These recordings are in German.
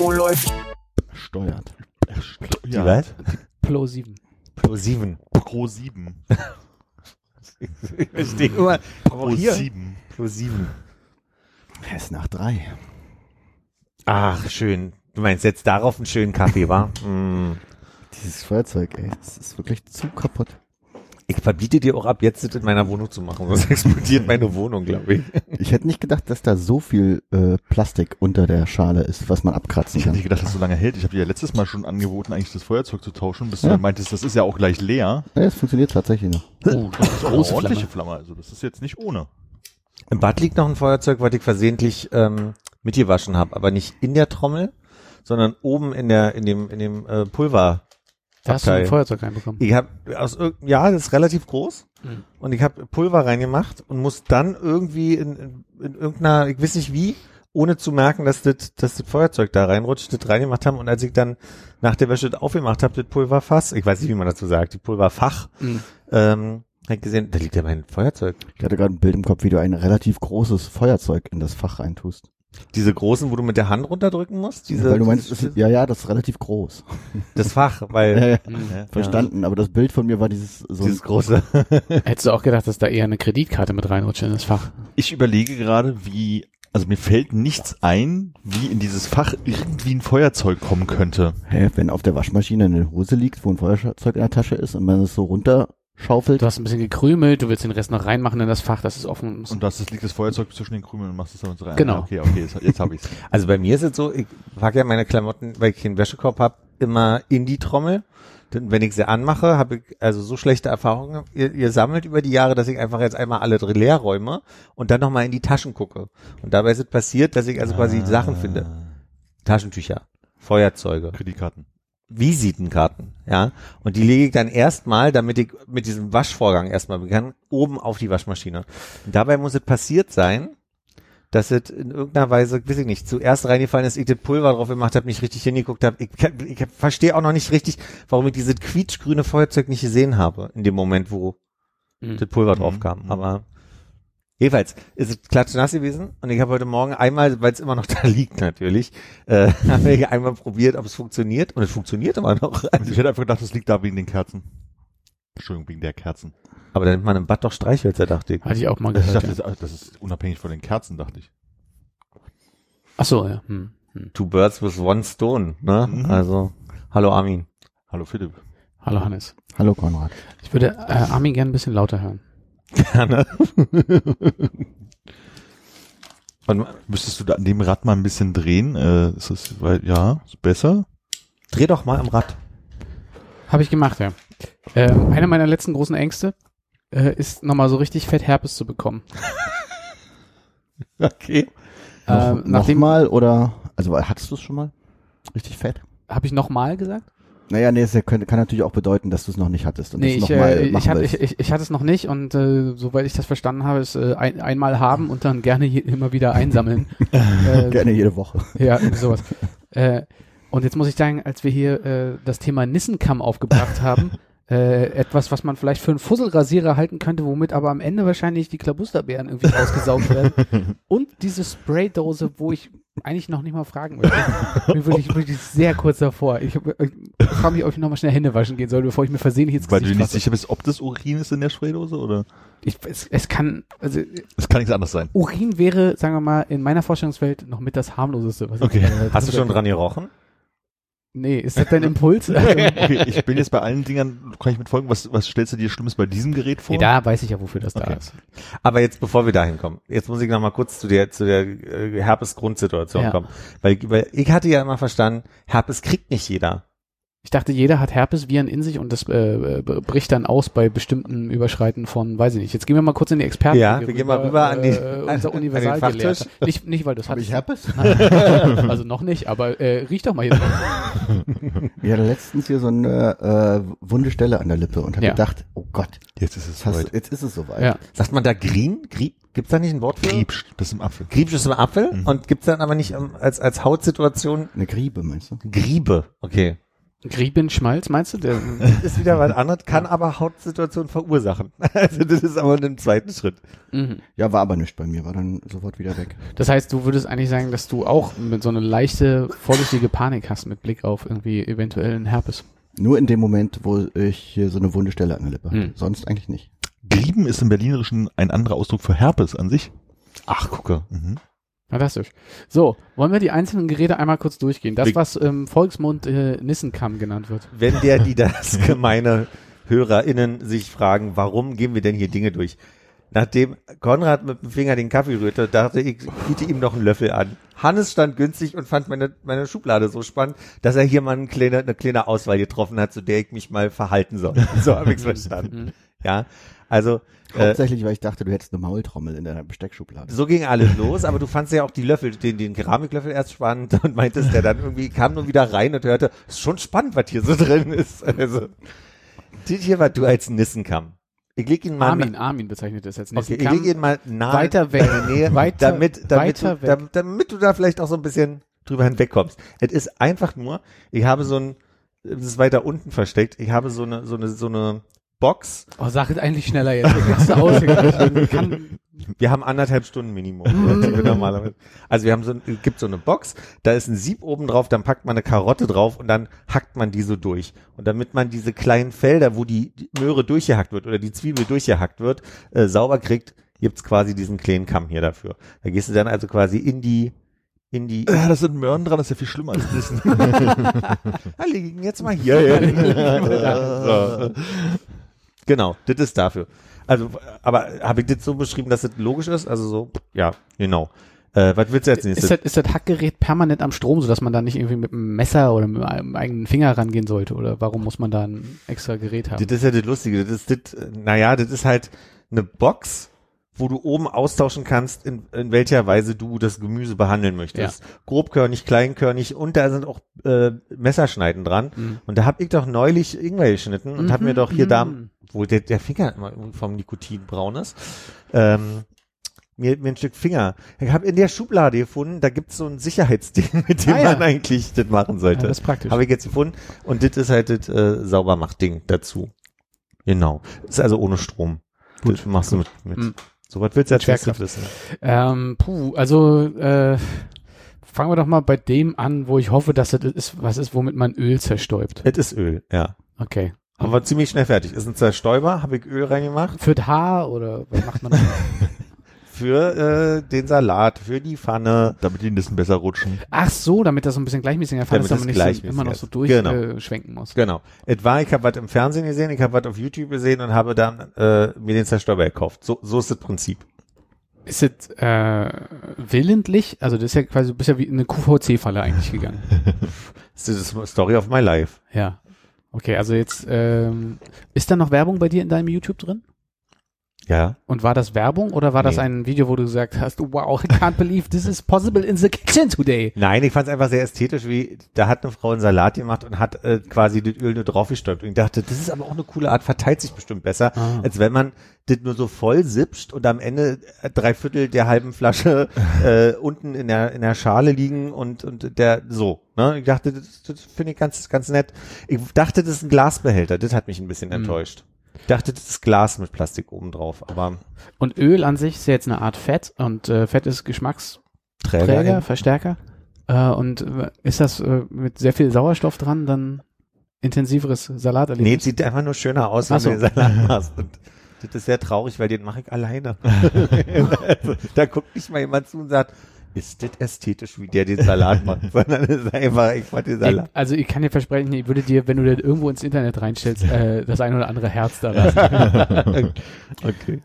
Oh, läuft. Steuert. Die was? Pro 7. Pro 7. Pro 7. Ich verstehe immer. Pro hier. 7. Pro 7. Er ist nach drei. Ach, schön. Du meinst jetzt darauf einen schönen Kaffee, wa? Mm. Dieses Feuerzeug, ey, das ist wirklich zu kaputt. Ich verbiete dir auch ab, jetzt das in meiner Wohnung zu machen, sonst explodiert meine Wohnung, glaube ich. Ich hätte nicht gedacht, dass da so viel äh, Plastik unter der Schale ist, was man abkratzen Ich hätte kann. nicht gedacht, dass es so lange hält. Ich habe dir ja letztes Mal schon angeboten, eigentlich das Feuerzeug zu tauschen, bis Ja. du dann meintest, das ist ja auch gleich leer. Ja, es funktioniert tatsächlich noch. Oh, das ist auch eine Große ordentliche Flamme. Also das ist jetzt nicht ohne. Im Bad liegt noch ein Feuerzeug, was ich versehentlich ähm, mitgewaschen habe, aber nicht in der Trommel, sondern oben in der in dem in dem äh, Pulver. Da hast du ein Feuerzeug reinbekommen. Ich habe aus ja, das ist relativ groß Mhm. und ich habe Pulver reingemacht und muss dann irgendwie in, in, in irgendeiner, ich weiß nicht wie, ohne zu merken, dass das, dass das Feuerzeug da reinrutscht, das reingemacht haben und als ich dann nach der Wäsche das aufgemacht habe, das Pulverfass, ich weiß nicht, wie man dazu sagt, die Pulverfach, Mhm. ähm, hab ich gesehen, da liegt ja mein Feuerzeug. Ich hatte gerade ein Bild im Kopf, wie du ein relativ großes Feuerzeug in das Fach reintust. Diese großen, wo du mit der Hand runterdrücken musst, diese, Weil du meinst, ist, ja, ja, das ist relativ groß. das Fach, Ja, weil ja, Mhm. verstanden, aber das Bild von mir war dieses so dieses große. Hättest du auch gedacht, dass da eher eine Kreditkarte mit reinrutscht in das Fach? Ich überlege gerade, wie, also mir fällt nichts ein, wie in dieses Fach irgendwie ein Feuerzeug kommen könnte. Hä, wenn auf der Waschmaschine eine Hose liegt, wo ein Feuerzeug in der Tasche ist und man es so runterschaufelt, Du hast ein bisschen gekrümelt, du willst den Rest noch reinmachen in das Fach, das ist offen. Und das, das liegt das Feuerzeug zwischen den Krümeln und machst es dann so rein. Genau. Okay, okay, jetzt, jetzt habe ich's. Also bei mir ist es so, ich packe ja meine Klamotten, weil ich keinen Wäschekorb habe, immer in die Trommel. Denn wenn ich sie anmache, habe ich also so schlechte Erfahrungen ihr, ihr sammelt über die Jahre, dass ich einfach jetzt einmal alle drin leer räume und dann nochmal in die Taschen gucke. Und dabei ist es passiert, dass ich also quasi Sachen finde. Taschentücher, Feuerzeuge, Kreditkarten. Visitenkarten, ja. Und die lege ich dann erstmal, damit ich mit diesem Waschvorgang erstmal begann, oben auf die Waschmaschine. Und dabei muss es passiert sein, dass es in irgendeiner Weise, weiß ich nicht, zuerst reingefallen ist, ich das Pulver drauf gemacht habe, nicht richtig hingeguckt habe. Ich, ich verstehe auch noch nicht richtig, warum ich dieses quietschgrüne Feuerzeug nicht gesehen habe, in dem Moment, wo Mhm. das Pulver drauf kam. mhm. Aber jedenfalls ist es klatschnass gewesen und ich habe heute Morgen einmal, weil es immer noch da liegt natürlich, äh, habe ich einmal probiert, ob es funktioniert und es funktioniert immer noch. Also ich hätte einfach gedacht, das liegt da wegen den Kerzen. Entschuldigung, wegen der Kerzen. Aber dann nimmt man im Bad doch Streichhölzer, dachte ich. Hatte ich auch mal Ich gehört. dachte, Ja. das, ist unabhängig von den Kerzen, dachte ich. Ach so, ja. Hm. Hm. Two birds with one stone, ne? Mhm. Also, hallo Armin. Hallo Philipp. Hallo Hannes. hallo Konrad. Ich würde äh, Armin gerne ein bisschen lauter hören. Gerne. und Müsstest du da an dem Rad mal ein bisschen drehen? Äh, ist das, weil, ja, ist besser? dreh doch mal am Rad. Habe ich gemacht, ja. Äh, einer meiner letzten großen Ängste äh, ist nochmal so richtig fett Herpes zu bekommen. Okay. Äh, noch, nachdem noch mal oder, also hattest du es schon mal? Richtig fett? habe ich nochmal gesagt? Naja, nee, es kann, kann natürlich auch bedeuten, dass du es noch nicht hattest und Nee, ich, noch mal äh, machen ich, hatte, willst. ich, ich, ich hatte es noch nicht und äh, soweit ich das verstanden habe, ist äh, ein, einmal haben und dann gerne je, immer wieder einsammeln. äh, Gerne jede Woche. Ja, sowas. äh, und jetzt muss ich sagen, als wir hier äh, das Thema Nissenkamm aufgebracht haben, äh, etwas, was man vielleicht für einen Fusselrasierer halten könnte, womit aber am Ende wahrscheinlich die Klabusterbeeren irgendwie rausgesaugt werden. Und diese Spraydose, wo ich eigentlich noch nicht mal fragen möchte. Bin wirklich, wirklich sehr kurz davor. Ich, hab- ich frage mich, ob ich nochmal schnell Hände waschen gehen soll, bevor ich mir versehentlich ins Weil du Gesicht nicht fasse. sicher bist, ob das Urin ist in der Spraydose oder? Ich, es, es kann, also Das kann nichts anderes sein. Urin wäre, sagen wir mal, in meiner Vorstellungswelt noch mit das harmloseste. Was Okay. Ich, äh, Hast du schon dran gerochen? Nee, ist das dein Impuls? Okay, ich bin jetzt bei allen Dingern, kann ich mit folgen, was, was stellst du dir Schlimmes bei diesem Gerät vor? Nee, da weiß ich ja, wofür das da Okay. ist. Aber jetzt, bevor wir dahin kommen, jetzt muss ich noch mal kurz zu der, zu der äh, Herpes-Grundsituation Ja. kommen. Weil, weil ich hatte ja immer verstanden, Herpes kriegt nicht jeder. Ich dachte, jeder hat Herpesviren in sich und das äh, äh, bricht dann aus bei bestimmten Überschreiten von, weiß ich nicht. Jetzt gehen wir mal kurz in die Experten. Ja, wir gehen mal rüber an die- äh, an unser den Universalgelehrter. Fachtisch. Nicht, nicht, weil das hat. ich Herpes? also noch nicht, aber äh, riech doch mal hier. drauf. Ich hatte letztens hier so eine äh, wunde Stelle an der Lippe und habe Ja. gedacht, oh Gott, Jetzt ist es soweit. jetzt ist es soweit. Ja. Sagt man da Green? Grieb? Gibt's da nicht ein Wort für? Griebsch, das ist im Apfel. Griebsch ist im Apfel Mhm. und gibt's dann aber nicht ähm, als, als Hautsituation Eine Griebe, meinst du? Griebe. Okay. Griebenschmalz, meinst du? Der, Ist wieder was anderes, kann aber Hautsituationen verursachen. Also das ist aber in einem zweiten Schritt. mhm. Ja, war aber nicht bei mir, war dann sofort wieder weg. Das heißt, du würdest eigentlich sagen, dass du auch mit so eine leichte, vorsichtige Panik hast mit Blick auf irgendwie eventuellen Herpes. Nur in dem Moment, wo ich so eine wunde Stelle an der Lippe hatte. Hm. Sonst eigentlich nicht. Grieben ist im Berlinerischen ein anderer Ausdruck für Herpes an sich. Ach, gucke. Mhm. Fantastisch. So, wollen wir die einzelnen Geräte einmal kurz durchgehen? Das, was im Volksmund äh, Nissenkamm genannt wird. Wenn der, die das gemeine HörerInnen sich fragen, warum gehen wir denn hier Dinge durch? Nachdem Konrad mit dem Finger den Kaffee rührte, dachte ich, ich biete ihm noch einen Löffel an. Hannes stand günstig und fand meine, meine Schublade so spannend, dass er hier mal eine kleine, eine kleine Auswahl getroffen hat, zu der ich mich mal verhalten soll. So habe ich's verstanden. Ja, also äh, Hauptsächlich, weil ich dachte, du hättest eine Maultrommel in deiner Besteckschublade. so ging alles los, aber du fandst ja auch die Löffel, den, den Keramiklöffel erst spannend und meintest, der dann irgendwie kam nur wieder rein und hörte, ist schon spannend, was hier so drin ist. Also, das hier war du als Nissenkamm. Ich leg ihn mal, Armin, Armin bezeichnet das als okay, ich leg ihn mal nah Weiter weg. Nähe, Weiter- damit, damit, weiter du, weg. damit, damit du da vielleicht auch so ein bisschen drüber hinwegkommst. Es ist einfach nur, ich habe so ein, es ist weiter unten versteckt, ich habe so eine, so eine, so eine Box, Oh, sag es eigentlich schneller jetzt. Wir haben anderthalb Stunden Minimum. Normalerweise. Also wir haben so, ein- gibt so eine Box, da ist ein Sieb oben drauf, dann packt man eine Karotte drauf und dann hackt man die so durch. Und damit man diese kleinen Felder, wo die, Möhre durchgehackt wird oder die Zwiebel durchgehackt wird, äh, sauber kriegt, gibt's quasi diesen kleinen Kamm hier dafür. Da gehst du dann also quasi in die, in die, Ja, das sind Möhren dran, das ist ja viel schlimmer als Nissen. ah, leg ihn jetzt mal hier. so. Genau, das ist dafür. Also, aber habe ich das so beschrieben, dass das logisch ist? Also so, ja, genau. Äh, was willst du als nächstes? ist, das, ist das Hackgerät permanent am Strom, sodass man da nicht irgendwie mit einem Messer oder mit einem eigenen Finger rangehen sollte? Oder warum muss man da ein extra Gerät haben? Das ist ja das Lustige. Das ist das, äh, naja, das ist halt eine Box, wo du oben austauschen kannst, in, in welcher Weise du das Gemüse behandeln möchtest. Grobkörnig, kleinkörnig und da sind auch äh, Messerschneiden dran. Mhm. Und da hab ich doch neulich Ingwer geschnitten und hab mir doch hier Mhm. da, wo der, der Finger immer vom Nikotin braun ist, ähm, mir, mir ein Stück Finger. Ich habe in der Schublade gefunden, da gibt's so ein Sicherheitsding, mit dem Ah, ja. man eigentlich das machen sollte. Ja, das ist praktisch. Habe ich jetzt gefunden. Und das ist halt das äh, Saubermachding dazu. Genau. Ist also ohne Strom. Gut. Das machst du mit. mit. So was willst du als Schwerkraft. wissen? Ähm, puh, also äh, fangen wir doch mal bei dem an, wo ich hoffe, dass das ist, was ist, womit man Öl zerstäubt. Es ist Öl, ja. Okay. Aber ziemlich schnell fertig. Ist ein Zerstäuber, habe ich Öl reingemacht. Für das Haar oder was macht man da? Für äh, den Salat, für die Pfanne. damit die Nissen besser rutschen. Ach so, damit das so ein bisschen gleichmäßiger Fall ist, Damit man nicht so, immer noch so durchschwenken Genau. muss. Genau. Es war, ich habe was im Fernsehen gesehen, ich habe was auf YouTube gesehen und habe dann äh, mir den Zerstäuber gekauft. So, so ist das Prinzip. Ist es äh, willentlich? Also das ist ja quasi, du bist ja wie in eine QVC-Falle eigentlich gegangen. Das ist die Story of my life. ja. Okay, also jetzt, ähm, ist da noch Werbung bei dir in deinem YouTube drin? Ja. Und war das Werbung oder war das Nee. ein Video, wo du gesagt hast, wow, I can't believe this is possible in the kitchen today? Nein, ich fand es einfach sehr ästhetisch, wie da hat eine Frau einen Salat gemacht und hat äh, quasi das Öl nur draufgestäubt. Und ich dachte, das ist aber auch eine coole Art, verteilt sich bestimmt besser, Ah. als wenn man das nur so voll sipscht und am Ende äh, drei Viertel der halben Flasche äh, unten in der in der Schale liegen und und der so. Ne? Ich dachte, das, das finde ich ganz ganz nett. Ich dachte, das ist ein Glasbehälter. Das hat mich ein bisschen Hm. enttäuscht. Ich dachte, das ist Glas mit Plastik oben drauf, aber Und Öl an sich ist ja jetzt eine Art Fett und äh, Fett ist Geschmacksträger, Träger. Verstärker. Äh, und äh, ist das äh, mit sehr viel Sauerstoff dran dann intensiveres Nee, Salaterlebnis? es sieht einfach nur schöner aus, wenn so. du den Salat machst. Und das ist sehr traurig, weil den mache ich alleine. also, da guckt nicht mal jemand zu und sagt, ist das ästhetisch, wie der den Salat macht, sondern es ist einfach, ich fand den ich, Salat. also ich kann dir versprechen, ich würde dir, wenn du das irgendwo ins Internet reinstellst, äh, das ein oder andere Herz da lassen. okay.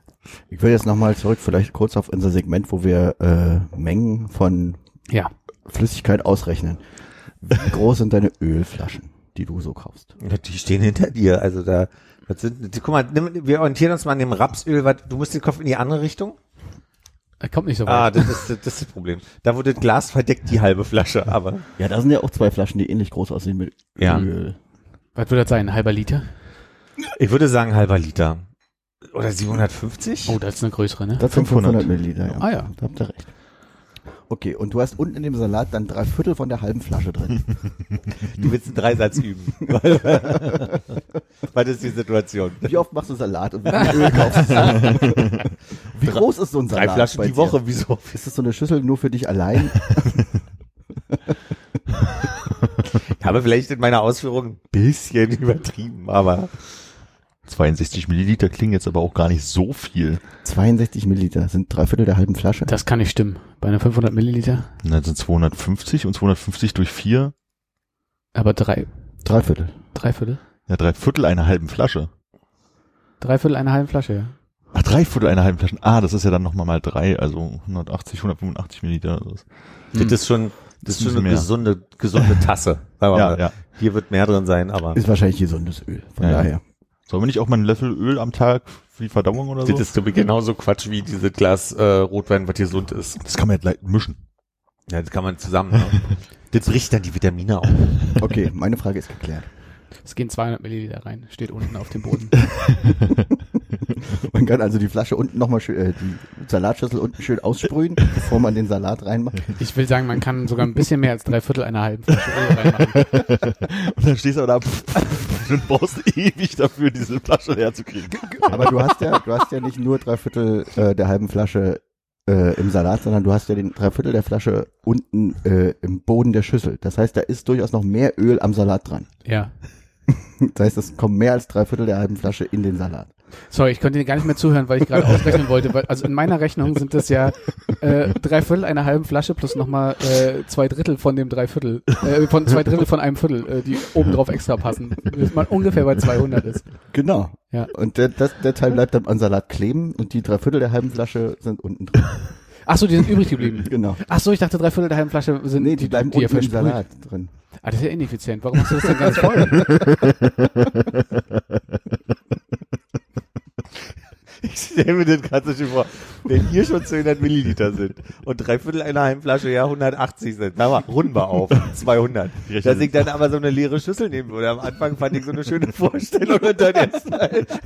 Ich will jetzt nochmal zurück, vielleicht kurz auf unser Segment, wo wir äh, Mengen von ja. Flüssigkeit ausrechnen. Wie groß sind deine Ölflaschen? die du so kaufst. Die stehen hinter dir. Also da, was sind, die, guck mal, nimm, wir orientieren uns mal an dem Rapsöl. Was, du musst den Kopf in die andere Richtung. Er kommt nicht so Ah, weit. das ist, das ist das Problem. Da wurde das Glas verdeckt, die halbe Flasche, aber. Ja, da sind ja auch zwei Flaschen, die ähnlich groß aussehen mit Ja. Öl. Was würde das sein? Ein halber Liter? Ich würde sagen halber Liter. Oder 750? Oh, das ist eine größere, ne? Das sind 500. 500 Milliliter, ja. Ah ja. Da habt ihr recht. Okay, und du hast unten in dem Salat dann drei Viertel von der halben Flasche drin. Du willst einen Dreisatz üben. Was ist die Situation? Wie oft machst du Salat und wie viel Öl kaufst du? Wie groß ist so ein Salat? Drei Flaschen die? Woche, wieso? Ist das so eine Schüssel nur für dich allein? Ich habe vielleicht in meiner Ausführung ein bisschen übertrieben, aber 62 Milliliter klingen jetzt aber auch gar nicht so viel. 62 Milliliter sind drei Viertel der halben Flasche. Das kann nicht stimmen. Bei einer 500 Milliliter. Dann sind 250 und 250 durch vier, Aber drei, Drei Viertel. drei Viertel? ja drei Viertel einer halben Flasche. Drei Viertel einer halben Flasche, ja. Ach, drei Viertel einer halben Flasche. Ah, das ist ja dann nochmal mal drei, also 180, 185 Milliliter. Das ist- das ist schon, das ist schon eine bisschen gesunde, gesunde Tasse. Sagen wir Ja, mal. ja. Hier wird mehr drin sein, aber Ist wahrscheinlich gesundes Öl. Von Ja, ja. daher. Sollen wir nicht auch mal einen Löffel Öl am Tag für die Verdauung oder so? das ist so genauso Quatsch wie dieses Glas äh, Rotwein, was gesund ist. Das kann man ja leicht mischen. Ja, das kann man zusammen. Ne? das bricht dann die Vitamine auf. Okay, meine Frage ist geklärt. Es gehen 200 Milliliter rein. Steht unten auf dem Boden. Man kann also die Flasche unten nochmal schön, äh, die Salatschüssel unten schön aussprühen, bevor man den Salat reinmacht. Ich will sagen, man kann sogar ein bisschen mehr als drei Viertel einer halben Flasche Öl reinmachen. Und dann stehst du da und brauchst ewig dafür, diese Flasche herzukriegen. Aber du hast ja, du hast ja nicht nur drei Viertel äh, der halben Flasche äh, im Salat, sondern du hast ja den drei Viertel der Flasche unten äh, im Boden der Schüssel. Das heißt, da ist durchaus noch mehr Öl am Salat dran. Ja. Das heißt, es kommen mehr als drei Viertel der halben Flasche in den Salat. Sorry, ich konnte dir gar nicht mehr zuhören, weil ich gerade ausrechnen wollte. Weil, also in meiner Rechnung sind das ja äh, drei Viertel einer halben Flasche plus nochmal äh, zwei Drittel von dem drei Viertel, äh, von zwei Drittel von einem Viertel, äh, die obendrauf extra passen, bis man ungefähr bei 200 ist. Genau. Ja. Und der, das, der Teil bleibt dann am Salat kleben und die drei Viertel der halben Flasche sind unten drin. Ach so, die sind übrig geblieben. Genau. Ach so, ich dachte drei Viertel der halben Flasche sind Nee, die bleiben ihr unten im. Salat drin. Ah, das ist ja ineffizient. Warum hast du das denn ganz voll? Ich stelle mir das gerade so schön vor, wenn hier schon 200 Milliliter sind und drei Viertel einer Heimflasche ja 180 sind, na mal, runden wir auf, 200. Dass ich dann aber so eine leere Schüssel nehmen würde. Am Anfang fand ich so eine schöne Vorstellung und dann erst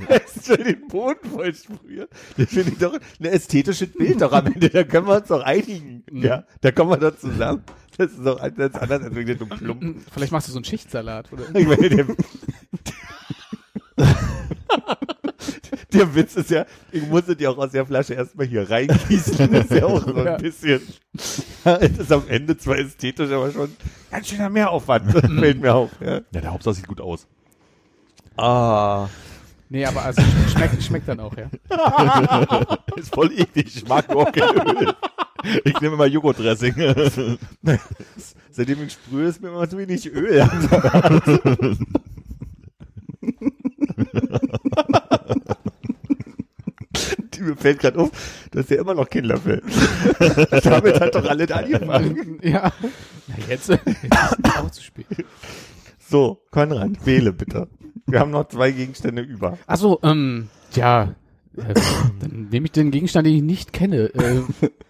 erst schon den Boden voll sprühe. Das finde ich doch ein ästhetisches Bild doch am Ende, da können wir uns doch einigen. Ja, da kommen wir doch zusammen. Das ist doch anders als wirklich so plump. Vielleicht machst du so einen Schichtsalat. Oder? Ich meine, der, Witz ist ja, ich musste die auch aus der Flasche erstmal hier reingießen. Das ist ja auch so ein Ja. bisschen. Es ist am Ende zwar ästhetisch, aber schon ganz schöner Mehraufwand. Das fällt mir auf. Ja. Ja, der Hauptsache sieht gut aus. Ah. Nee, aber also schmeckt, schmeckt dann auch, ja. Ist voll eklig. Ich mag überhaupt kein Öl. Ich nehme immer Joghurtdressing. Seitdem ich sprühe, ist mir immer zu wenig Öl. Mir fällt gerade auf, du hast ja immer noch keinen Löffel. Damit hat doch alles angefangen. ja. Na jetzt, jetzt ist es auch zu spät. So, Konrad, wähle bitte. Wir haben noch zwei Gegenstände über. Achso, ähm, ja. Äh, dann nehme ich den Gegenstand, den ich nicht kenne. Äh,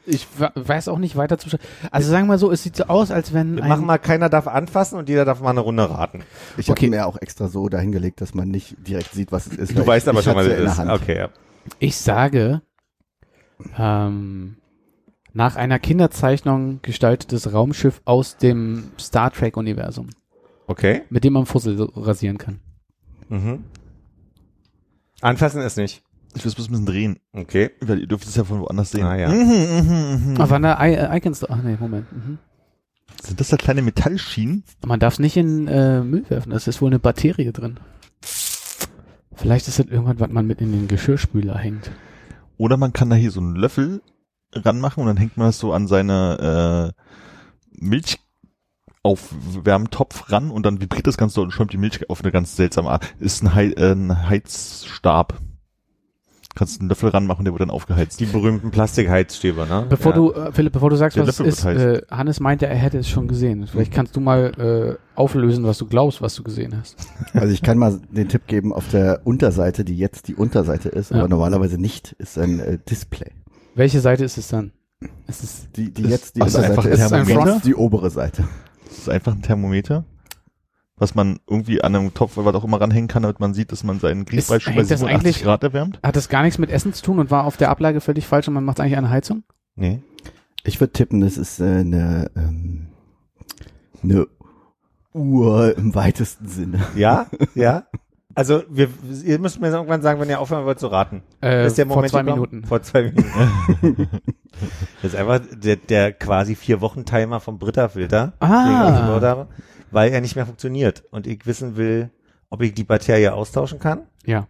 ich weiß auch nicht weiter zu. Also sagen wir mal so, es sieht so aus, als wenn Wir machen mal, keiner darf anfassen und jeder darf mal eine Runde raten. Ich habe Okay. mir auch extra so dahingelegt, dass man nicht direkt sieht, was es ist. Du weißt aber ich schon, was hatte es in der ist. Hand. Okay, ja. Ich sage, ähm, nach einer Kinderzeichnung gestaltetes Raumschiff aus dem Star Trek-Universum, Okay. mit dem man Fussel rasieren kann. Mhm. Anfassen ist nicht. Ich will es ein bisschen drehen. Okay. Weil ihr dürft es ja von woanders sehen. Ah, ja. Mhm, mhm, mhm. Ah, waren da I äh, Icons? Ach nee, Moment. Mhm. Sind das da kleine Metallschienen? Man darf es nicht in äh, Müll werfen, das ist wohl eine Batterie drin. Vielleicht ist das irgendwas, was man mit in den Geschirrspüler hängt. Oder man kann da hier so einen Löffel ranmachen und dann hängt man das so an seine äh, Milchaufwärmtopf ran und dann vibriert das Ganze dort und schäumt die Milch auf eine ganz seltsame Art. Ist ein, Hei- äh, ein Heizstab. Kannst einen Löffel ranmachen, der wird dann aufgeheizt. Die berühmten Plastikheizstäbe, ne? Bevor ja. du, äh, Philipp, bevor du sagst, Der was ist, äh, Hannes meinte, er hätte es schon gesehen. Vielleicht kannst du mal äh, auflösen, was du glaubst, was du gesehen hast. Also ich kann mal den Tipp geben, auf der Unterseite, die jetzt die Unterseite ist, Ja. aber normalerweise nicht, ist ein äh, Display. Welche Seite ist es dann? Es ist Die, die Ist- jetzt die ist einfach Unterseite ein ist, Thermometer? sonst die obere Seite. Das ist einfach ein Thermometer, was man irgendwie an einem Topf oder was auch immer ranhängen kann, damit man sieht, dass man seinen Grießbrei schon bei hängt das 87 eigentlich- Grad erwärmt. hat das gar nichts mit Essen zu tun und war auf der Ablage völlig falsch und man macht eigentlich eine Heizung? Nee. Ich würde tippen, das ist äh, eine, ähm, eine Uhr im weitesten Sinne. Ja? Ja? Also, wir, ihr müsst mir irgendwann sagen, wenn ihr aufhören wollt zu raten. Äh, ist der vor Moment zwei gekommen? Minuten. Vor zwei Minuten. das ist einfach der, der quasi vier Wochen Timer vom Britta-Filter, den ich Ah, weil er nicht mehr funktioniert und ich wissen will, ob ich die Batterie austauschen kann ja.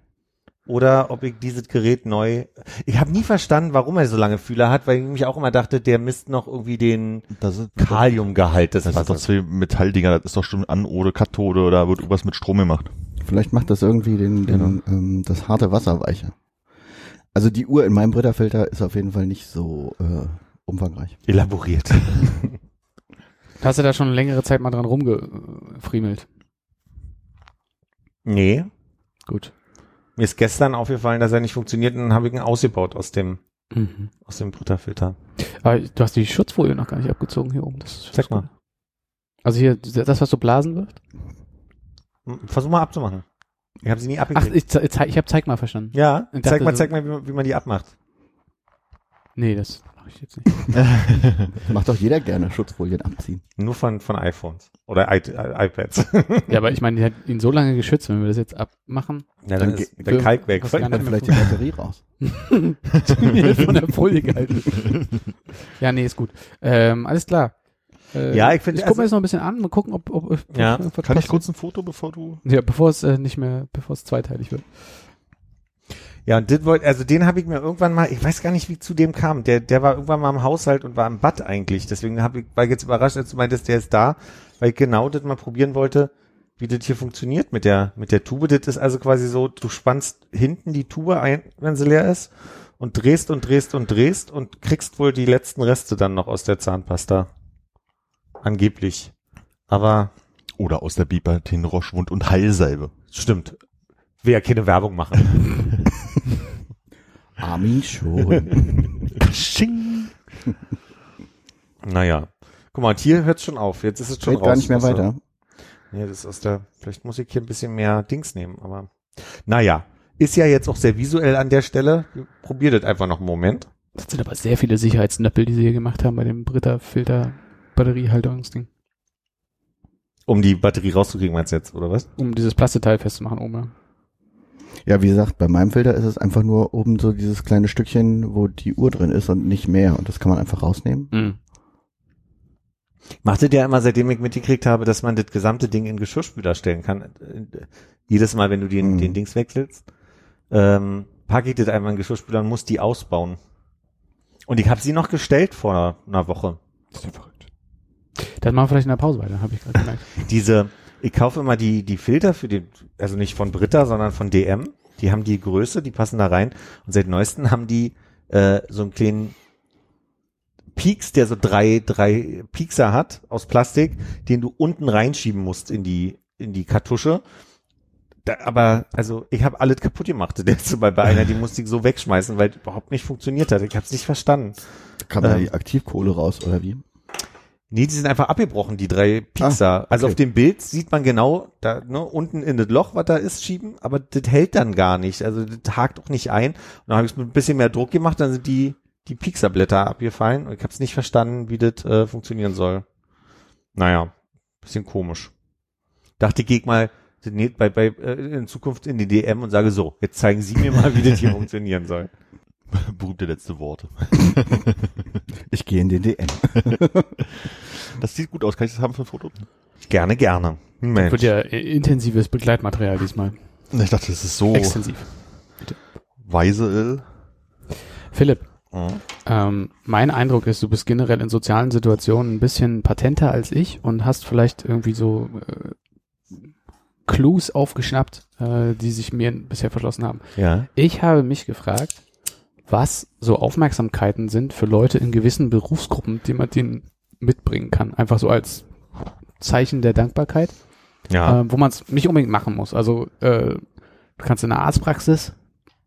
oder ob ich dieses Gerät neu. Ich habe nie verstanden, warum er so lange Fühler hat, weil ich mich auch immer dachte, der misst noch irgendwie den Das ist, Kaliumgehalt des das sind doch Wassers. zwei Metalldinger, das ist doch schon Anode, Kathode oder wird irgendwas mit Strom gemacht. Vielleicht macht das irgendwie den, den, ähm, das harte Wasser weicher. Also die Uhr in meinem Britterfilter ist auf jeden Fall nicht so äh, umfangreich. Elaboriert. Hast du da schon längere Zeit mal dran rumgefriemelt? nee. Gut. Mir ist gestern aufgefallen, dass er nicht funktioniert und dann habe ich ihn ausgebaut aus dem, Mhm. aus dem Britta-Filter. Aber du hast die Schutzfolie noch gar nicht abgezogen hier oben. Das Zeig mal. Also hier, das, was so Blasen wirft? Versuch mal abzumachen. Ich habe sie nie Ach, abgekriegt. ich, ze- ich habe zeig mal verstanden. ja, ich zeig mal, so- zeig mal, wie man, wie man die abmacht. Nee, das ich jetzt nicht. Macht doch jeder gerne Schutzfolien abziehen. Nur von, von iPhones oder I, I, iPads. ja, aber ich meine, die hat ihn so lange geschützt, wenn wir das jetzt abmachen. ja, dann Dann ist der Kalk weg. Dann nicht vielleicht die Batterie raus. von der Folie gehalten. ja, nee, ist gut. Ähm, alles klar. Äh, Ja, ich finde, Ich gucke mir also- das noch ein bisschen an, mal gucken, ob, ob, ob Ja. Kann ich kurz ein Foto, bevor du... Ja, bevor es äh, nicht mehr, bevor es zweiteilig wird. Ja, und das wollte, also den habe ich mir irgendwann mal, ich weiß gar nicht, wie zu dem kam. Der, der war irgendwann mal im Haushalt und war im Bad eigentlich. Deswegen habe ich, war ich jetzt überrascht, als du meintest, der ist da, weil ich genau das mal probieren wollte, wie das hier funktioniert mit der, mit der Tube. Das ist also quasi so, du spannst hinten die Tube ein, wenn sie leer ist und drehst und drehst und drehst und kriegst wohl die letzten Reste dann noch aus der Zahnpasta. Angeblich. Aber Oder aus der Bibertin Rochwund und Heilsalbe. stimmt. Will ja keine Werbung machen. Armin schon. Sching. naja. Guck mal, und hier hört's schon auf. Jetzt ist es schon Geht raus. gar nicht mehr weiter. Nee, das ist aus der, vielleicht muss ich hier ein bisschen mehr Dings nehmen, aber naja, ist ja jetzt auch sehr visuell an der Stelle. Probiert das einfach noch einen Moment. Das sind aber sehr viele Sicherheitsnöppel, die sie hier gemacht haben bei dem Britta-Filter Batteriehaltungsding. Um die Batterie rauszukriegen, meinst du jetzt, oder was? Um dieses Plastikteil festzumachen oben. Ja. Wie gesagt, bei meinem Filter ist es einfach nur oben so dieses kleine Stückchen, wo die Uhr drin ist und nicht mehr. Und das kann man einfach rausnehmen. Mhm. Macht ihr ja immer, seitdem ich mitgekriegt habe, dass man das gesamte Ding in Geschirrspüler stellen kann. Äh, Jedes Mal, wenn du den, Mhm. den Dings wechselst, ähm, packe ich das einmal in den Geschirrspüler und muss die ausbauen. Und ich habe sie noch gestellt vor einer Woche. Das ist ja verrückt. Das machen wir vielleicht in der Pause weiter, habe ich gerade gemerkt. Diese, ich kaufe immer die, die Filter für den, also nicht von Britta, sondern von DM. Die haben die Größe, die passen da rein. Und seit neuesten haben die äh, so einen kleinen Pieks, der so drei, drei Piekser hat aus Plastik, den du unten reinschieben musst in die, in die Kartusche. Da, aber, also, ich habe alles kaputt gemacht. Der ist bei, bei einer, die musste ich so wegschmeißen, weil überhaupt nicht funktioniert hat. Ich habe es nicht verstanden. Kann man da Ähm. die Aktivkohle raus, oder wie? Nee, die sind einfach abgebrochen, die drei Piekser. Also okay. auf dem Bild sieht man genau, da ne, unten in das Loch, was da ist, schieben, aber das hält dann gar nicht. Also das hakt auch nicht ein. Und dann habe ich mit ein bisschen mehr Druck gemacht, dann sind die, die Piekserblätter abgefallen und ich habe es nicht verstanden, wie das äh, funktionieren soll. Naja, bisschen komisch. Dachte, ich geh mal bei, bei, äh, in Zukunft in die DM und sage so, jetzt zeigen Sie mir mal, wie das hier funktionieren soll. Berühmte letzte Worte. Ich gehe in den DM. Das sieht gut aus. Kann ich das haben für ein Foto? Gerne, gerne. Mensch. Wird ja äh, intensives Begleitmaterial diesmal. Ich dachte, das ist so Extensiv. weise. Philipp, Mhm. ähm, mein Eindruck ist, du bist generell in sozialen Situationen ein bisschen patenter als ich und hast vielleicht irgendwie so äh, Clues aufgeschnappt, äh, die sich mir bisher verschlossen haben. Ja. Ich habe mich gefragt, was so Aufmerksamkeiten sind für Leute in gewissen Berufsgruppen, die man denen mitbringen kann. Einfach so als Zeichen der Dankbarkeit, Ja. äh, wo man es nicht unbedingt machen muss. Also äh, du kannst in der Arztpraxis,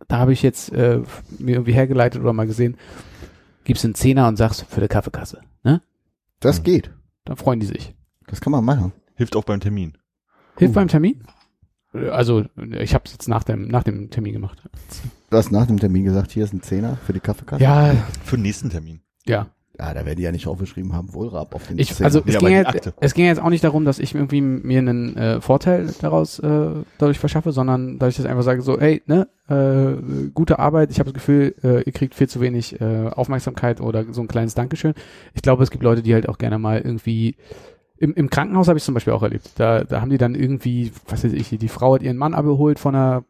da habe ich jetzt äh, mir irgendwie hergeleitet oder mal gesehen, gibst einen Zehner und sagst für die Kaffeekasse. Ne? Das geht. Dann freuen die sich. Das kann man machen. Hilft auch beim Termin. Hilft beim Termin? Also ich habe es jetzt nach dem, nach dem Termin gemacht. Du hast nach dem Termin gesagt, hier ist ein Zehner für die Kaffeekasse. Ja, Für den nächsten Termin. ja. Ja, da werden die ja nicht aufgeschrieben haben, Wohlrab auf den Ich, Zehner. also Ja, es, aber ging jetzt, es ging jetzt auch nicht darum, dass ich irgendwie mir einen äh, Vorteil daraus äh, dadurch verschaffe, sondern dass ich das einfach sage, so, hey, ne, äh, gute Arbeit, ich habe das Gefühl, äh, ihr kriegt viel zu wenig äh, Aufmerksamkeit oder so ein kleines Dankeschön. Ich glaube, es gibt Leute, die halt auch gerne mal irgendwie im, im Krankenhaus habe ich zum Beispiel auch erlebt. Da, da haben die dann irgendwie, was weiß ich, die Frau hat ihren Mann abgeholt von einer,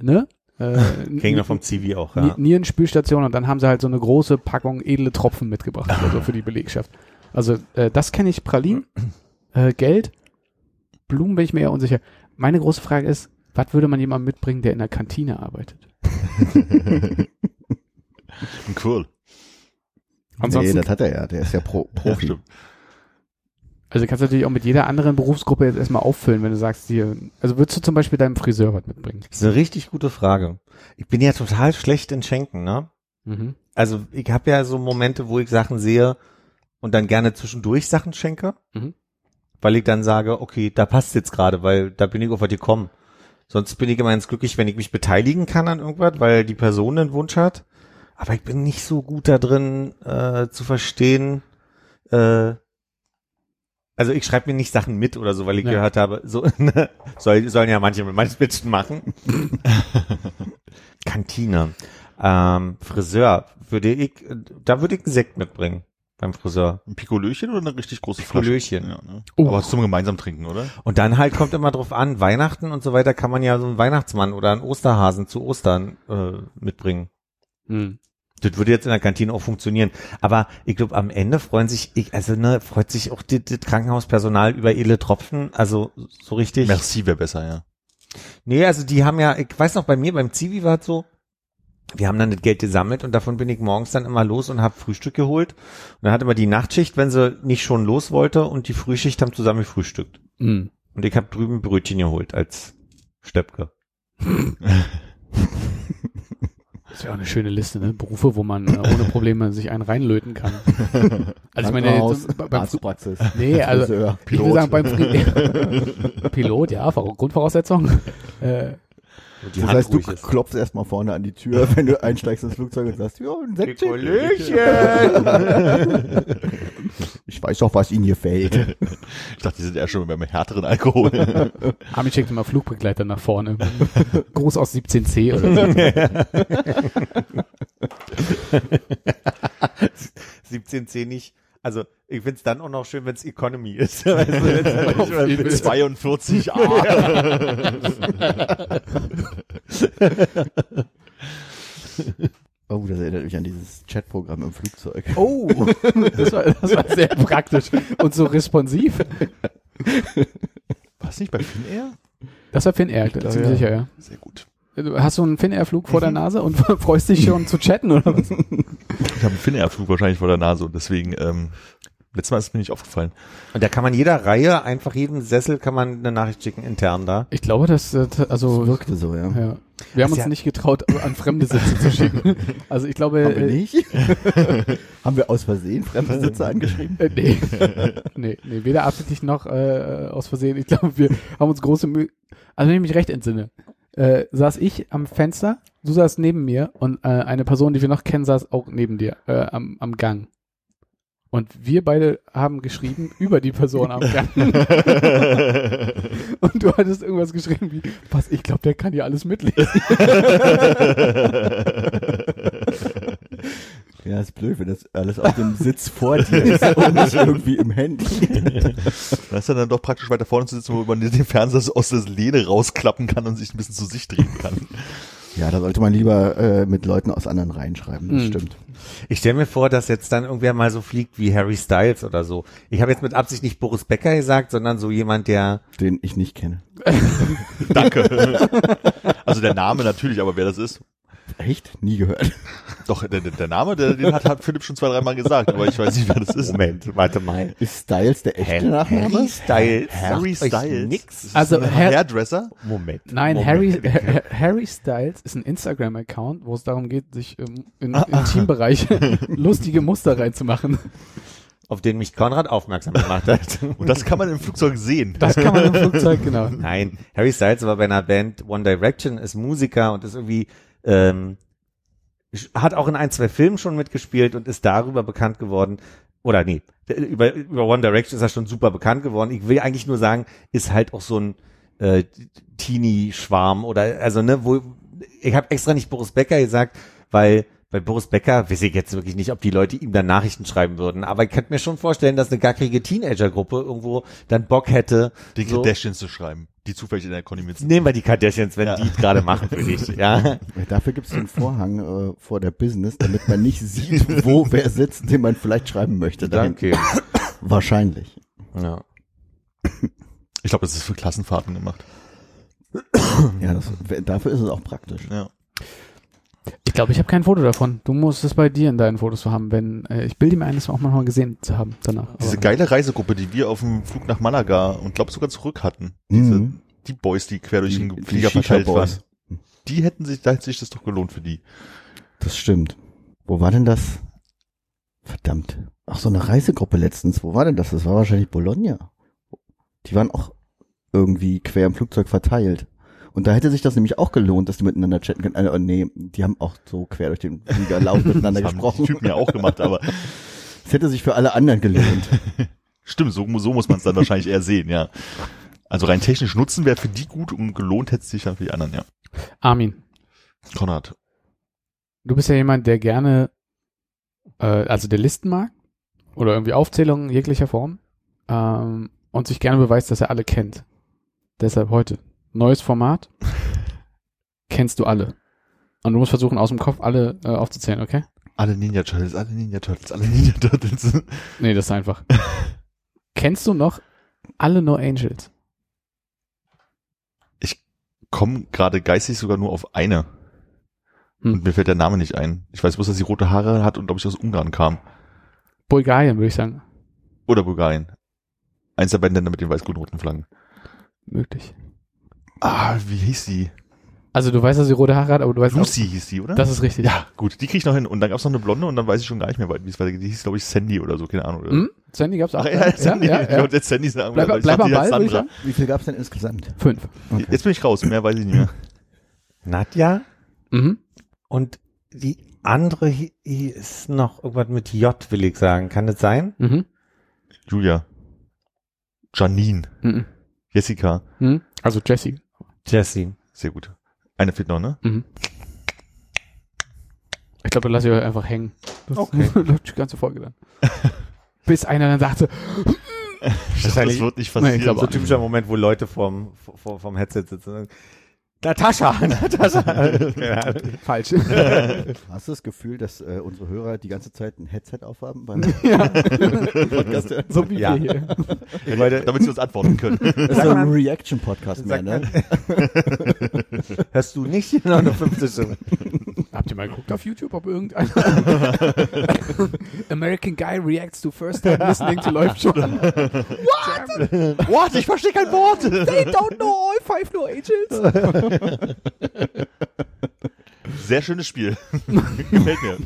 ne? Äh, Kriegen wir vom Zivi auch, ja. Nierenspülstation und dann haben sie halt so eine große Packung edle Tropfen mitgebracht oder so für die Belegschaft. Also äh, das kenne ich, Pralinen, äh, Geld, Blumen bin ich mir eher unsicher. Meine große Frage ist, was würde man jemandem mitbringen, der in der Kantine arbeitet? Cool. nee, Ansonsten, das hat er ja. Der ist ja Pro Ja, Profi. stimmt. Also kannst du natürlich auch mit jeder anderen Berufsgruppe jetzt erstmal auffüllen, wenn du sagst, dir, also würdest du zum Beispiel deinem Friseur was mitbringen? Das ist eine richtig gute Frage. Ich bin ja total schlecht in Schenken, ne? Mhm. Also ich habe ja so Momente, wo ich Sachen sehe und dann gerne zwischendurch Sachen schenke, Mhm. weil ich dann sage, okay, da passt jetzt gerade, weil da bin ich auf was gekommen. Sonst bin ich immer ganz glücklich, wenn ich mich beteiligen kann an irgendwas, weil die Person einen Wunsch hat. Aber ich bin nicht so gut da drin äh, zu verstehen. Äh, also ich schreibe mir nicht Sachen mit oder so, weil ich Ja. gehört habe, so ne, soll, sollen ja manche mit manchen Menschen machen. Kantine. Ähm, Friseur würde ich, da würde ich einen Sekt mitbringen beim Friseur. Ein Pikolöchen oder eine richtig große Pikolöchen. Flasche? Ja, ne? Oh. Aber zum gemeinsam trinken, oder? Und dann halt kommt immer drauf an, Weihnachten und so weiter kann man ja so einen Weihnachtsmann oder einen Osterhasen zu Ostern äh, mitbringen. Mhm. Das würde jetzt in der Kantine auch funktionieren. Aber ich glaube, am Ende freuen sich, ich, also ne, freut sich auch das das Krankenhauspersonal über edle Tropfen. Also so richtig. Merci wäre besser, ja. Nee, also die haben ja, ich weiß noch, bei mir beim Zivi war es so, wir haben dann das Geld gesammelt und davon bin ich morgens dann immer los und habe Frühstück geholt. Und dann hat immer die Nachtschicht, wenn sie nicht schon los wollte und die Frühschicht haben zusammen gefrühstückt. Mhm. Und ich habe drüben Brötchen geholt als Steppke. Das wäre auch eine schöne Liste, ne? Berufe, wo man äh, ohne Probleme sich einen reinlöten kann. Also ich meine, jetzt, beim Fri- Arztpraxis. Nee, also Friseur. ich will sagen, beim Fri Pilot, ja, Vora- Grundvoraussetzung. Äh, Die Das Hand heißt, du ist. klopfst erstmal vorne an die Tür, wenn du einsteigst ins Flugzeug und sagst, ja, ein Säckchen. Ich weiß doch, was Ihnen gefällt. Ich dachte, die sind eher schon beim härteren Alkohol. Armin schickt immer Flugbegleiter nach vorne. Gruß aus 17c oder so. 17C nicht. Also ich find's dann auch noch schön, wenn's Economy ist. Weißt du, mal jeden mit- 42a. Oh, das erinnert mich an dieses Chatprogramm im Flugzeug. Oh, das war, das war sehr praktisch und so responsiv. Was nicht bei Finnair? Das war Finnair, ziemlich ja. sicher, ja. Sehr gut. Du Hast du einen Finnair-Flug vor der Nase und freust dich schon zu chatten oder was? Ich habe einen Finnair-Flug wahrscheinlich vor der Nase und deswegen, ähm, letztes Mal ist es mir nicht aufgefallen. Und da kann man jeder Reihe, einfach jedem Sessel kann man eine Nachricht schicken intern da. Ich glaube, dass, äh, also, Das wirkte so, ja. ja. Wir haben Ist uns ja- nicht getraut, an fremde Sitze zu schicken. Also ich glaube, Haben wir äh, nicht? Haben wir aus Versehen fremde Sitze angeschrieben? Äh, nee. nee, nee, weder absichtlich noch äh, aus Versehen. Ich glaube, wir haben uns große Mühe. Also wenn ich mich recht entsinne, äh, saß ich am Fenster, du saßt neben mir und äh, eine Person, die wir noch kennen, saß auch neben dir äh, am, am Gang. Und wir beide haben geschrieben über die Person am Gang. und du hattest irgendwas geschrieben wie, was, ich glaube, der kann ja alles mitlesen. Ja, ist blöd, wenn das alles auf dem Sitz vor dir ist und nicht irgendwie im Handy. Das ist dann doch praktisch weiter vorne zu sitzen, wo man den Fernseher so aus der Lehne rausklappen kann und sich ein bisschen zu sich drehen kann. Ja, da sollte man lieber äh, mit Leuten aus anderen Reihen schreiben, das Hm. stimmt. Ich stelle mir vor, dass jetzt dann irgendwer mal so fliegt wie Harry Styles oder so. Ich habe jetzt mit Absicht nicht Boris Becker gesagt, sondern so jemand, der Den ich nicht kenne. Danke. also der Name natürlich, aber wer das ist, Echt? Nie gehört. doch, der, der der Name, der, den hat, hat Philipp schon zwei, dreimal gesagt, aber ich weiß nicht, wer das ist. Moment, warte mal. Ist Styles der echte Nachname? Harry Styles. Harry Styles. Nix. Ist Also Hairdresser? Moment. Nein, Moment. Harry, Ha- Harry Styles ist ein Instagram-Account, wo es darum geht, sich ähm, in Intimbereiche lustige Muster reinzumachen. Auf den mich Konrad aufmerksam gemacht hat. Und das kann man im Flugzeug sehen. Das kann man im Flugzeug, genau. Nein, Harry Styles war bei einer Band One Direction, ist Musiker und ist irgendwie, ähm, hat auch in ein, zwei Filmen schon mitgespielt und ist darüber bekannt geworden. Oder nee, über, über One Direction ist er schon super bekannt geworden. Ich will eigentlich nur sagen, ist halt auch so ein äh, Teenie-Schwarm oder also ne, wo ich habe extra nicht Boris Becker gesagt, weil bei Boris Becker weiß ich jetzt wirklich nicht, ob die Leute ihm dann Nachrichten schreiben würden, aber ich könnte mir schon vorstellen, dass eine gackrige Teenager-Gruppe irgendwo dann Bock hätte. Die so, Kardashians zu schreiben, die zufällig in der Conny mit sind. Nehmen wir die Kardashians, wenn Ja. die gerade machen für dich, ja. Dafür gibt es einen Vorhang äh, vor der Business, damit man nicht sieht, wo wer sitzt, den man vielleicht schreiben möchte. Danke. Wahrscheinlich. Ja. Ich glaube, das ist für Klassenfahrten gemacht. Ja, das, dafür ist es auch praktisch. Ja. Ich glaube, ich habe kein Foto davon. Du musst es bei dir in deinen Fotos haben, wenn äh, ich bilde mir ein, das auch manchmal gesehen zu haben danach. Diese Aber- geile Reisegruppe, die wir auf dem Flug nach Malaga und glaub sogar zurück hatten. Diese, Mhm. Die Boys, die quer durch Die- den Flieger verteilt waren. Die hätten sich, da hätte sich das doch gelohnt für die. Das stimmt. Wo war denn das? Verdammt. Ach, so eine Reisegruppe letztens. Wo war denn das? Das war wahrscheinlich Bologna. Die waren auch irgendwie quer im Flugzeug verteilt. Und da hätte sich das nämlich auch gelohnt, dass die miteinander chatten können. Äh, nee, die haben auch so quer durch den Flieger laut miteinander Das haben gesprochen. die Typen ja auch gemacht, aber Es hätte sich für alle anderen gelohnt. stimmt, so, so muss man es dann wahrscheinlich eher sehen, ja. Also rein technisch Nutzen wäre für die gut und gelohnt hätte es sich dann für die anderen, ja. Armin, Konrad. du bist ja jemand, der gerne, äh, also der Listen mag oder irgendwie Aufzählungen jeglicher Form ähm, und sich gerne beweist, dass er alle kennt. Deshalb heute neues Format. Kennst du alle? Und du musst versuchen, aus dem Kopf alle äh, aufzuzählen, okay? Alle Ninja Turtles, alle Ninja Turtles, alle Ninja Turtles. Nee, das ist einfach. Kennst du noch alle No Angels? Komm gerade geistig sogar nur auf eine. Hm. Und mir fällt der Name nicht ein. Ich weiß bloß, dass sie rote Haare hat und glaube ich aus Ungarn kam. Bulgarien, würde ich sagen. Oder Bulgarien. Eins der beiden Länder mit den weiß-grün-roten Flaggen. Möglich. Ah, wie hieß sie? Also du weißt, dass sie rote Haare hat, aber du weißt Lucy hieß sie, oder? auch, das ist richtig. ja, gut, die krieg ich noch hin. Und dann gab's noch eine Blonde und dann weiß ich schon gar nicht mehr, wie es weitergeht. Die hieß, glaube ich, Sandy oder so, keine Ahnung. Oder? Hm? Sandy gab's auch. Ach ja, Sandy. Ja, Ich ja, wollte jetzt Sandy sagen. Bleib, weil ich bleib am Ball, ich Sandra. sagen. Wie viel gab's denn insgesamt? Fünf. Okay. Jetzt bin ich raus, mehr weiß ich nicht mehr. Nadja Mhm. und die andere ist noch irgendwas mit J, will ich sagen. Kann das sein? Mhm. Julia. Janine. Mhm. Jessica. Mhm. Also Jessie. Jessie. Sehr gut. Eine fehlt noch, ne? Mhm. Ich glaube, da lasse ich euch einfach hängen. Das Okay. läuft die ganze Folge dann. Bis einer dann sagt so, Das wird nicht passieren. Nee, ich glaub So ein typischer Moment, wo Leute vorm, vor, vom Headset sitzen und sagen, Natascha, Natascha. Falsch. Hast du das Gefühl, dass äh, unsere Hörer die ganze Zeit ein Headset aufhaben beim ja. Podcast? Das So wie Ja. wir hier. Ich wollte, Damit sie uns antworten können. ist so ein Reaction-Podcast mehr, ne? hörst du nicht noch eine 50 Stunden? Habt ihr mal geguckt auf YouTube, ob irgendeiner American Guy reacts to first time listening to läuft schon. What? What? Ich verstehe kein Wort. They don't know all five no angels. Sehr schönes Spiel. Gefällt mir.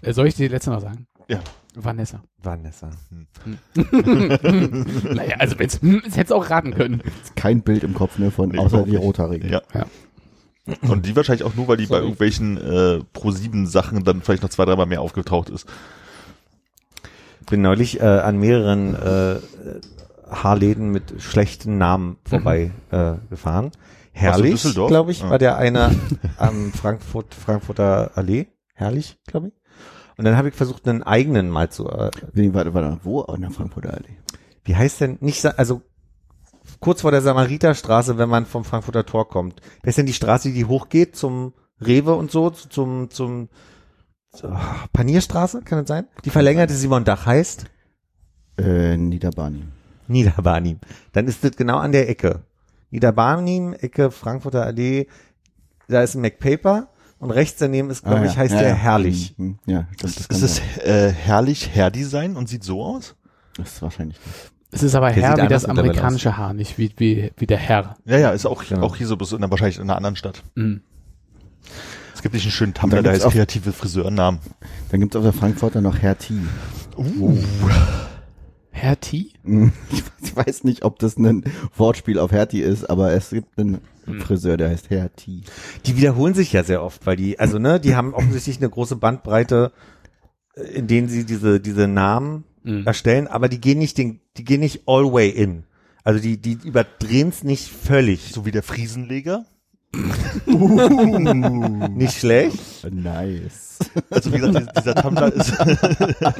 Äh, Soll ich dir die letzte noch sagen? Ja. Vanessa. Vanessa. naja, also wenn's, hm, es hätte auch raten können. Kein Bild im Kopf, ne, von Nee, außer die. Rothaarigen. Ja. Ja. Und die wahrscheinlich auch nur, weil die bei Sorry. irgendwelchen äh, Pro-7-Sachen dann vielleicht noch zwei, dreimal mehr aufgetaucht ist. Bin neulich äh, an mehreren äh, Haarläden mit schlechten Namen vorbei äh, gefahren. Herrlich, glaube ich, Ah. war der eine am Frankfurt, Frankfurter Allee. Herrlich, glaube ich. Und dann habe ich versucht, einen eigenen mal zu, äh, Wie, warte, warte, wo? In der Frankfurter Allee. wie heißt denn, nicht, also kurz vor der Samariterstraße, wenn man vom Frankfurter Tor kommt. Das ist denn die Straße, die hochgeht zum Rewe und so, zu- zum, zum, zur Panierstraße, kann das sein? Die verlängerte Simon Dach heißt Äh, Niederbarnim. Niederbarnim. Dann ist das genau an der Ecke. Niederbarnim, Ecke Frankfurter Allee, da ist ein McPaper und rechts daneben ist, glaube Ah, ich, ja. heißt ja, der ja. Herrlich. Mhm, mhm. Ja, das, das, Ist es äh, herrlich Hairdesign und sieht so aus? das ist wahrscheinlich nicht. Es ist aber Der Herr wie das amerikanische Haar, nicht wie, wie, wie der Herr. Ja, ja, ist auch, Genau. auch hier so, bloß in, einer- wahrscheinlich in einer anderen Stadt. Mhm. Es gibt nicht einen schönen Tumblr, dann der heißt kreative Friseurnamen. Dann gibt's auf der Frankfurter noch Herr T. Uh. Herr T? Ich weiß nicht, ob das ein Wortspiel auf Hertie ist, aber es gibt einen Friseur, der heißt Herr T. Die wiederholen sich ja sehr oft, weil die, also ne, die haben offensichtlich eine große Bandbreite, in denen sie diese, diese Namen Mhm. erstellen, aber die gehen nicht den, die gehen nicht all way in. Also die, die überdrehen es nicht völlig. So wie der Friesenleger. Nicht schlecht. Nice. Also wie gesagt, dieser- Tumblr ist,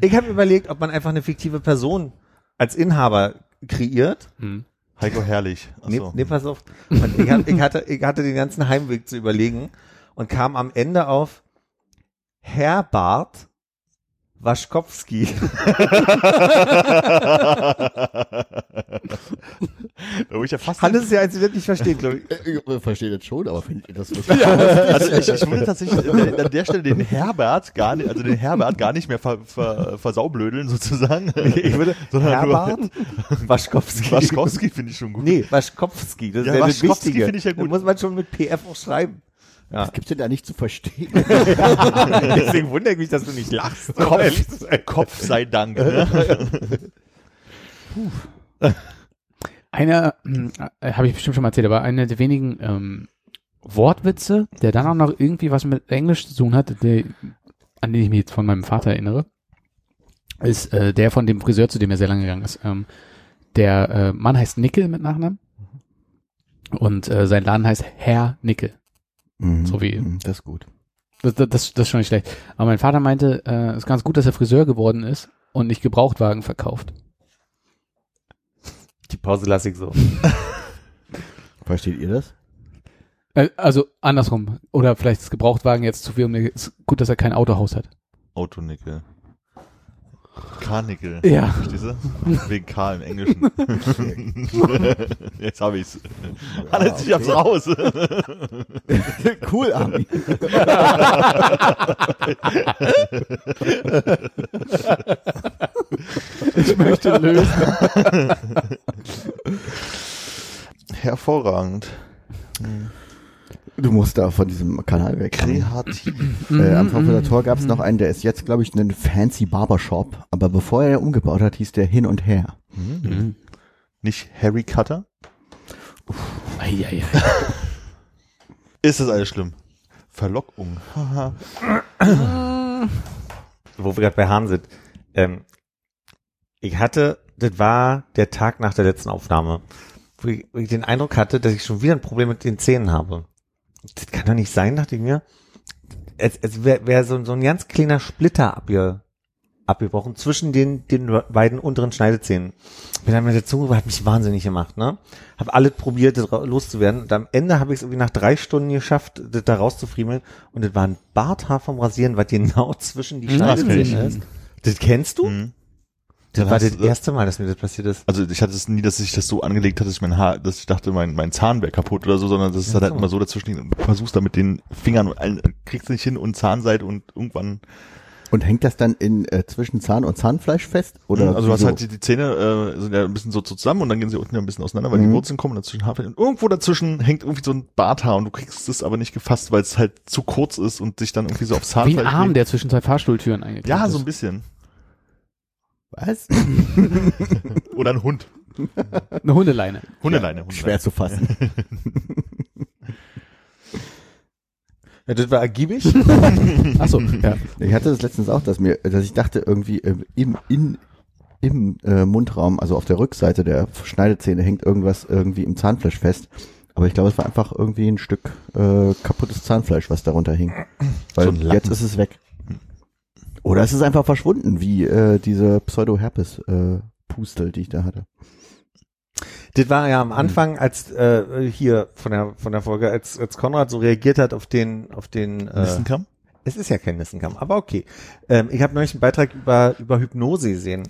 Ich habe überlegt, ob man einfach eine fiktive Person als Inhaber kreiert. Mhm. Heiko Herrlich. Nee, Achso. nee, pass auf. Und ich, hab, ich, hatte, ich hatte den ganzen Heimweg zu überlegen und kam am Ende auf Herbart Waschkowski. Da ich ja fast Hannes ist ja eins, wird nicht verstehen, glaube ich. Ich verstehe das schon, aber findet ihr das so Also ich, ich würde tatsächlich an der Stelle den Herbert gar nicht, also den Herbert gar nicht mehr ver, ver, versaublödeln sozusagen. Ich würde Sondern nur- Herbart Waschkowski. Waschkowski finde ich schon gut. Nee, Waschkowski. Das Ja, das Waschkowski Wichtige. finde ich ja gut. Da muss man schon mit PF auch schreiben. Ja. Was gibt's denn da nicht zu verstehen? Deswegen wundere ich mich, dass du nicht lachst. sein. Kopf sei Dank. Ne? Einer, äh, habe ich bestimmt schon mal erzählt, aber einer der wenigen ähm, Wortwitze, der dann auch noch irgendwie was mit Englisch zu tun hat, der, an den ich mich jetzt von meinem Vater erinnere, ist äh, der von dem Friseur, zu dem er sehr lange gegangen ist. Ähm, der äh, Mann heißt Nickel mit Nachnamen und äh, sein Laden heißt Herr Nickel. Mhm. So wie- Mhm, Das ist gut. Das, das, das das ist schon nicht schlecht. Aber mein Vater meinte, äh, es ist ganz gut, dass er Friseur geworden ist und nicht Gebrauchtwagen verkauft. Die Pause lasse ich so. Versteht ihr das? Äh, also andersrum. Oder vielleicht ist Gebrauchtwagen jetzt zu viel. Um ist gut, dass er kein Autohaus hat. Autonickel. Karnickel. Ja. Verstehst du? Wegen K im Englischen. Jetzt habe ich's. Hannes, ich hab's raus. cool, Armin. Ich möchte lösen. Hervorragend. Du musst da von diesem Kanal weg. Kreativ. Äh, am Frankfurter Tor gab es noch einen, der ist jetzt, glaube ich, ein fancy Barbershop. Aber bevor er umgebaut hat, hieß der Hin und Her. Nicht Harry Cutter? Eieiei. Ist das alles schlimm? Verlockung. Haha. Wo wir gerade bei Hahn sind. Ähm, ich hatte, das war der Tag nach der letzten Aufnahme, wo ich, wo ich den Eindruck hatte, dass ich schon wieder ein Problem mit den Zähnen habe. Das kann doch nicht sein, dachte ich mir. Es, es wäre wär so, so ein ganz kleiner Splitter abge, abgebrochen zwischen den, den beiden unteren Schneidezähnen. Bin dann mit der Zunge, hat mich wahnsinnig gemacht, ne? Hab alles probiert, das loszuwerden. Und am Ende habe ich es irgendwie nach drei Stunden geschafft, das da rauszufriemeln. Und das war ein Barthaar vom Rasieren, was genau zwischen die ich. Schneidezähne ist. Das kennst du? Mhm. Das war das erste Mal, dass mir das passiert ist. Also ich hatte es nie, dass sich das so angelegt hat, dass ich mein Haar, dass ich dachte, mein, mein Zahn wäre kaputt oder so, sondern das ist Ja, halt so. immer so dazwischen du versuchst da mit den Fingern und allen, kriegst nicht hin und Zahnseite und irgendwann, Und hängt das dann in äh, zwischen Zahn und Zahnfleisch fest? Oder also du hast halt die, die Zähne äh, sind ja ein bisschen so zusammen und dann gehen sie unten ja ein bisschen auseinander, weil Mhm. die Wurzeln kommen und dazwischen Haarfleisch und irgendwo dazwischen hängt irgendwie so ein Barthaar und du kriegst es aber nicht gefasst, weil es halt zu kurz ist und sich dann irgendwie so aufs Wie Zahnfleisch ein Arm, legt. der zwischen zwei Fahrstuhltüren eingeklemmt Ja, so ein bisschen. Was? Oder ein Hund. Eine Hundeleine. Hundeleine. Hundeleine. Schwer zu fassen. Ja, das war ergiebig. Achso, ja. Ich hatte das letztens auch, dass mir, dass ich dachte irgendwie äh, im in im äh, Mundraum, also auf der Rückseite der Schneidezähne hängt irgendwas irgendwie im Zahnfleisch fest. Aber ich glaube, es war einfach irgendwie ein Stück äh, kaputtes Zahnfleisch, was darunter hing. Weil So jetzt ist es weg. Oder es ist einfach verschwunden, wie äh, diese Pseudo-Herpes-Pustel, die ich da hatte. Das war ja am Anfang, als äh, hier von der von der Folge, als, als Konrad so reagiert hat auf den auf den äh, Nissenkamm? es ist ja kein Nissenkamm, aber okay. Ähm, ich habe neulich einen Beitrag über über Hypnose gesehen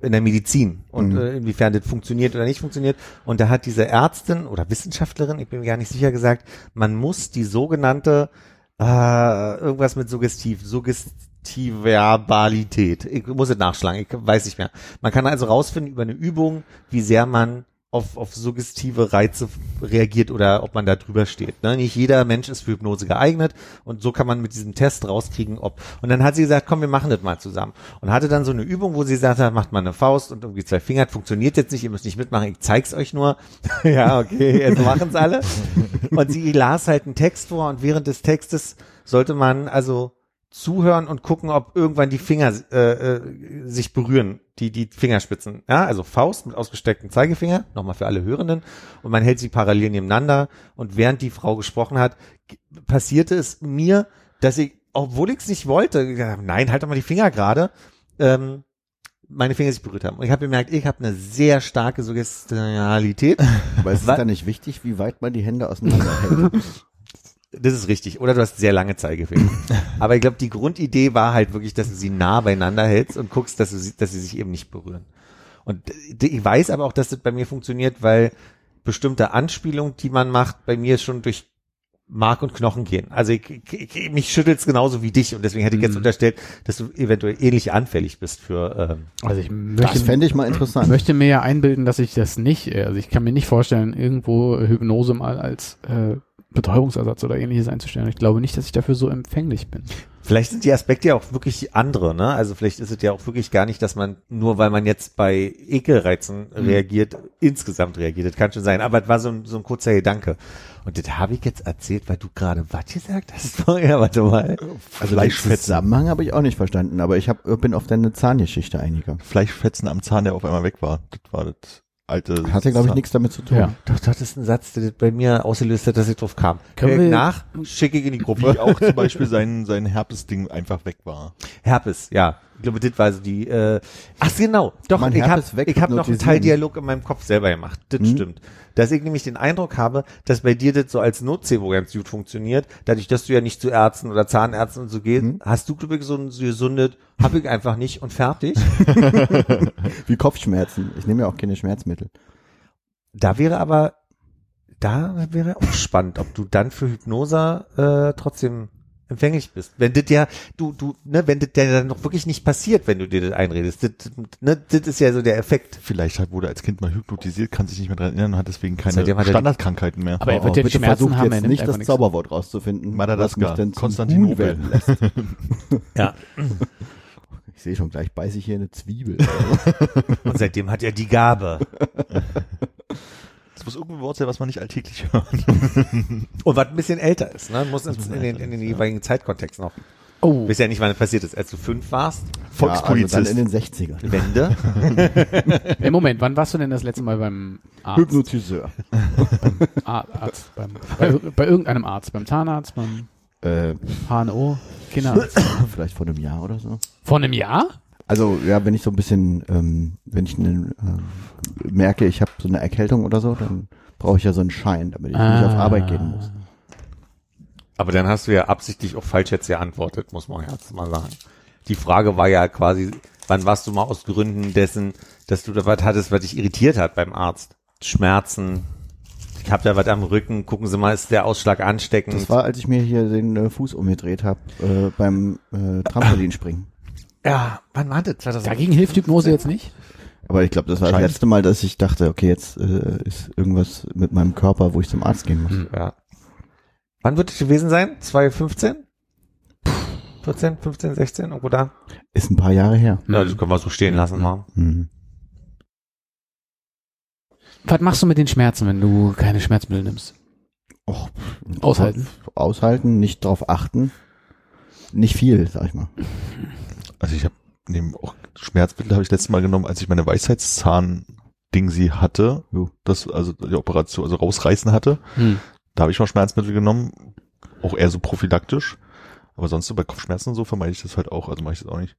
in der Medizin und Mhm. äh, inwiefern das funktioniert oder nicht funktioniert. Und da hat diese Ärztin oder Wissenschaftlerin, ich bin mir gar nicht sicher, gesagt, man muss die sogenannte äh, irgendwas mit suggestiv, Suggestivverbalität. Ich muss es nachschlagen, ich weiß nicht mehr. Man kann also rausfinden über eine Übung, wie sehr man auf, auf suggestive Reize reagiert oder ob man da drüber steht. Ne? Nicht jeder Mensch ist für Hypnose geeignet und so kann man mit diesem Test rauskriegen, ob. Und dann hat sie gesagt, komm, wir machen das mal zusammen. Und hatte dann so eine Übung, wo sie sagte, macht mal eine Faust und irgendwie zwei Finger, funktioniert jetzt nicht, ihr müsst nicht mitmachen, ich zeig's euch nur. ja, okay, jetzt machen's alle. Und sie las halt einen Text vor und während des Textes sollte man also zuhören und gucken, ob irgendwann die Finger äh, äh, sich berühren, die die Fingerspitzen. Ja, also Faust mit ausgestecktem Zeigefinger, nochmal für alle Hörenden, und man hält sie parallel nebeneinander. Und während die Frau gesprochen hat, passierte es mir, dass ich, obwohl ich es nicht wollte, nein, halt doch mal die Finger gerade, ähm, meine Finger sich berührt haben. Und ich habe gemerkt, ich habe eine sehr starke Suggestionalität. Aber es ist dann nicht wichtig, wie weit man die Hände auseinander hält. Das ist richtig. Oder du hast sehr lange Zeigefinger. Aber ich glaube, die Grundidee war halt wirklich, dass du sie nah beieinander hältst und guckst, dass, du sie, dass sie sich eben nicht berühren. Und ich weiß aber auch, dass das bei mir funktioniert, weil bestimmte Anspielungen, die man macht, bei mir schon durch Mark und Knochen gehen. Also ich, ich, ich, mich schüttelt's genauso wie dich und deswegen hätte ich jetzt Mhm. unterstellt, dass du eventuell ähnlich anfällig bist für ähm, Also ich Das möchte, fände ich mal interessant. möchte mir ja einbilden, dass ich das nicht, äh, also ich kann mir nicht vorstellen, irgendwo Hypnose mal als äh, Betäubungsersatz oder ähnliches einzustellen. Ich glaube nicht, dass ich dafür so empfänglich bin. Vielleicht sind die Aspekte ja auch wirklich andere, ne? Also vielleicht ist es ja auch wirklich gar nicht, dass man nur weil man jetzt bei Ekelreizen reagiert, insgesamt reagiert. Das kann schon sein. Aber es war so ein, so ein kurzer Gedanke. Und das habe ich jetzt erzählt, weil du gerade was gesagt hast vorher. Warte mal. Also den Zusammenhang habe ich auch nicht verstanden, aber ich hab, bin auf deine Zahngeschichte eingegangen. Fleischfetzen am Zahn, der auf einmal weg war. Das war das alte. Hat ja, glaube ich, nichts damit zu tun. Ja. Doch, das ist ein Satz, der das bei mir ausgelöst hat, dass ich drauf kam. Können wir- nach, schicke ich in die Gruppe. Wie auch zum Beispiel sein, sein Herpes-Ding einfach weg war. Herpes, ja. Ich glaube, das war so die, äh, ach genau, doch, man ich habe hab noch einen? Teildialog in meinem Kopf selber gemacht. Das Hm? stimmt. Dass ich nämlich den Eindruck habe, dass bei dir das so als Notzevo ganz gut funktioniert. Dadurch, dass du ja nicht zu Ärzten oder Zahnärzten und so gehst, Hm? hast du, glaube ich, so ein gesundes, hab ich einfach nicht und fertig. Wie Kopfschmerzen. Ich nehme ja auch keine Schmerzmittel. Da wäre aber, da wäre auch spannend, ob du dann für Hypnose äh, trotzdem empfänglich bist. Wenn das ja, du, du, ne, wenn das ja dann noch wirklich nicht passiert, wenn du dir das einredest. Das, ne, das ist ja so der Effekt. Vielleicht hat, wurde als Kind mal hypnotisiert, kann sich nicht mehr dran erinnern und hat deswegen keine Standardkrankheiten mehr. Aber er wird ja die bitte Schmerzen versucht haben, jetzt nicht das nichts. Zauberwort rauszufinden, Madagaskar, Konstantinopel. Lässt. Ja. Ich sehe schon, gleich beiße ich hier eine Zwiebel. Und seitdem hat er die Gabe. Das muss irgendein Wort sein, was man nicht alltäglich hört. Und was ein bisschen älter ist, ne? Muss ins, in, den, in den jeweiligen Zeitkontext noch. Oh, Wisst ja nicht, wann das passiert ist. Als du fünf warst, Volkspolizist. Ja, also dann in den 60ern. Wende. im Moment, wann warst du denn das letzte Mal beim Arzt? Hypnotiseur. Ar- Arzt beim, bei, bei irgendeinem Arzt, beim Zahnarzt, beim Äh, HNO, Kinderarzt. vielleicht vor einem Jahr oder so. Vor einem Jahr? Also ja, wenn ich so ein bisschen, ähm, wenn ich ne, äh, merke, ich habe so eine Erkältung oder so, dann brauche ich ja so einen Schein, damit ich nicht auf Ah. Arbeit gehen muss. Aber dann hast du ja absichtlich auch falsch jetzt geantwortet, muss man jetzt mal sagen. Die Frage war ja quasi, wann warst du mal aus Gründen dessen, dass du da was hattest, was dich irritiert hat beim Arzt? Schmerzen, ich hab da was am Rücken, gucken Sie mal, ist der Ausschlag ansteckend? Das war, als ich mir hier den äh, Fuß umgedreht habe äh, beim äh, Trampolinspringen. Ja, wann war das? 2000? Dagegen hilft Hypnose jetzt nicht? Aber ich glaube, das war das letzte Mal, dass ich dachte, okay, jetzt äh, ist irgendwas mit meinem Körper, wo ich zum Arzt gehen muss. Hm. Ja. Wann wird es gewesen sein? 2015? 14, 15, 16, irgendwo da? Ist ein paar Jahre her. Ja, das können wir so stehen lassen, mal. Mhm. Was machst du mit den Schmerzen, wenn du keine Schmerzmittel nimmst? Och, Aushalten. Aushalten, nicht drauf achten. Nicht viel, sag ich mal. Also ich habe neben auch Schmerzmittel habe ich letztes Mal genommen, als ich meine Weisheitszahn-Ding sie hatte, das also die Operation, also rausreißen hatte. Hm. Da habe ich mal Schmerzmittel genommen, auch eher so prophylaktisch. Aber sonst so bei Kopfschmerzen und so vermeide ich das halt auch, also mache ich das auch nicht.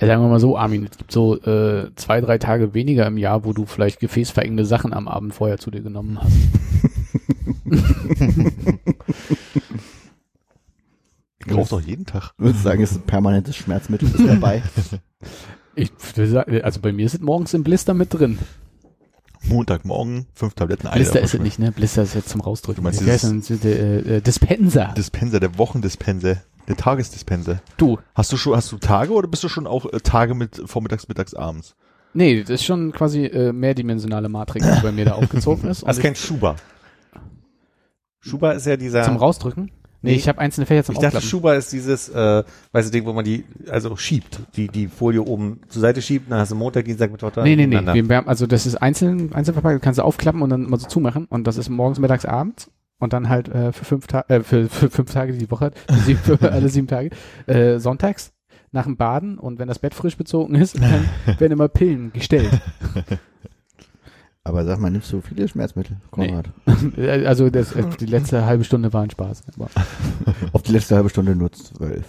Ja, sagen wir mal so, Armin, es gibt so äh, zwei, drei Tage weniger im Jahr, wo du vielleicht gefäßverengende Sachen am Abend vorher zu dir genommen hast. Ich rauche doch jeden Tag. Ich würde sagen, es ist ein permanentes Schmerzmittel ist dabei. Ich sagen, also bei mir ist es morgens im Blister mit drin. Montagmorgen, fünf Tabletten. Blister ist es nicht, ne? Blister ist jetzt zum Rausdrücken. Du meinst heißt denn, äh, äh, Dispenser. Dispenser, der Wochendispenser, der Tagesdispenser. Du. Hast du schon, hast du Tage oder bist du schon auch äh, Tage mit vormittags, mittags, abends? Nee, das ist schon quasi äh, mehrdimensionale Matrix, die bei mir da aufgezogen ist. Und Also ich, kein Schuber. Schuber ist ja dieser. zum Rausdrücken? Nee, Nee. ich habe einzelne Fächer zum ich dachte. Schuber ist dieses, äh, weißt du, Ding, wo man die, also schiebt, die, die Folie oben zur Seite schiebt, dann hast du Montag, Dienstag, Mittwoch, Nee, nee, nee. hintereinander. Wir, wir haben, also das ist einzeln, einzeln verpackt, kannst du aufklappen und dann mal so zumachen und das ist morgens, mittags, abends und dann halt äh, für fünf Tage, äh, für, für fünf Tage die Woche, sieben, für alle sieben Tage, äh, sonntags nach dem Baden und wenn das Bett frisch bezogen ist, dann werden immer Pillen gestellt. Aber sag mal, nimmst du viele Schmerzmittel, Konrad? Äh, also das, äh, die letzte halbe Stunde war ein Spaß. Aber Auf die letzte halbe Stunde nur zwölf.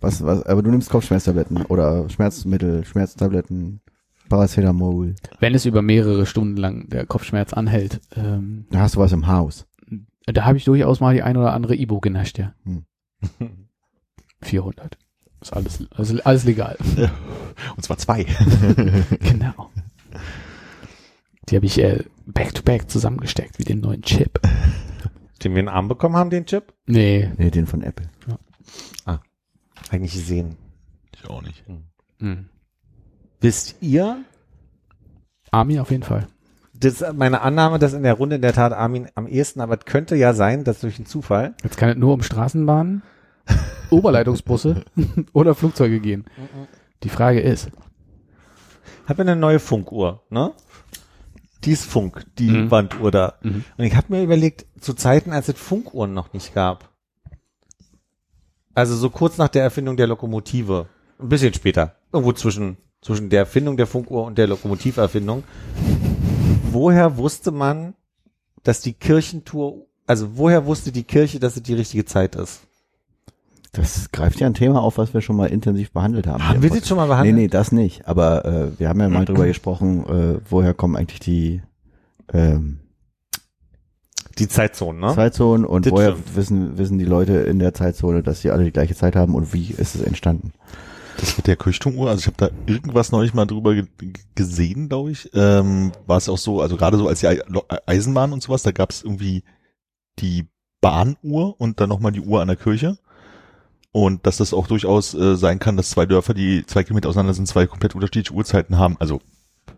Was, was, aber du nimmst Kopfschmerztabletten oder Schmerzmittel, Schmerztabletten, Paracetamol. wenn es über mehrere Stunden lang der Kopfschmerz anhält, ähm, Da hast du was im Haus. da habe ich durchaus mal die ein oder andere Ibo genascht, ja. Hm. 400. Ist alles, also alles legal. Und zwar zwei. Genau. Die habe ich äh, back-to-back zusammengesteckt, wie den neuen Chip. Den wir in den Arm bekommen haben, den Chip? Nee. Nee, den von Apple. Eigentlich sehen. Ich auch nicht. Hm. Wisst ihr, Army auf jeden Fall. das ist meine Annahme, dass in der Runde in der Tat Armin am ehesten, aber es könnte ja sein, dass durch einen Zufall, Jetzt kann es nur um Straßenbahnen, Oberleitungsbusse oder Flugzeuge gehen. Die Frage ist, hat mir eine neue Funkuhr, ne? Die ist Funk, die Mhm. Wanduhr da. Mhm. Und ich habe mir überlegt, zu Zeiten, als es Funkuhren noch nicht gab, also so kurz nach der Erfindung der Lokomotive, ein bisschen später, irgendwo zwischen, zwischen der Erfindung der Funkuhr und der Lokomotiverfindung, woher wusste man, dass die Kirchentour, also woher wusste die Kirche, dass es die richtige Zeit ist? Das greift ja ein Thema auf, was wir schon mal intensiv behandelt haben. Haben wir das schon mal Nee, behandelt? nee, das nicht. Aber äh, wir haben ja mal drüber gesprochen, äh, woher kommen eigentlich die ähm, Die Zeitzonen, ne? Zeitzonen und Das woher stimmt. wissen, wissen die Leute in der Zeitzone, dass sie alle die gleiche Zeit haben und wie ist es entstanden? Das mit der Kirchturmuhr, also ich habe da irgendwas neulich mal drüber ge gesehen, glaube ich. Ähm, war es auch so, also gerade so als die Eisenbahn und sowas, da gab es irgendwie die Bahnuhr und dann nochmal die Uhr an der Kirche. Und dass das auch durchaus äh, sein kann, dass zwei Dörfer, die zwei Kilometer auseinander sind, zwei komplett unterschiedliche Uhrzeiten haben. Also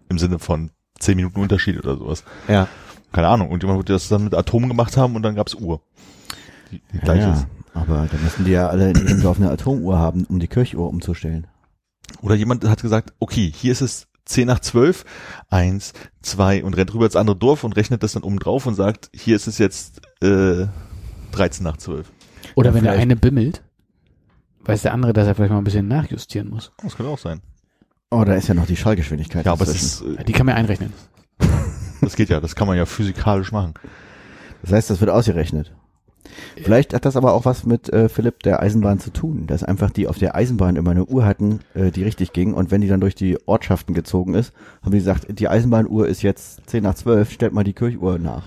im Sinne von zehn Minuten Unterschied oder sowas. Ja. Keine Ahnung. Und jemand wird das dann mit Atomen gemacht haben und dann gab's Uhr. Die, die ja, ist. aber dann müssen die ja alle in ihrem Dorf eine Atomuhr haben, um die Kirchuhr umzustellen. Oder jemand hat gesagt, okay, hier ist es 10 nach 12, eins, zwei und rennt rüber ins andere Dorf und rechnet das dann oben drauf und sagt, hier ist es jetzt äh, 13 nach 12. oder Ja, wenn der eine bimmelt, weiß der andere, dass er vielleicht mal ein bisschen nachjustieren muss. Das könnte auch sein. Oh, da ist ja noch die Schallgeschwindigkeit. Ja, aber es ist, äh, Die kann man einrechnen. das geht ja, das kann man ja physikalisch machen. Das heißt, das wird ausgerechnet. Vielleicht hat das aber auch was mit äh, Philipp der Eisenbahn zu tun, dass einfach die auf der Eisenbahn immer eine Uhr hatten, äh, die richtig ging und wenn die dann durch die Ortschaften gezogen ist, haben die gesagt, die Eisenbahnuhr ist jetzt 10 nach 12, stellt mal die Kirchuhr nach.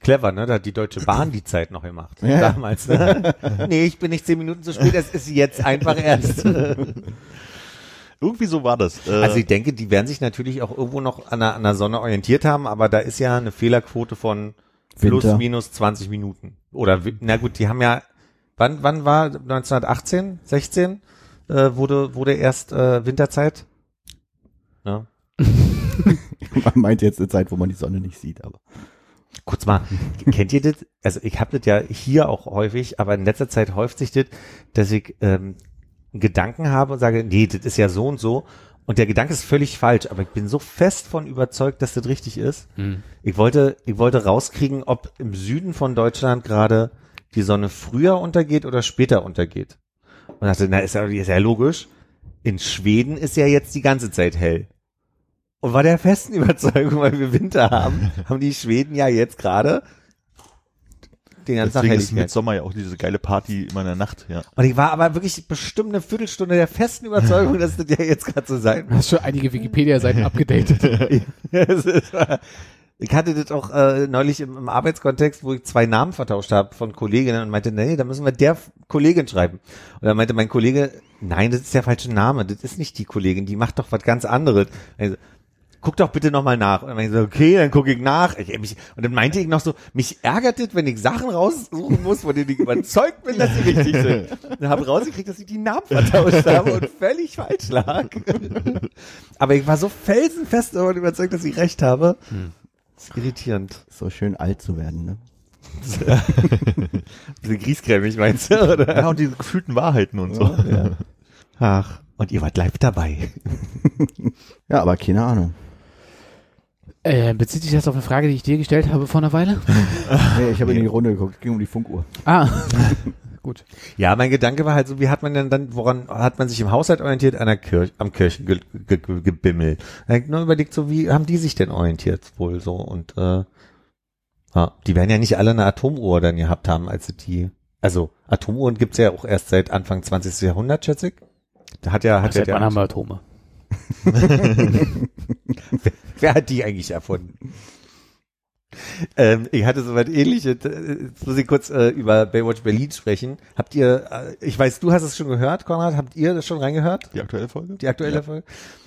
Clever, ne? Da hat die Deutsche Bahn die Zeit noch gemacht. Ja. Damals. Ne? nee, ich bin nicht zehn Minuten zu spät, es ist jetzt einfach erst. Irgendwie so war das. Äh, Also ich denke, die werden sich natürlich auch irgendwo noch an der, an der Sonne orientiert haben, aber da ist ja eine Fehlerquote von plus Winter. minus 20 Minuten. Oder na gut, die haben ja wann wann war 1918, 16 äh, wurde wurde erst äh, Winterzeit? Ja. Man meint jetzt eine Zeit, wo man die Sonne nicht sieht, aber. Kurz mal, kennt ihr das? Also ich habe das ja hier auch häufig, aber in letzter Zeit häuft sich das, dass ich ähm, Gedanken habe und sage, nee, das ist ja so und so. Und der Gedanke ist völlig falsch, aber ich bin so fest von überzeugt, dass das richtig ist. Ich wollte, ich wollte rauskriegen, ob im Süden von Deutschland gerade die Sonne früher untergeht oder später untergeht. Und dachte, na, ist ja, ist ja logisch. In Schweden ist ja jetzt die ganze Zeit hell. Und war der festen Überzeugung, weil wir Winter haben, haben die Schweden ja jetzt gerade den ganzen Tag Deswegen ist Helligkeit. Midsommar ja auch diese geile Party immer in der Nacht, ja. Und ich war aber wirklich bestimmt eine Viertelstunde der festen Überzeugung, dass das ja jetzt gerade so sein Du hast schon einige Wikipedia-Seiten abgedatet. Ich hatte das auch äh, neulich im, im Arbeitskontext, wo ich zwei Namen vertauscht habe von Kolleginnen und meinte, nee, da müssen wir der Kollegin schreiben. Und dann meinte mein Kollege, nein, das ist der falsche Name, das ist nicht die Kollegin, die macht doch was ganz anderes. Also, guck doch bitte nochmal nach. Und dann meinte ich so, okay, dann gucke ich nach. Ich, mich, und dann meinte ich noch so, mich ärgert es, wenn ich Sachen raussuchen muss, von denen ich überzeugt bin, dass sie richtig sind. Dann habe ich rausgekriegt, dass ich die Namen vertauscht habe und völlig falsch lag. Aber ich war so felsenfest davon überzeugt, dass ich recht habe. Das ist irritierend. So schön alt zu werden, ne? Bisschen griesgrämig, meinst du, oder? Ja, und die gefühlten Wahrheiten und so. Ja. Ach, und ihr wart live dabei. Ja, aber keine Ahnung. Äh, bezieht sich das auf eine Frage, die ich dir gestellt habe vor einer Weile? Nee, ich habe in die Runde geguckt, es ging um die Funkuhr. Ah, gut. Ja, mein Gedanke war halt so, wie hat man denn dann, woran hat man sich im Haushalt orientiert? An der Kirche, am Kirchengebimmel. Ich nur überlegt, so wie haben die sich denn orientiert wohl so und äh, ja, die werden ja nicht alle eine Atomuhr dann gehabt haben, als sie die, also Atomuhren gibt's ja auch erst seit Anfang 20. Jahrhundert, schätze ich. Da hat ja, hat ja Seit wann der, haben wir Atome? Wer hat die eigentlich erfunden? Ähm, ich hatte soweit ähnliche, äh, jetzt muss ich kurz äh, über Baywatch Berlin sprechen. Habt ihr, äh, ich weiß, du hast es schon gehört, Konrad, habt ihr das schon reingehört? Die aktuelle Folge? Die aktuelle Folge?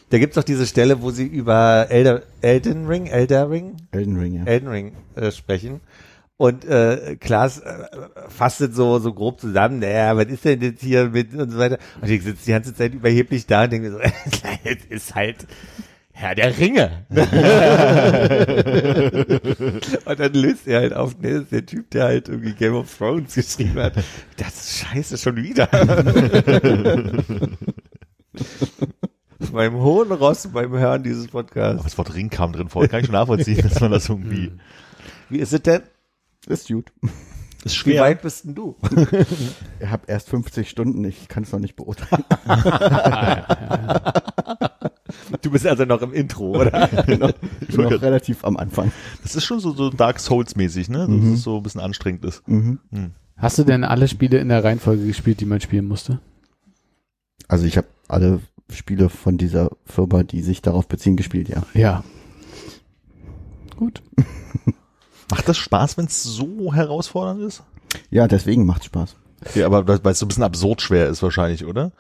Da gibt's doch diese Stelle, wo sie über Elder, Elden Ring, Elder Ring, Elden Ring, ja. Elden Ring äh, sprechen. Und äh, Klaas äh, fastet so so grob zusammen, naja, was ist denn jetzt hier mit und so weiter. Und ich sitze die ganze Zeit überheblich da und denke mir so, es ist halt Herr der Ringe. und dann löst er halt auf, ne, das ist der Typ, der halt irgendwie Game of Thrones geschrieben hat. Das ist scheiße schon wieder. beim hohen Ross beim Hören dieses Podcasts. Aber das Wort Ring kam drin vor. Kann ich schon nachvollziehen, dass man das irgendwie. Wie ist es denn? Ist gut. Ist Wie weit bist denn du? Ich habe erst 50 Stunden, ich kann es noch nicht beurteilen. Du bist also noch im Intro, oder? genau. Ich bin noch relativ am Anfang. Das ist schon so, so Dark Souls mäßig, ne? Dass es so ein bisschen anstrengend ist. Mhm. Hast du denn alle Spiele in der Reihenfolge gespielt, die man spielen musste? Also ich habe alle Spiele von dieser Firma, die sich darauf beziehen, gespielt, ja. Ja. Gut. Macht das Spaß, wenn es so herausfordernd ist? Ja, deswegen macht's Spaß. Ja, aber weil es so ein bisschen absurd schwer ist wahrscheinlich, oder?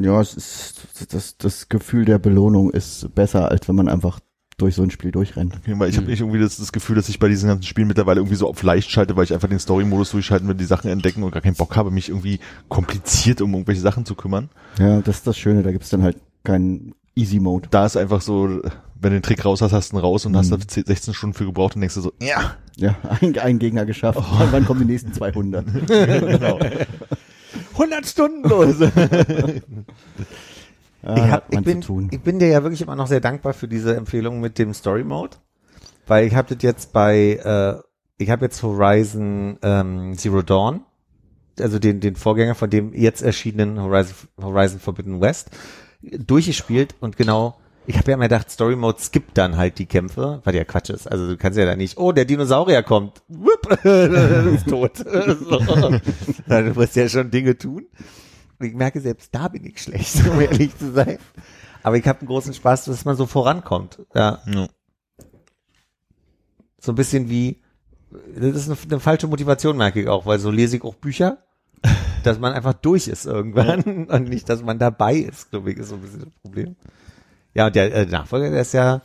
Ja, es ist das, das Gefühl der Belohnung ist besser, als wenn man einfach durch so ein Spiel durchrennt. Okay, weil ich habe nicht irgendwie das, das Gefühl, dass ich bei diesen ganzen Spielen mittlerweile irgendwie so auf leicht schalte, weil ich einfach den Story-Modus durchschalten will, die Sachen entdecken und gar keinen Bock habe, mich irgendwie kompliziert um irgendwelche Sachen zu kümmern. Ja, das ist das Schöne, da gibt's dann halt keinen Easy Mode. Da ist einfach so, wenn du den Trick raus hast, hast du ihn raus und hast da Mhm. 10, 16 Stunden für gebraucht und denkst du so, ja, Ja, ein, ein Gegner geschafft. Und wann kommen die nächsten 200? genau. 100 Stunden los. Ah, ich, hab, hat ich, bin, ich bin dir ja wirklich immer noch sehr dankbar für diese Empfehlung mit dem Story Mode, weil ich habe das jetzt bei, äh, ich habe jetzt Horizon ähm, Zero Dawn, also den, den Vorgänger von dem jetzt erschienenen Horizon, Horizon Forbidden West, durchgespielt und genau, ich habe ja immer gedacht, Story Mode skippt dann halt die Kämpfe, weil der Quatsch ist. Also du kannst ja da nicht, oh, der Dinosaurier kommt, Wupp, ist tot. so. Du musst ja schon Dinge tun. Und ich merke, selbst da bin ich schlecht, um ehrlich zu sein. Aber ich habe einen großen Spaß, dass man so vorankommt. Ja, Ja. so ein bisschen wie, das ist eine, eine falsche Motivation, merke ich auch, weil so lese ich auch Bücher, dass man einfach durch ist irgendwann und nicht, dass man dabei ist, glaube ich, ist so ein bisschen das Problem. Ja, und der äh, Nachfolger, der ist ja,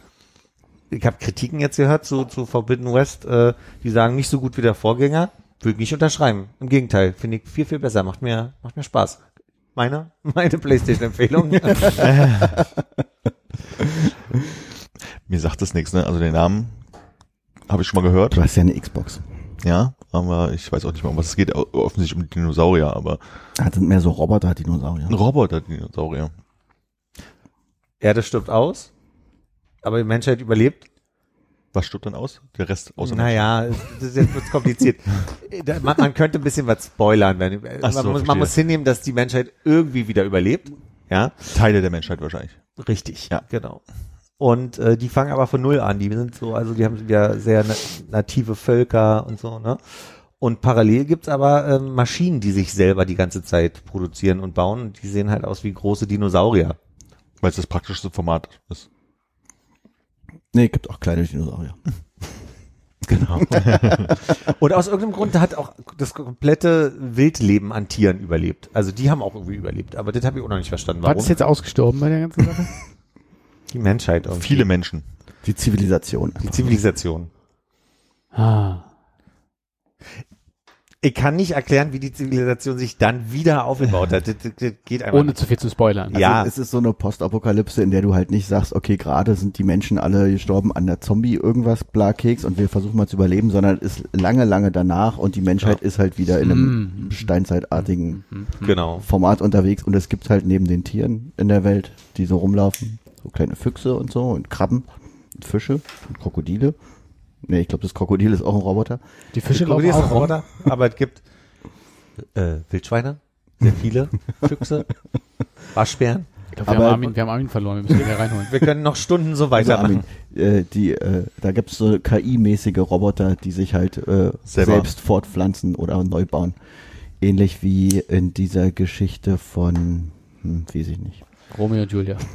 ich habe Kritiken jetzt gehört zu, zu Forbidden West, äh, die sagen nicht so gut wie der Vorgänger. Würde ich nicht unterschreiben. Im Gegenteil, finde ich viel, viel besser. Macht mir, macht mir Spaß. Meine, meine Playstation-Empfehlung. Mir sagt das nichts, ne? Also den Namen habe ich schon mal gehört, Du hast ja eine Xbox. Ja, aber ich weiß auch nicht mehr, um was es geht. Offensichtlich um Dinosaurier, aber Das sind mehr so Roboter-Dinosaurier. ein Roboter-Dinosaurier. Erde stirbt aus, aber die Menschheit überlebt. Was stirbt dann aus? Der Rest außer Naja, das ist jetzt wird's kompliziert. Man, man könnte ein bisschen was spoilern. Wenn, so, man, muss, man muss hinnehmen, dass die Menschheit irgendwie wieder überlebt. Ja, Teile der Menschheit wahrscheinlich. richtig. Ja. genau. Und äh, die fangen aber von null an. Die sind so, also die haben ja sehr na native Völker und so, ne? Und parallel gibt's aber ähm, Maschinen, die sich selber die ganze Zeit produzieren und bauen. Und die sehen halt aus wie große Dinosaurier. Weil es das praktischste Format ist. Nee, gibt auch kleine Dinosaurier. Genau. und aus irgendeinem Grund hat auch das komplette Wildleben an Tieren überlebt. Also die haben auch irgendwie überlebt. Aber das habe ich auch noch nicht verstanden. Warum? ist jetzt ausgestorben bei der ganzen Sache? die Menschheit irgendwie. Viele Menschen. Die Zivilisation. Die Zivilisation. ah. Ich kann nicht erklären, wie die Zivilisation sich dann wieder aufgebaut hat. Das, das, das geht einfach Ohne nicht. zu viel zu spoilern. Ja. Also es ist so eine Postapokalypse, in der du halt nicht sagst, okay, gerade sind die Menschen alle gestorben an der Zombie irgendwas, bla Keks und wir versuchen mal zu überleben, sondern es ist lange, lange danach und die Menschheit ist halt wieder in einem Mm. steinzeitartigen Genau. Format unterwegs und es gibt halt neben den Tieren in der Welt, die so rumlaufen, so kleine Füchse und so und Krabben und Fische und Krokodile. Nee, ich glaube, das Krokodil ist auch ein Roboter. Die Fische laufen ist auch. Roboter, aber es gibt äh, Wildschweine, sehr viele, Füchse, Waschbären. Ich glaub, wir, Aber- haben Armin, wir haben Armin verloren, wir müssen ihn wieder reinholen. Wir können noch Stunden so Also, weitermachen. Armin, äh, die, äh, da gibt's so KI-mäßige Roboter, die sich halt äh, Selber. selbst fortpflanzen oder neu bauen. Ähnlich wie in dieser Geschichte von, hm, weiß ich nicht. Romeo und Julia.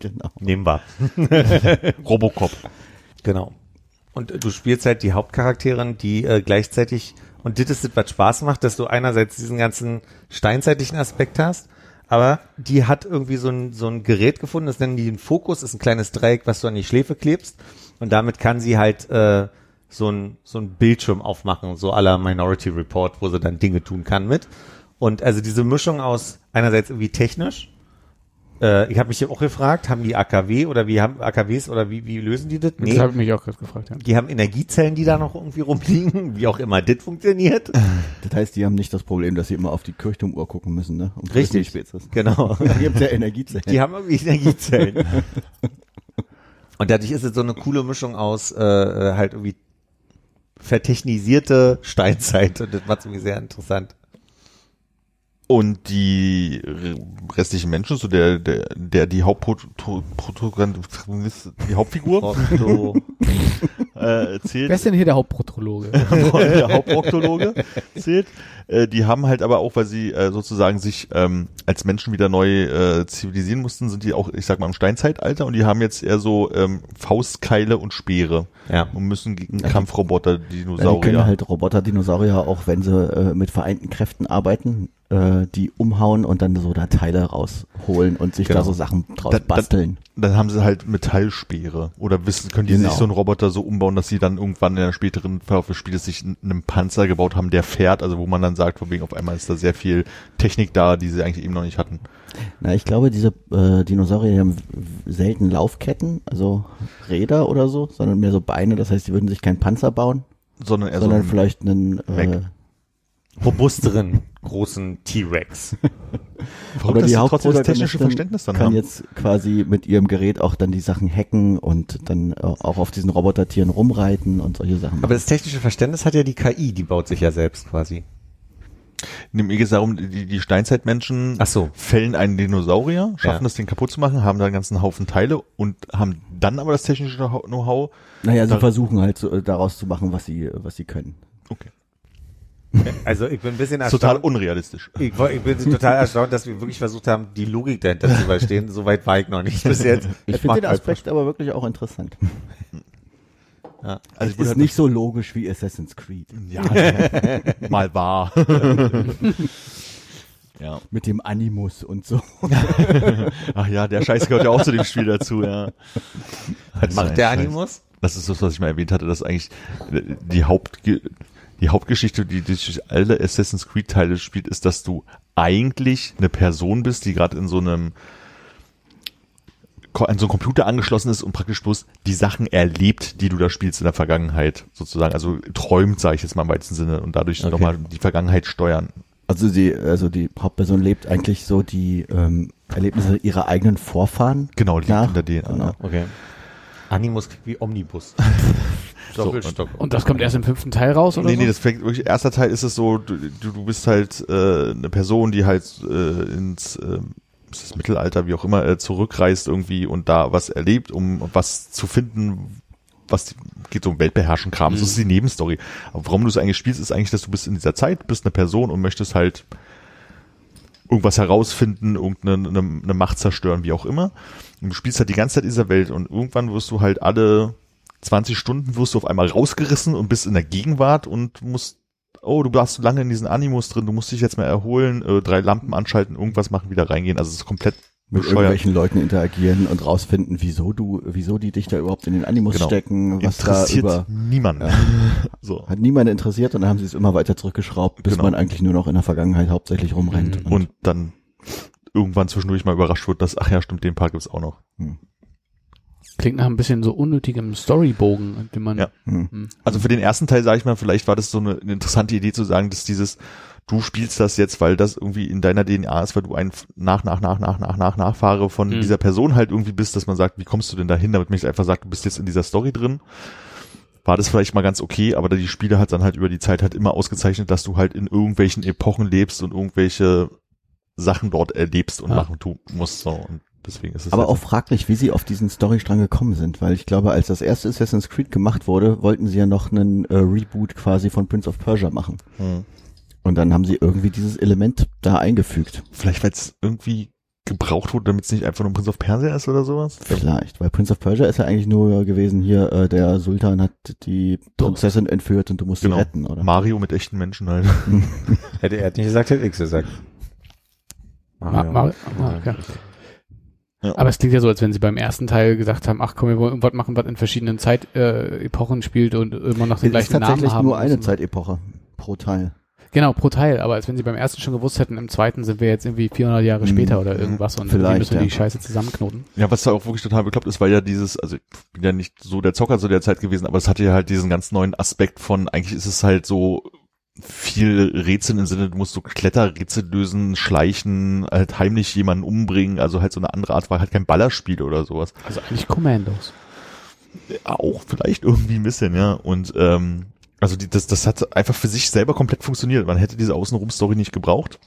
Genau. Nehmen wir. Robocop. Genau. Und äh, du spielst halt die Hauptcharakterin, die äh, gleichzeitig, und das ist das, was Spaß macht, dass du einerseits diesen ganzen steinzeitlichen Aspekt hast, aber die hat irgendwie so ein, so ein Gerät gefunden, das nennen die den Fokus, ist ein kleines Dreieck, was du an die Schläfe klebst und damit kann sie halt äh, so ein, so ein Bildschirm aufmachen, so aller Minority Report, wo sie dann Dinge tun kann mit. Und also diese Mischung aus einerseits irgendwie technisch, äh, ich habe mich hier auch gefragt, haben die AKW oder wie haben AKWs oder wie, wie lösen die das? Das habe ich mich auch gerade gefragt. Ja. Die haben Energiezellen, die da noch irgendwie rumliegen, wie auch immer das funktioniert. Das heißt, die haben nicht das Problem, dass sie immer auf die Kirchturmuhr gucken müssen, ne? Um Richtig. Genau. Da gibt's ja Energiezellen. Die haben irgendwie Energiezellen. Und dadurch ist es so eine coole Mischung aus äh, halt irgendwie vertechnisierte Steinzeit und das macht irgendwie sehr interessant. Und die restlichen Menschen, so der, der, der die Hauptprotagonist, die Hauptfigur äh, erzählt, Wer ist denn hier der Hauptprotologe? der Hauptproktologe zählt. Äh, die haben halt aber auch, weil sie äh, sozusagen sich ähm, als Menschen wieder neu äh, zivilisieren mussten, sind die auch, ich sag mal, im Steinzeitalter und die haben jetzt eher so ähm, Faustkeile und Speere ja. und müssen gegen Kampfroboter, Ja, die Dinosaurier. können halt Roboter-Dinosaurier, auch wenn sie äh, mit vereinten Kräften arbeiten, äh, die umhauen und dann so da Teile rausholen und sich Genau. da so Sachen draus Da- da- basteln. dann haben sie halt Metallspeere. Oder wissen, können die Genau. sich so einen Roboter so umbauen, dass sie dann irgendwann in der späteren Verlauf des Spieles sich einen Panzer gebaut haben, der fährt, also wo man dann sagt, von wegen auf einmal ist da sehr viel Technik da, die sie eigentlich eben noch nicht hatten. Na, ich glaube, diese äh, Dinosaurier die haben selten Laufketten, also Räder oder so, sondern mehr so Beine. Das heißt, die würden sich keinen Panzer bauen, Sondern eher sondern so vielleicht einen äh. Robusteren großen T-Rex. oder dass die trotzdem das technische Verständnis dann kann haben. jetzt quasi mit ihrem Gerät auch dann die Sachen hacken und dann äh, auch auf diesen Robotertieren rumreiten und solche Sachen. Aber das technische Verständnis hat ja die KI, die baut sich ja selbst quasi. Nee, Mir geht es darum, die, die Steinzeitmenschen Ach so. fällen einen Dinosaurier, schaffen Ja. es, den kaputt zu machen, haben da einen ganzen Haufen Teile und haben dann aber das technische Know-how. naja, sie versuchen halt so, äh, daraus zu machen, was sie, was sie können. Also ich bin ein bisschen Ist total erstaunt. unrealistisch. Ich, ich bin total erstaunt, dass wir wirklich versucht haben, die Logik dahinter zu verstehen. So weit war ich noch nicht bis jetzt. Ich Es finde den halt Aspekt aber wirklich auch interessant. Ja. Also es ist nicht so logisch wie Assassin's Creed. Ja, mal wahr. ja. Mit dem Animus und so. Ach ja, der Scheiß gehört ja auch zu dem Spiel dazu, ja. Was macht der Animus? Das ist das, was ich mal erwähnt hatte, dass eigentlich die Haupt die Hauptgeschichte, die durch alle Assassin's Creed Teile spielt, ist, dass du eigentlich eine Person bist, die gerade in so einem an so einen Computer angeschlossen ist und praktisch bloß die Sachen erlebt, die du da spielst in der Vergangenheit, sozusagen. Also träumt, sage ich jetzt mal im weitesten Sinne, und dadurch Okay. nochmal die Vergangenheit steuern. Also die, also die Hauptperson lebt eigentlich so die ähm, Erlebnisse ihrer eigenen Vorfahren. Genau, liegt nach. hinter denen. Genau. Okay. Animus klingt wie Omnibus. Doppelstock. Und das kommt erst im fünften Teil raus, oder Nee, so? nee, das fängt wirklich, erster Teil ist es so, du, du, bist halt äh, eine Person, die halt äh, ins äh, ist das Mittelalter, wie auch immer, äh, zurückreist irgendwie und da was erlebt, um was zu finden, was die, geht so um Weltbeherrschen Kram, das ist die Nebenstory. Aber warum du es eigentlich spielst, ist eigentlich, dass du bist in dieser Zeit, bist eine Person und möchtest halt irgendwas herausfinden, irgendeine eine, eine Macht zerstören, wie auch immer. Und du spielst halt die ganze Zeit in dieser Welt und irgendwann wirst du halt alle 20 Stunden wirst du auf einmal rausgerissen und bist in der Gegenwart und musst, oh, du warst so lange in diesen Animus drin, du musst dich jetzt mal erholen, äh, drei Lampen anschalten, irgendwas machen, wieder reingehen. Also es ist komplett Mit bescheuert. irgendwelchen Leuten interagieren und rausfinden, wieso du, wieso die dich da überhaupt in den Animus Genau. stecken, was da Interessiert über, niemanden. So. hat niemand interessiert und dann haben sie es immer weiter zurückgeschraubt, bis Genau. man eigentlich nur noch in der Vergangenheit hauptsächlich rumrennt. Und dann irgendwann zwischendurch mal überrascht wird, dass, ach ja, stimmt, den Part gibt's auch noch. Klingt nach ein bisschen so unnötigem Storybogen, den man. Ja. Hm. Also für den ersten Teil, sage ich mal, vielleicht war das so eine, eine interessante Idee zu sagen, dass dieses, du spielst das jetzt, weil das irgendwie in deiner DNA ist, weil du ein nach, nach, nach, nach, nach, nach, Nachfahre von Mhm. dieser Person halt irgendwie bist, dass man sagt, wie kommst du denn dahin, damit man nicht einfach sagt, du bist jetzt in dieser Story drin. War das vielleicht mal ganz okay, aber die Spiele hat dann halt über die Zeit halt immer ausgezeichnet, dass du halt in irgendwelchen Epochen lebst und irgendwelche Sachen dort erlebst und Ja. machen tu musst. So. Und deswegen ist es Aber halt auch fraglich, wie sie auf diesen Storystrang gekommen sind, weil ich glaube, als das erste Assassin's Creed gemacht wurde, wollten sie ja noch einen äh, Reboot quasi von Prince of Persia machen. Hm. Und dann haben sie irgendwie dieses Element da eingefügt. Vielleicht, weil es irgendwie gebraucht wurde, damit es nicht einfach nur Prince of Persia ist oder sowas. Vielleicht, weil Prince of Persia ist ja eigentlich nur gewesen hier, äh, der Sultan hat die Prinzessin entführt und du musst Genau. sie retten, oder? Mario mit echten Menschen halt. Hätte er nicht gesagt, hätte ich gesagt. Ma Ma ah, okay. Ja. Aber es klingt ja so, als wenn sie beim ersten Teil gesagt haben, ach komm, wir wollen irgendwas machen, was in verschiedenen Zeitepochen äh, Epochen spielt und immer noch den Es ist gleichen Namen tatsächlich haben. nur eine müssen. Zeitepoche pro Teil. Genau, pro Teil, aber als wenn sie beim ersten schon gewusst hätten, im zweiten sind wir jetzt irgendwie 400 Jahre Mhm. später oder irgendwas und Vielleicht, müssen wir ja. die Scheiße zusammenknoten. Ja, was da auch wirklich total bekloppt ist, weil ja dieses, also ich bin ja nicht so der Zocker zu der Zeit gewesen, aber es hatte ja halt diesen ganz neuen Aspekt von, eigentlich ist es halt so viel Rätsel im Sinne, du musst so Kletterrätsel lösen, schleichen, halt heimlich jemanden umbringen, also halt so eine andere Art, war halt kein Ballerspiel oder sowas. Also eigentlich Commandos. Auch vielleicht irgendwie ein bisschen, ja. Und ähm, also die, das, das hat einfach für sich selber komplett funktioniert. Man hätte diese Außenrum-Story nicht gebraucht.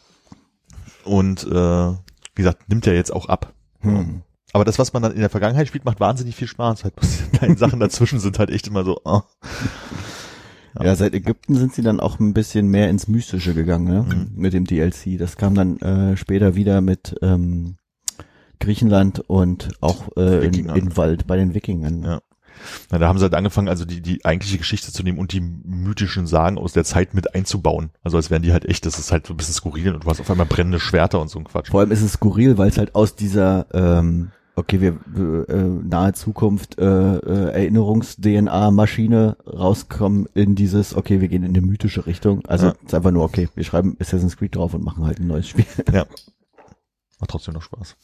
Und äh, wie gesagt, nimmt ja jetzt auch ab. Hm. Aber das, was man dann in der Vergangenheit spielt, macht wahnsinnig viel Spaß. Halt, die kleinen Sachen dazwischen sind halt echt immer so. Oh. Ja. seit Ägypten sind sie dann auch ein bisschen mehr ins Mystische gegangen, ne? Mhm. Mit dem DLC. Das kam dann äh, später wieder mit ähm, Griechenland und auch äh, in, in Wald bei den Wikingern. Ja. Na, da haben sie halt angefangen, also die, die eigentliche Geschichte zu nehmen und die mythischen Sagen aus der Zeit mit einzubauen. Also als wären die halt echt, das ist halt so ein bisschen skurril und du hast auf einmal brennende Schwerter und so ein Quatsch. Vor allem ist es skurril, weil es halt aus dieser ähm, okay, wir äh, nahe Zukunft äh, äh, Erinnerungs-DNA-Maschine rauskommen in dieses, okay, wir gehen in eine mythische Richtung. Also Ja. es ist einfach nur, okay, wir schreiben Assassin's Creed drauf und machen halt ein neues Spiel. Ja. Macht trotzdem noch Spaß.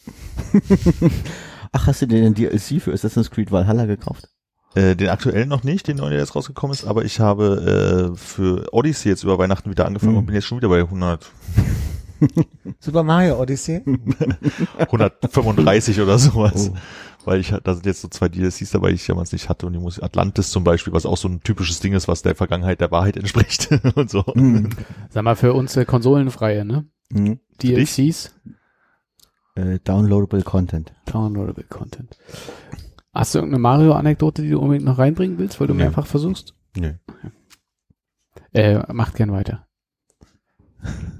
Ach, hast du dir den DLC für Assassin's Creed Valhalla gekauft? Äh, den aktuellen noch nicht, den neuen, der jetzt rausgekommen ist, aber ich habe äh, für Odyssey jetzt über Weihnachten wieder angefangen Mhm. und bin jetzt schon wieder bei 100, Super Mario Odyssey? 135 oder sowas. Oh. Weil ich, da sind jetzt so zwei DLCs dabei, die ich damals nicht hatte und die muss Atlantis zum Beispiel, was auch so ein typisches Ding ist, was der Vergangenheit der Wahrheit entspricht und so. Mhm. Sag mal, für uns äh, Konsolenfreie, ne? Mhm. DLCs, Äh, downloadable Content. Downloadable Content. Hast du irgendeine Mario-Anekdote, die du unbedingt noch reinbringen willst, weil du Nee. mehrfach versuchst? Nö. Äh, macht gern weiter.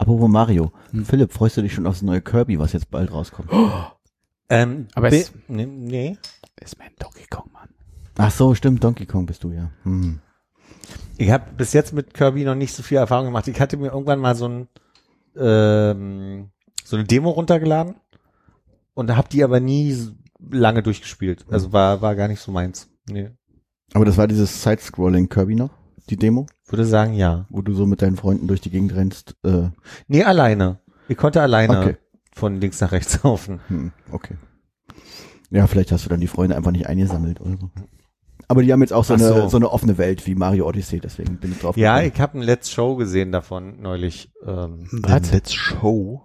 Apropos Mario. Hm. Philipp, freust du dich schon aufs neue Kirby, was jetzt bald rauskommt? Ähm, Aber es- nee, nee. Ist mein Donkey Kong, Mann. Ach so, stimmt, Donkey Kong bist du ja. Hm. Ich habe bis jetzt mit Kirby noch nicht so viel Erfahrung gemacht. Ich hatte mir irgendwann mal so ein ähm, so eine Demo runtergeladen und habe die aber nie lange durchgespielt. Also war war gar nicht so meins. Nee. Aber das war dieses Side-Scrolling Kirby noch, die Demo, Würde sagen ja. wo du so mit deinen Freunden durch die Gegend rennst. Äh, Nee, alleine. Ich konnte alleine Okay. von links nach rechts laufen. hm, okay. Ja, vielleicht hast du dann die Freunde einfach nicht eingesammelt oder so. Aber die haben jetzt auch so, Ach eine, so. so eine offene Welt wie Mario Odyssey, deswegen bin ich drauf Ja, gekommen. ich habe ein Let's Show gesehen davon neulich. Ähm, Eine Let's Show?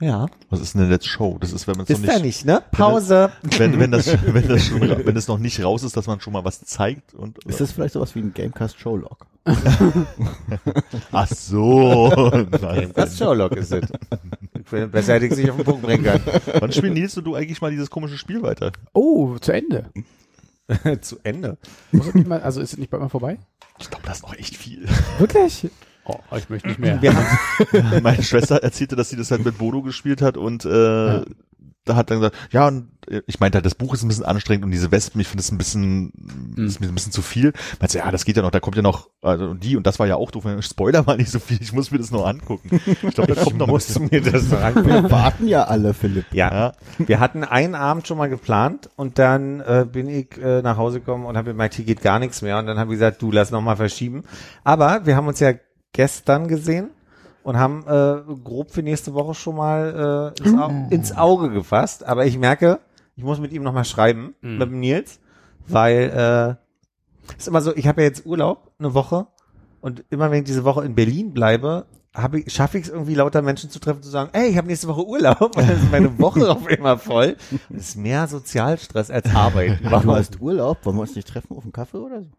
Ja. Was ist eine Let's Show? Das ist, wenn man es noch Ist da nicht, nicht, ne? Pause. wenn, wenn das, wenn das schon, wenn es noch nicht raus ist, dass man schon mal was zeigt und, Ist das vielleicht sowas wie ein Gamecast Showlog? ach so. Das Showlog ist es. Besser hätte ich sich auf den Punkt bringen können. Wann spielen Nils und du eigentlich mal dieses komische Spiel weiter? Oh, zu Ende. Zu Ende. Nicht mal, also ist es nicht bald mal vorbei? Ich glaube, das ist noch echt viel. Wirklich? Oh, ich möchte nicht mehr. Wir haben, Meine Schwester erzählte, dass sie das halt mit Bodo gespielt hat und äh, da hat dann gesagt, ja, und äh, ich meinte halt, das Buch ist ein bisschen anstrengend und diese Wespen, ich finde es ein bisschen, ist mir ein bisschen zu viel. Meinte, ja, das geht ja noch, da kommt ja noch, also und die und das war ja auch doof. Spoiler mal nicht so viel, ich muss mir das noch angucken. Ich glaube, da kommt noch was. musst mir das angucken. Wir warten ja alle, Philipp. Ja, wir hatten einen Abend schon mal geplant und dann äh, bin ich äh, nach Hause gekommen und habe gemerkt, hier geht gar nichts mehr und dann habe ich gesagt, du lass noch mal verschieben. Aber wir haben uns ja gestern gesehen und haben äh, grob für nächste Woche schon mal äh, ins, Au ins Auge gefasst. Aber ich merke, ich muss mit ihm noch mal schreiben, mit dem Nils, weil äh, ist immer so, ich habe ja jetzt Urlaub, eine Woche und immer wenn ich diese Woche in Berlin bleibe, habe ich, schaffe ich es irgendwie lauter Menschen zu treffen, zu sagen, ey, ich habe nächste Woche Urlaub und dann ist meine Woche auf einmal voll. Und es ist mehr Sozialstress als Arbeit. Du hast Urlaub, wollen wir uns nicht treffen auf einen Kaffee oder so?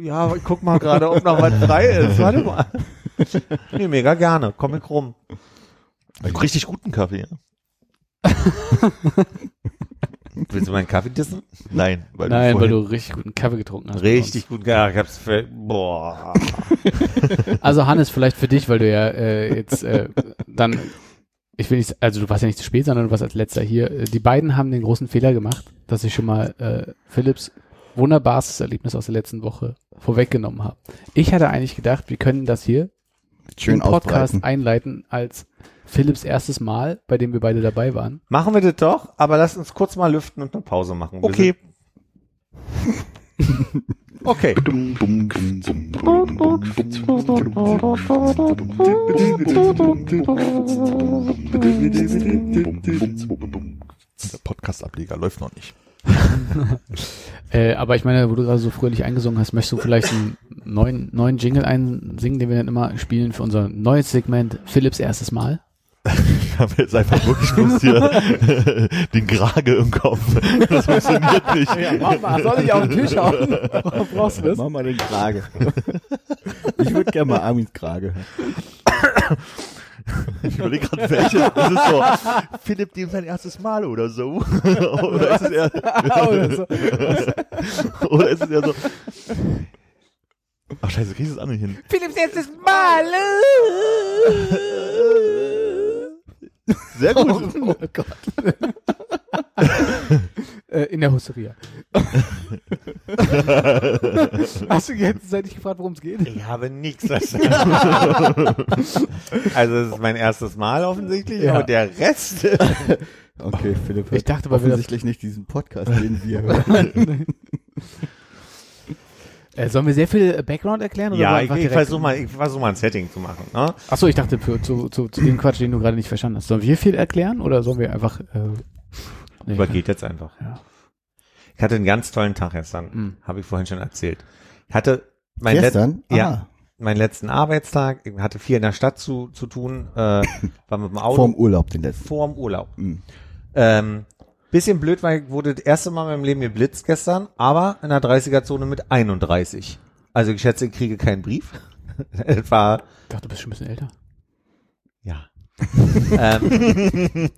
Ja, ich guck mal gerade, ob noch was frei ist. Warte mal. Nee, mega gerne. Komm ich rum. Einen richtig guten Kaffee. Ja? Willst du meinen Kaffee dissen? Nein, weil Nein, du weil du richtig guten Kaffee getrunken hast. Richtig gut. Ja, ich hab's für, boah. Also Hannes, vielleicht für dich, weil du ja äh, jetzt äh, dann, ich will nicht, also du warst ja nicht zu spät, sondern du warst als letzter hier. Äh, Die beiden haben den großen Fehler gemacht, dass ich schon mal äh, Philips wunderbarstes Erlebnis aus der letzten Woche vorweggenommen habe. Ich hatte eigentlich gedacht, wir können das hier Schön im Podcast ausbreiten. einleiten als Philips erstes Mal, bei dem wir beide dabei waren. Machen wir das doch, aber lass uns kurz mal lüften und eine Pause machen. Wir Okay. Okay. Der Podcast-Ableger läuft noch nicht. Äh, aber ich meine, wo du gerade so fröhlich eingesungen hast, möchtest du vielleicht einen neuen, neuen Jingle einsingen, den wir dann immer spielen für unser neues Segment Philips erstes Mal? Ich habe jetzt einfach wirklich bloß hier den Grage im Kopf. Das funktioniert nicht. soll ich auf den Tisch hauen? Brauchst du das? Mach mal den Krage. ich würde gerne mal Armins Krage. Ich überlege gerade, welche. Das ist so, Philipp, dem sein erstes Mal oder so. oder ist es eher, Oder so. oder ist es eher so, ach scheiße, kriegst du es auch nicht hin. Philipps erstes Mal. Sehr gut. Oh Gott. Äh, in der Hosteria. Hast du jetzt seit gefragt, worum es geht? Ich habe nichts verstanden. also es ist mein erstes Mal offensichtlich, Ja. aber der Rest. Okay, Philipp. Ich dachte, das- offensichtlich nicht diesen Podcast, den wir hören. Äh, sollen wir sehr viel äh, Background erklären? Oder ja, ich, ich versuche mal, ich versuche mal ein Setting zu machen. Ne? Achso, ich dachte für, zu, zu, zu dem Quatsch, den du gerade nicht verstanden hast. Sollen wir viel erklären oder sollen wir einfach. Äh, nee, Übergeht jetzt einfach. Ja. Ich hatte einen ganz tollen Tag gestern, Mhm. habe ich vorhin schon erzählt. Ich hatte mein Let Gestern? ja, Ah, meinen letzten Arbeitstag, ich hatte viel in der Stadt zu, zu tun, äh, war mit dem Auto vorm Urlaub den letzten. vorm Urlaub. Mhm. Ähm, bisschen blöd, weil ich wurde das erste Mal in meinem Leben geblitzt gestern, aber in der 30er-Zone mit 31. Also ich schätze, ich kriege keinen Brief. War, Ich dachte, du bist schon ein bisschen älter. ja. ähm,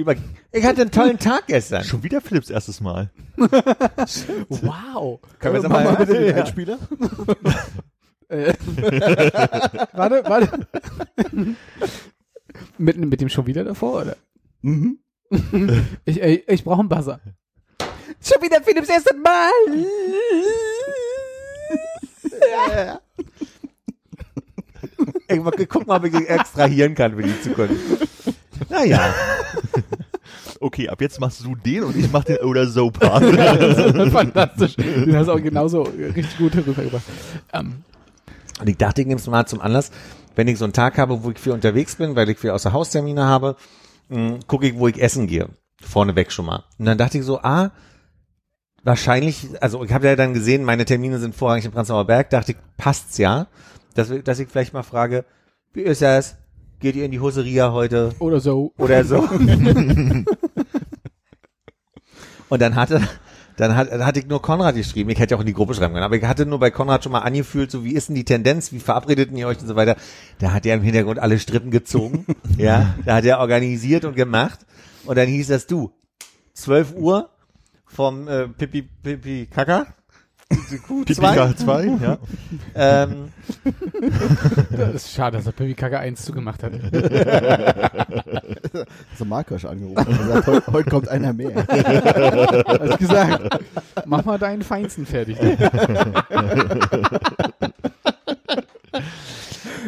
über, ich hatte einen tollen Tag gestern. Schon wieder Philipps erstes Mal. Wow. Können wir jetzt Mach mal, mal bitte den Ja. Einspieler. Äh, warte, warte. mit, mit dem schon wieder davor, oder? Mhm. Ich, ich, ich brauche einen Buzzer. Schon wieder Philipps erstes Mal. Ich mal gucken, ob ich ihn extrahieren kann für die Zukunft. Naja. Okay, ab jetzt machst du den und ich mach den oder so Part. Fantastisch. Den hast du auch genauso richtig gut rübergebracht. Ähm, Und ich dachte, ich nehme es mal zum Anlass, wenn ich so einen Tag habe, wo ich viel unterwegs bin, weil ich viel außer Haustermine habe, mh, gucke ich, wo ich essen gehe. Vorneweg schon mal. Und dann dachte ich so, ah, wahrscheinlich, also ich habe ja dann gesehen, meine Termine sind vorrangig im Prenzlauer Berg, dachte ich, passt's ja, dass, dass ich vielleicht mal frage, wie ist das? Geht ihr in die Hoseria heute? oder so. oder so. und dann hatte, dann hat, dann hatte ich nur Konrad geschrieben. Ich hätte auch in die Gruppe schreiben können, aber ich hatte nur bei Konrad schon mal angefühlt, so wie ist denn die Tendenz, wie verabredeten ihr euch und so weiter. Da hat er im Hintergrund alle Strippen gezogen. ja, da hat er organisiert und gemacht. Und dann hieß das du. 12 Uhr, vom äh, Pipi Pipi Kaka. Q2. Pipika 2, ja. Ähm, Das ist schade, dass er Pippi Kacke 1 zugemacht hat. So Markosch angerufen und gesagt, heute, heute kommt einer mehr. Hast gesagt, mach mal deinen Feinsten fertig.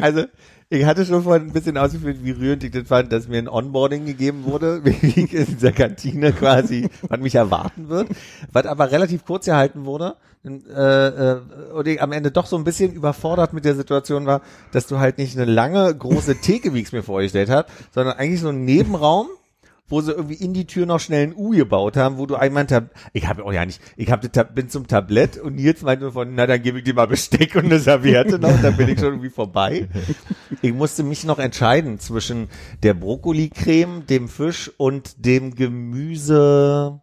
also ich hatte schon vorhin ein bisschen ausgeführt, wie rührend ich das fand, dass mir ein Onboarding gegeben wurde, wie ich in dieser Kantine quasi, was mich erwarten wird, was aber relativ kurz gehalten wurde äh, äh, und ich am Ende doch so ein bisschen überfordert mit der Situation war, dass du halt nicht eine lange, große Theke, wie ich es mir vorgestellt habe, sondern eigentlich so einen Nebenraum, wo sie irgendwie in die Tür noch schnell ein U gebaut haben, wo du einmal, Tab ich habe auch ja nicht, ich hab, bin zum Tablett und Nils meinte von, na dann gebe ich dir mal Besteck und eine Serviette noch, und dann bin ich schon irgendwie vorbei. Ich musste mich noch entscheiden zwischen der Brokkoli-Creme, dem Fisch und dem Gemüse.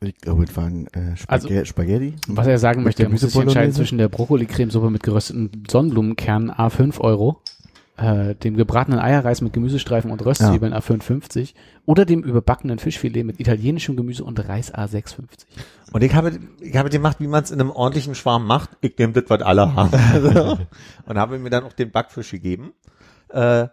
Ich glaube, es waren äh, Spaghe Spaghetti. Was er sagen möchte, er muss sich entscheiden zwischen der Brokkoli-Cremesuppe mit gerösteten Sonnenblumenkernen A5 Euro, äh, dem gebratenen Eierreis mit Gemüsestreifen und Röstzwiebeln A5,50 oder dem überbackenen Fischfilet mit italienischem Gemüse und Reis A6,50. Und ich habe, ich habe gemacht, wie man es in einem ordentlichen Schwarm macht. Ich nehme das, was alle haben. Und habe mir dann auch den Backfisch gegeben. Äh,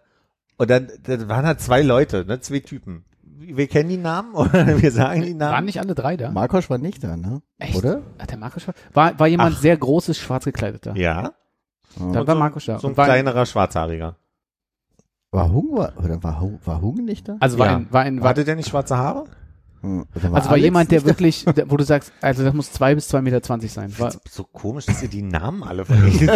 und dann, dann waren da zwei Leute, ne, zwei Typen. Wir kennen die Namen oder wir sagen die Namen. Waren nicht alle drei da? Markosch war nicht da, ne? Echt? Oder? Hat der Markus war, war, war jemand sehr großes, schwarz gekleideter? Ja. Dann Und war so- Markus da. So ein war, kleinerer Schwarzhaariger. War Hung war, oder war, Hung- war Hung nicht da? also war Ja. ein, war ein, war, Hatte der nicht schwarze Haare? Hm, oder also war jemand, der da? wirklich, der, wo du sagst, also das muss zwei bis zwei Meter zwanzig sein. War, So komisch, dass ihr die Namen alle vergessen.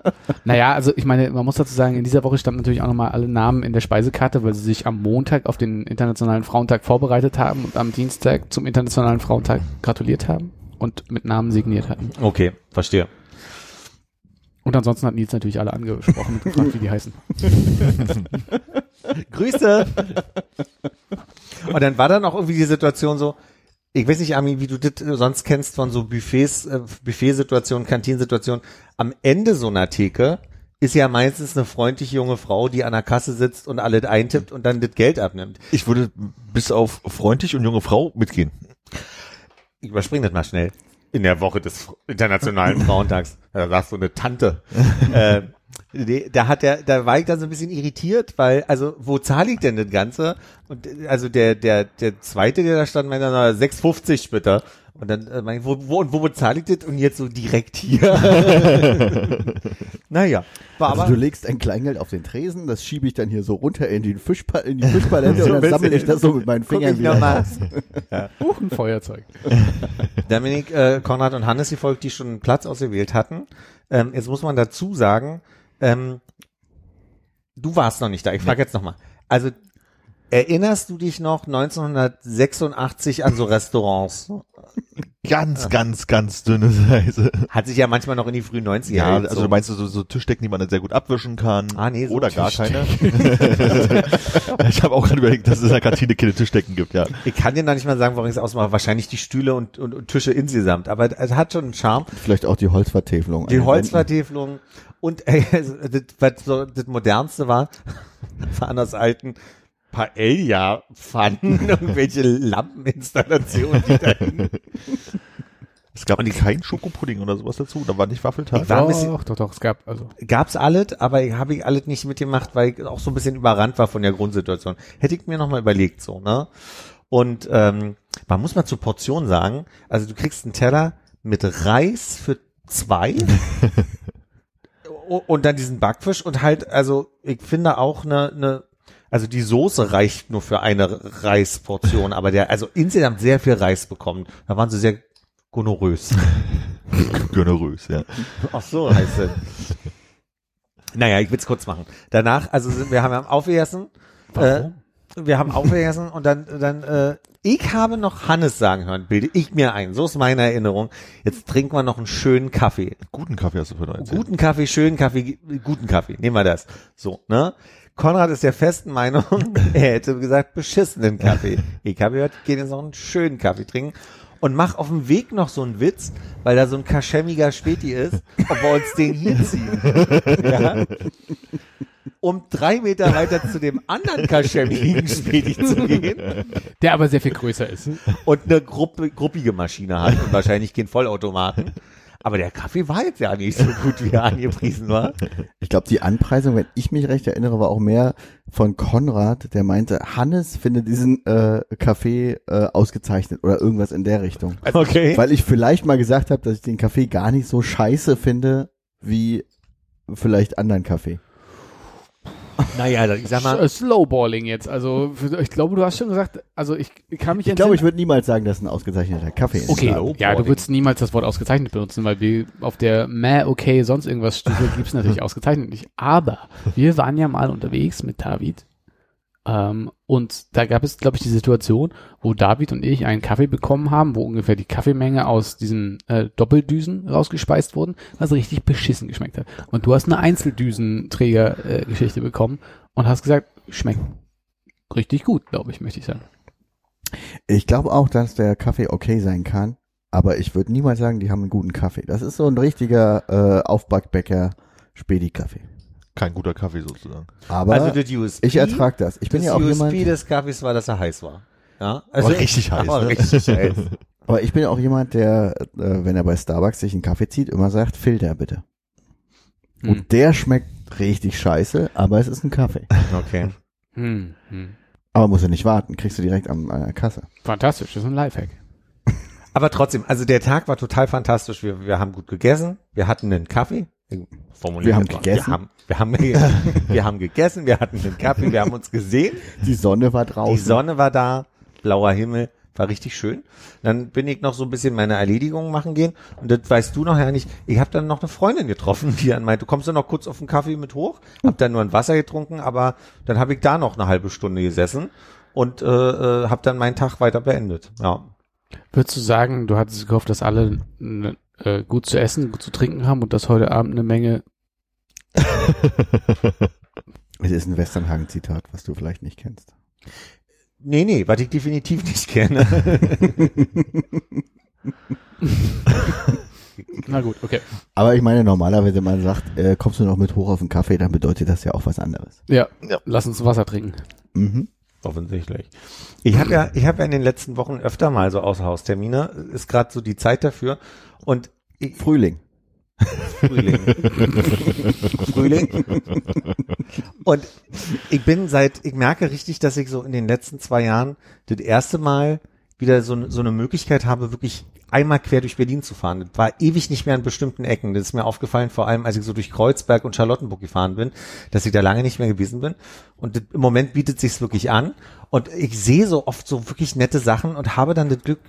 Naja, also ich meine, man muss dazu sagen, in dieser Woche standen natürlich auch nochmal alle Namen in der Speisekarte, weil sie sich am Montag auf den Internationalen Frauentag vorbereitet haben und am Dienstag zum Internationalen Frauentag gratuliert haben und mit Namen signiert hatten. okay, verstehe. Und ansonsten hat Nils natürlich alle angesprochen und gefragt, wie die heißen. Grüße. Und dann war dann auch irgendwie die Situation so, ich weiß nicht, Ami, wie du das sonst kennst von so Buffets, äh, Buffetsituationen, Kantinsituationen. Am Ende so einer Theke ist ja meistens eine freundliche junge Frau, die an der Kasse sitzt und alles eintippt und dann das Geld abnimmt. Ich würde bis auf freundlich und junge Frau mitgehen. Ich überspringe das mal schnell. In der Woche des Internationalen Frauentags. Da sagst du eine Tante. äh, da hat der, da war ich dann so ein bisschen irritiert, weil, also, wo zahle ich denn das Ganze? Und also der, der, der zweite, der da stand, meinte, na, 6,50 bitte. Und dann, äh, mein, ich, wo, wo, und wo bezahle ich das? Und jetzt so direkt hier. naja, war Also aber. du legst ein Kleingeld auf den Tresen, das schiebe ich dann hier so runter in die, Fischpa in die Fischpalette So und dann sammle ich das so mit meinen Fingern ich wieder mal. raus. Huch, ein Feuerzeug. Dominik, äh, Konrad und Hannes, die Volk, die schon einen Platz ausgewählt hatten. Ähm, jetzt muss man dazu sagen, ähm, du warst noch nicht da. Ich frage jetzt nochmal. Also, erinnerst du dich noch 1986 an so Restaurants? Ganz, ganz, ganz dünne Seite. Hat sich ja manchmal noch in die frühen 90er Ja, also so. du meinst so, so Tischdecken, die man dann sehr gut abwischen kann. Ah, nee, so Oder gar keine. Ich habe auch gerade überlegt, dass es in der Kantine keine Tischdecken gibt, ja. Ich kann dir noch nicht mal sagen, warum ich es ausmache. Wahrscheinlich die Stühle und, und, und Tische insgesamt. Aber es hat schon einen Charme. Vielleicht auch die Holzvertäfelung. an Die. Holzvertäfelung und äh, also, das, was so das modernste war, waren das alten Paella-Pfannen, irgendwelche Lampeninstallationen, die da. Es gab kein Schokopudding oder sowas dazu, da war nicht Waffeltag. Ich war ein bisschen- Doch, doch, doch, es gab, also. Gab's alles, aber ich habe ich alles nicht mitgemacht, weil ich auch so ein bisschen überrannt war von der Grundsituation. Hätte ich mir noch mal überlegt, so, ne? Und ähm, man muss mal zur Portion sagen, also du kriegst einen Teller mit Reis für zwei und dann diesen Backfisch und halt, also ich finde auch eine, eine also die Soße reicht nur für eine Reisportion, aber der, also insgesamt sehr viel Reis bekommen. Da waren sie sehr gonorös. Generös, ja. Ach so, heißt es. Naja, ich will's kurz machen. Danach, also sind, wir haben aufgegessen. Äh, wir haben aufgegessen und dann, dann, äh, ich habe noch Hannes sagen hören, bilde ich mir ein. So ist meine Erinnerung. Jetzt trinken wir noch einen schönen Kaffee. Guten Kaffee hast du für 19. Guten Kaffee, schönen Kaffee, guten Kaffee. Nehmen wir das. So, ne? Konrad ist der festen Meinung, er hätte gesagt, beschissenen Kaffee. Ich habe gehört, gehe jetzt noch einen schönen Kaffee trinken und mach auf dem Weg noch so einen Witz, weil da so ein kaschemmiger Späti ist, ob wir uns den hier ziehen. ja? um drei Meter weiter zu dem anderen kaschemigen Späti zu gehen Der aber sehr viel größer ist. und eine Gruppe, gruppige Maschine hat und wahrscheinlich keinen Vollautomaten. Aber der Kaffee war jetzt ja nicht so gut, wie er angepriesen war. Ich glaube, die Anpreisung, wenn ich mich recht erinnere, war auch mehr von Konrad, der meinte, Hannes findet diesen äh, Kaffee äh, ausgezeichnet oder irgendwas in der Richtung. Okay. Weil ich vielleicht mal gesagt habe, dass ich den Kaffee gar nicht so scheiße finde wie vielleicht anderen Kaffee. Naja, ich sag mal, Slowballing jetzt. Also ich glaube, du hast schon gesagt, also ich, ich kann mich Ich glaube, ich würde niemals sagen, dass ein ausgezeichneter Kaffee ist. Okay, ja, du würdest niemals das Wort ausgezeichnet benutzen, weil wir auf der meh, okay, sonst irgendwas Stufe gibt's natürlich ausgezeichnet nicht. Aber wir waren ja mal unterwegs mit David ähm, und da gab es, glaube ich, die Situation, wo David und ich einen Kaffee bekommen haben, wo ungefähr die Kaffeemenge aus diesen äh, Doppeldüsen rausgespeist wurden, was richtig beschissen geschmeckt hat. Und du hast eine Einzeldüsenträger-Geschichte bekommen und hast gesagt, schmeckt richtig gut, glaube ich, möchte ich sagen. Ich glaube auch, dass der Kaffee okay sein kann, aber ich würde niemals sagen, die haben einen guten Kaffee. Das ist so ein richtiger äh, Aufbackbäcker Spedi-Kaffee. Kein guter Kaffee sozusagen. Aber also das USP, ich ertrag das. Ich bin das ja auch USP jemand, des Kaffees war, dass er heiß war. Ja, also Aber richtig heiß, Aber ne? richtig heiß. aber ich bin ja auch jemand, der, äh, wenn er bei Starbucks sich einen Kaffee zieht, immer sagt, Filter bitte. Hm. Und der schmeckt richtig scheiße, aber es ist ein Kaffee. Okay. Hm, hm. Aber muss ja nicht warten, kriegst du direkt an, an der Kasse. Fantastisch, das ist ein Lifehack. Aber trotzdem, also der Tag war total fantastisch. Wir, wir haben gut gegessen, wir hatten einen Kaffee. Ich formuliere Wir haben mal. gegessen? Wir haben, wir haben, wir haben gegessen, wir hatten einen Kaffee, wir haben uns gesehen. Die Sonne war draußen. Die Sonne war da, blauer Himmel, war richtig schön. Dann bin ich noch so ein bisschen meine Erledigungen machen gehen und das weißt du noch ja nicht. Ich habe dann noch eine Freundin getroffen, die dann meinte, kommst du noch kurz auf den Kaffee mit hoch? Hab dann nur ein Wasser getrunken, aber dann habe ich da noch eine halbe Stunde gesessen und äh, äh, habe dann meinen Tag weiter beendet. Ja. Würdest du sagen, du hattest gehofft, dass alle äh, gut zu essen, gut zu trinken haben und dass heute Abend eine Menge. Es ist ein Westernhagen-Zitat, was du vielleicht nicht kennst. Nee, nee, was ich definitiv nicht kenne. Na gut, okay. Aber ich meine, normalerweise, wenn man sagt, äh, kommst du noch mit hoch auf den Kaffee, dann bedeutet das ja auch was anderes. Ja, Ja. lass uns Wasser trinken. Mhm. Offensichtlich. Ich habe ja, ich habe ja in den letzten Wochen öfter mal so Außerhaustermine. Ist gerade so die Zeit dafür. Und ich, Frühling. Frühling. Frühling. Und ich bin seit, ich merke richtig, dass ich so in den letzten zwei Jahren das erste Mal wieder so, so eine Möglichkeit habe, wirklich einmal quer durch Berlin zu fahren. Das war ewig nicht mehr an bestimmten Ecken. Das ist mir aufgefallen, vor allem als ich so durch Kreuzberg und Charlottenburg gefahren bin, dass ich da lange nicht mehr gewesen bin. Und das, im Moment bietet sich's wirklich an. Und ich sehe so oft so wirklich nette Sachen und habe dann das Glück,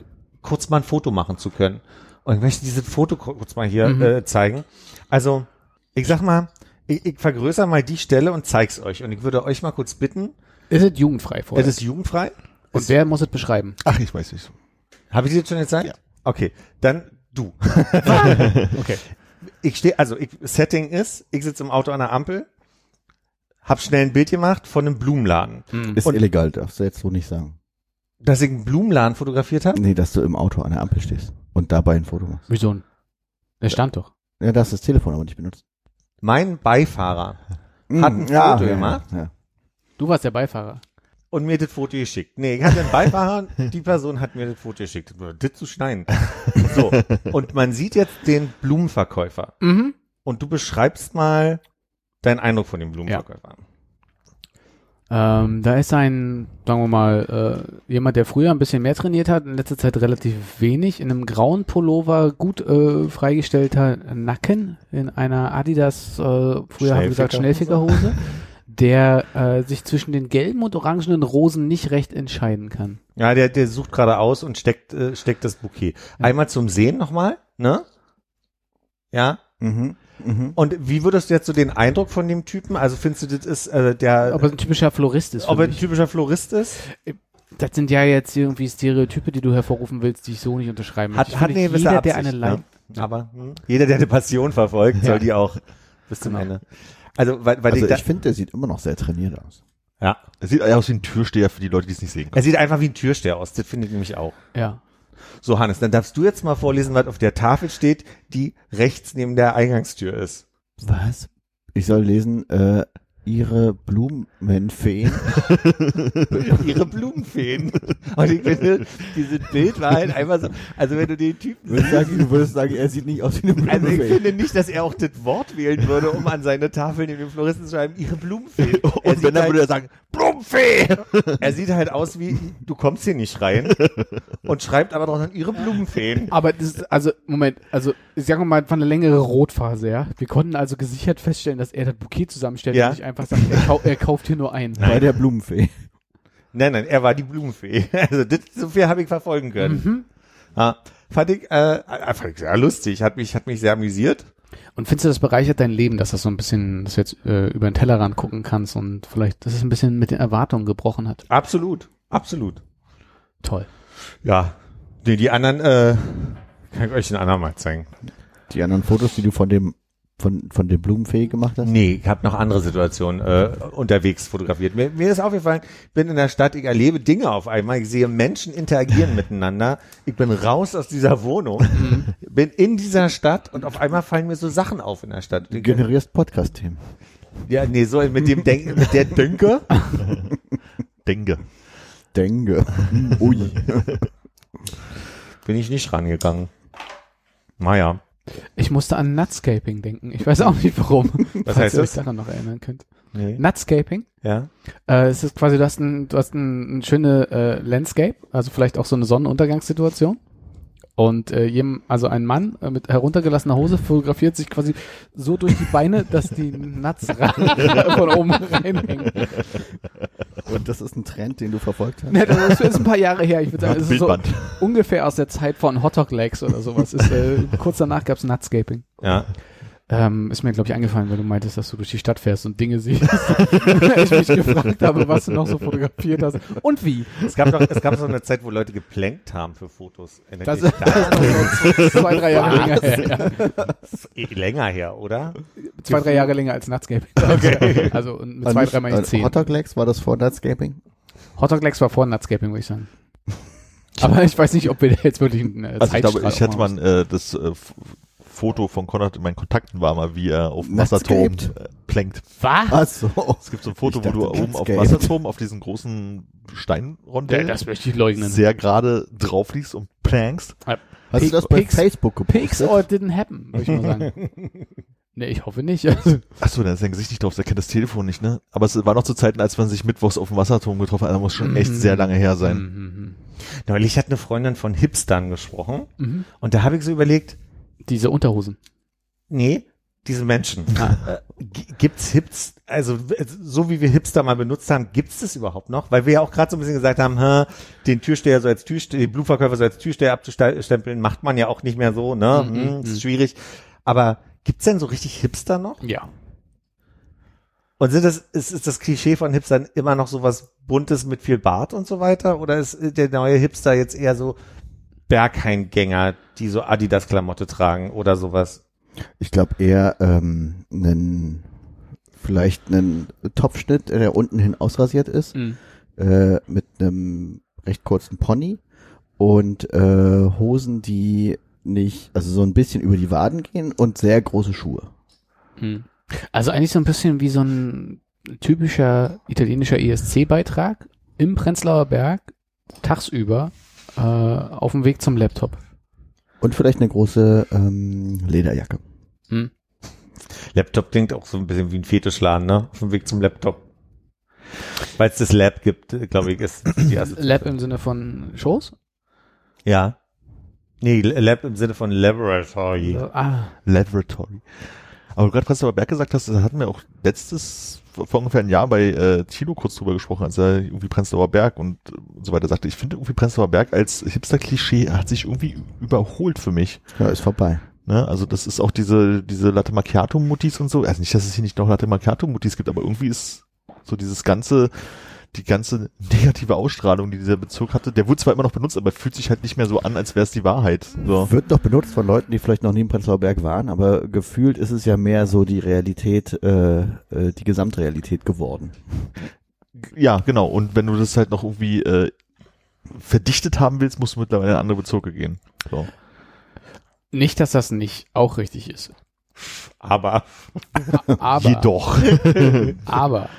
kurz mal ein Foto machen zu können. Und ich möchte dieses Foto kurz mal hier äh, zeigen. Also, ich sag mal, ich, ich vergrößere mal die Stelle und zeig's euch. Und ich würde euch mal kurz bitten, Ist es jugendfrei vorher? es ist jugendfrei. und wer muss es beschreiben? Ach, ich weiß nicht. Habe ich dir das schon gezeigt? Ja. Okay, dann du. Okay. Ich stehe, also ich, Setting ist, ich sitze im Auto an der Ampel, hab schnell ein Bild gemacht von einem Blumenladen. Ist Und- illegal, darfst du jetzt so nicht sagen. Dass ich einen Blumenladen fotografiert habe? Nee, dass du im Auto an der Ampel stehst und dabei ein Foto machst. Wieso? Der stand doch. Ja, das ist das Telefon aber nicht benutzt. Mein Beifahrer Hat ein Mm, ja, Foto ja, gemacht? Ja. Du warst der Beifahrer. Und mir das Foto geschickt. Nee, ich hatte einen Beifahrer, die Person hat mir das Foto geschickt. Das zu schneiden. So, und man sieht jetzt den Blumenverkäufer. Mhm. Und du beschreibst mal deinen Eindruck von dem Blumenverkäufer. Ähm, da ist ein, sagen wir mal, äh, jemand, der früher ein bisschen mehr trainiert hat, in letzter Zeit relativ wenig, in einem grauen Pullover, gut äh, freigestellter Nacken, in einer Adidas, äh, früher haben wir gesagt, Schnellfickerhose. Der äh, sich zwischen den gelben und orangenen Rosen nicht recht entscheiden kann. Ja, der, der sucht gerade aus und steckt, äh, steckt das Bouquet. Einmal zum Sehen nochmal, ne? Ja. Mhm. Mhm. Und wie würdest du jetzt so den Eindruck von dem Typen? Also findest du, das ist äh, der, Ob er ein typischer Florist ist. ob er ein typischer Florist ist? Das sind ja jetzt irgendwie Stereotype, die du hervorrufen willst, die ich so nicht unterschreiben möchte. Hat, hat eine jeder, der Absicht, eine Leid, ne? Aber hm, jeder, der eine Passion verfolgt, soll die auch bis zum Genau. Ende. Also, weil, weil Also ich, da, ich finde, der sieht immer noch sehr trainiert aus. ja, Es sieht aus wie ein Türsteher für die Leute, die es nicht sehen er können. sieht einfach wie ein Türsteher aus. Das finde ich nämlich auch. ja. So, Hannes, dann darfst du jetzt mal vorlesen, was auf der Tafel steht, die rechts neben der Eingangstür ist. Was? Ich soll lesen, äh, ihre Blumenfeen. ihre Blumenfeen. Und ich finde, dieses Bild war halt einfach so, also wenn du den Typen Du würdest sagen, du würdest sagen, er sieht nicht aus wie eine Also ich Blumenfee. finde nicht, dass er auch das Wort wählen würde, um an seine Tafeln in den Floristen zu schreiben, ihre Blumenfee. Er Und wenn, dann halt, würde er sagen, Blumenfee! er sieht halt aus wie, du kommst hier nicht rein und schreibt aber draußen ihre Blumenfeen. Aber das ist, also, Moment, also, sagen wir mal, war eine längere Rotphase, ja. Wir konnten also gesichert feststellen, dass er das Bouquet zusammenstellt Ja. und nicht einfach sagt, er, kau er kauft hier nur ein. Bei der Blumenfee. Nein, nein, er war die Blumenfee. Also das, so viel habe ich verfolgen können. Mhm. Ja, fand ich äh, einfach sehr lustig, hat mich, hat mich sehr amüsiert. Und findest du, das bereichert dein Leben, dass das so ein bisschen, dass du jetzt äh, über den Tellerrand gucken kannst und vielleicht, dass es ein bisschen mit den Erwartungen gebrochen hat? Absolut, absolut. Toll. Ja, die, die anderen, äh, kann ich euch ein andermal zeigen. Die anderen Fotos, die du von dem von von der Blumenfee gemacht hast? Nee, ich habe noch andere Situationen äh, unterwegs fotografiert. Mir, mir ist aufgefallen, ich bin in der Stadt, ich erlebe Dinge auf einmal, ich sehe Menschen interagieren miteinander. Ich bin raus aus dieser Wohnung, bin in dieser Stadt und auf einmal fallen mir so Sachen auf in der Stadt. Du generierst Podcast-Themen. Ja, nee, so mit dem Denk mit der Denke. Denke. Denke. Ui. bin ich nicht rangegangen. Naja. Ich musste an Nutscaping denken. Ich weiß auch nicht warum. Was falls heißt ihr euch das? daran noch erinnern könnt. Nee. Nutscaping? Ja. Äh, es ist quasi, du hast ein, du hast ein, ein schöne äh, Landscape, also vielleicht auch so eine Sonnenuntergangssituation. Und äh, jem, also ein Mann äh, mit heruntergelassener Hose fotografiert sich quasi so durch die Beine, dass die Nuts von oben reinhängen. Und das ist ein Trend, den du verfolgt hast? Ne, das ist ein paar Jahre her. Ich würde sagen, es ist so ungefähr aus der Zeit von Hotdog Legs oder sowas. Ist, äh, kurz danach gab's Nutscaping. Ja. Ähm, ist mir, glaube ich, eingefallen, weil du meintest, dass du durch die Stadt fährst und Dinge siehst. ich mich gefragt habe, was du noch so fotografiert hast. Und wie. Es gab noch, es gab so eine Zeit, wo Leute geplankt haben für Fotos. Das euch da? das ist noch so zwei, drei Jahre länger her. Ja. Das ist eh länger her, oder? Zwei, drei Jahre länger als Nutscaping. Okay. Also und mit zwei, dreimal äh, zehn. Hotdog Legs, war das vor Nutscaping? Hotdog Legs war vor Nutscaping, würde ich sagen. Aber ich weiß nicht, ob wir da jetzt wirklich einen äh, Also ich glaube, ich aufmachen mal äh, das äh, Foto von Konrad in meinen Kontakten war mal, wie er auf dem Wasserturm äh, plänkt. Was? Ach so. Es gibt so ein Foto, Ich wo du dachte, oben auf. Wasserturm auf diesen großen Steinrondell Ja, das möchte ich leugnen. sehr gerade drauf liegst und plankst. Hast du das bei Pigs- Facebook Pigs gepostet? or it didn't happen, würde ich mal sagen. nee, ich hoffe nicht. Also, Achso, da ist sein Gesicht nicht drauf, der kennt das Telefon nicht, ne? Aber es war noch zu Zeiten, als man sich mittwochs auf dem Wasserturm getroffen hat, da muss schon echt Mhm. sehr lange her sein. Mhm, Neulich hat eine Freundin von Hipstern gesprochen mhm, mhm. und da habe ich so überlegt, Diese Unterhosen. nee, diese Menschen. Äh, g- gibt's Hips, also w- so wie wir Hipster mal benutzt haben, gibt's das überhaupt noch? Weil wir ja auch gerade so ein bisschen gesagt haben, hä, den Türsteher so als Türsteher, den Blumenverkäufer so als Türsteher abzustempeln, macht man ja auch nicht mehr so, ne? Mhm, Hm, mhm. ist schwierig. Aber gibt's denn so richtig Hipster noch? Ja. Und sind das, ist, ist das Klischee von Hipstern immer noch so was Buntes mit viel Bart und so weiter? Oder ist äh, der neue Hipster jetzt eher so Berghain-Gänger, die so Adidas-Klamotte tragen oder sowas? Ich glaube eher ähm, einen vielleicht einen Topfschnitt, der unten hin ausrasiert ist, Mhm. äh, mit einem recht kurzen Pony und äh, Hosen, die nicht, also so ein bisschen über die Waden gehen und sehr große Schuhe. Mhm. Also eigentlich so ein bisschen wie so ein typischer italienischer ESC-Beitrag im Prenzlauer Berg tagsüber äh, auf dem Weg zum Laptop. Und vielleicht eine große ähm, Lederjacke. Mhm. Laptop klingt auch so ein bisschen wie ein Fetischladen, ne? Auf dem Weg zum Laptop. Weil es das Lab gibt, glaube ich, ist die erste. Lab im Sinne von Shows? Ja. Nee, Lab im Sinne von Laboratory. Ah, Laboratory. Aber du gerade Prenzlauer Berg gesagt hast, da hatten wir auch letztes, vor ungefähr ein Jahr bei äh, Tilo kurz drüber gesprochen, als er irgendwie Prenzlauer Berg und, und so weiter sagte. Ich finde irgendwie Prenzlauer Berg als Hipster-Klischee hat sich irgendwie überholt für mich. Ja, ist vorbei. Ne? Also das ist auch diese, diese Latte Macchiato-Mutis und so. Also nicht, dass es hier nicht noch Latte Macchiato-Mutis gibt, aber irgendwie ist so dieses ganze, die ganze negative Ausstrahlung, die dieser Bezug hatte, der wird zwar immer noch benutzt, aber fühlt sich halt nicht mehr so an, als wäre es die Wahrheit. So. Wird noch benutzt von Leuten, die vielleicht noch nie im Prenzlauer Berg waren, aber gefühlt ist es ja mehr so die Realität, äh, äh, die Gesamtrealität geworden. Ja, genau. Und wenn du das halt noch irgendwie äh, verdichtet haben willst, musst du mittlerweile in andere Bezirke gehen. So. nicht, dass das nicht auch richtig ist. Aber Aber, Jedoch. aber.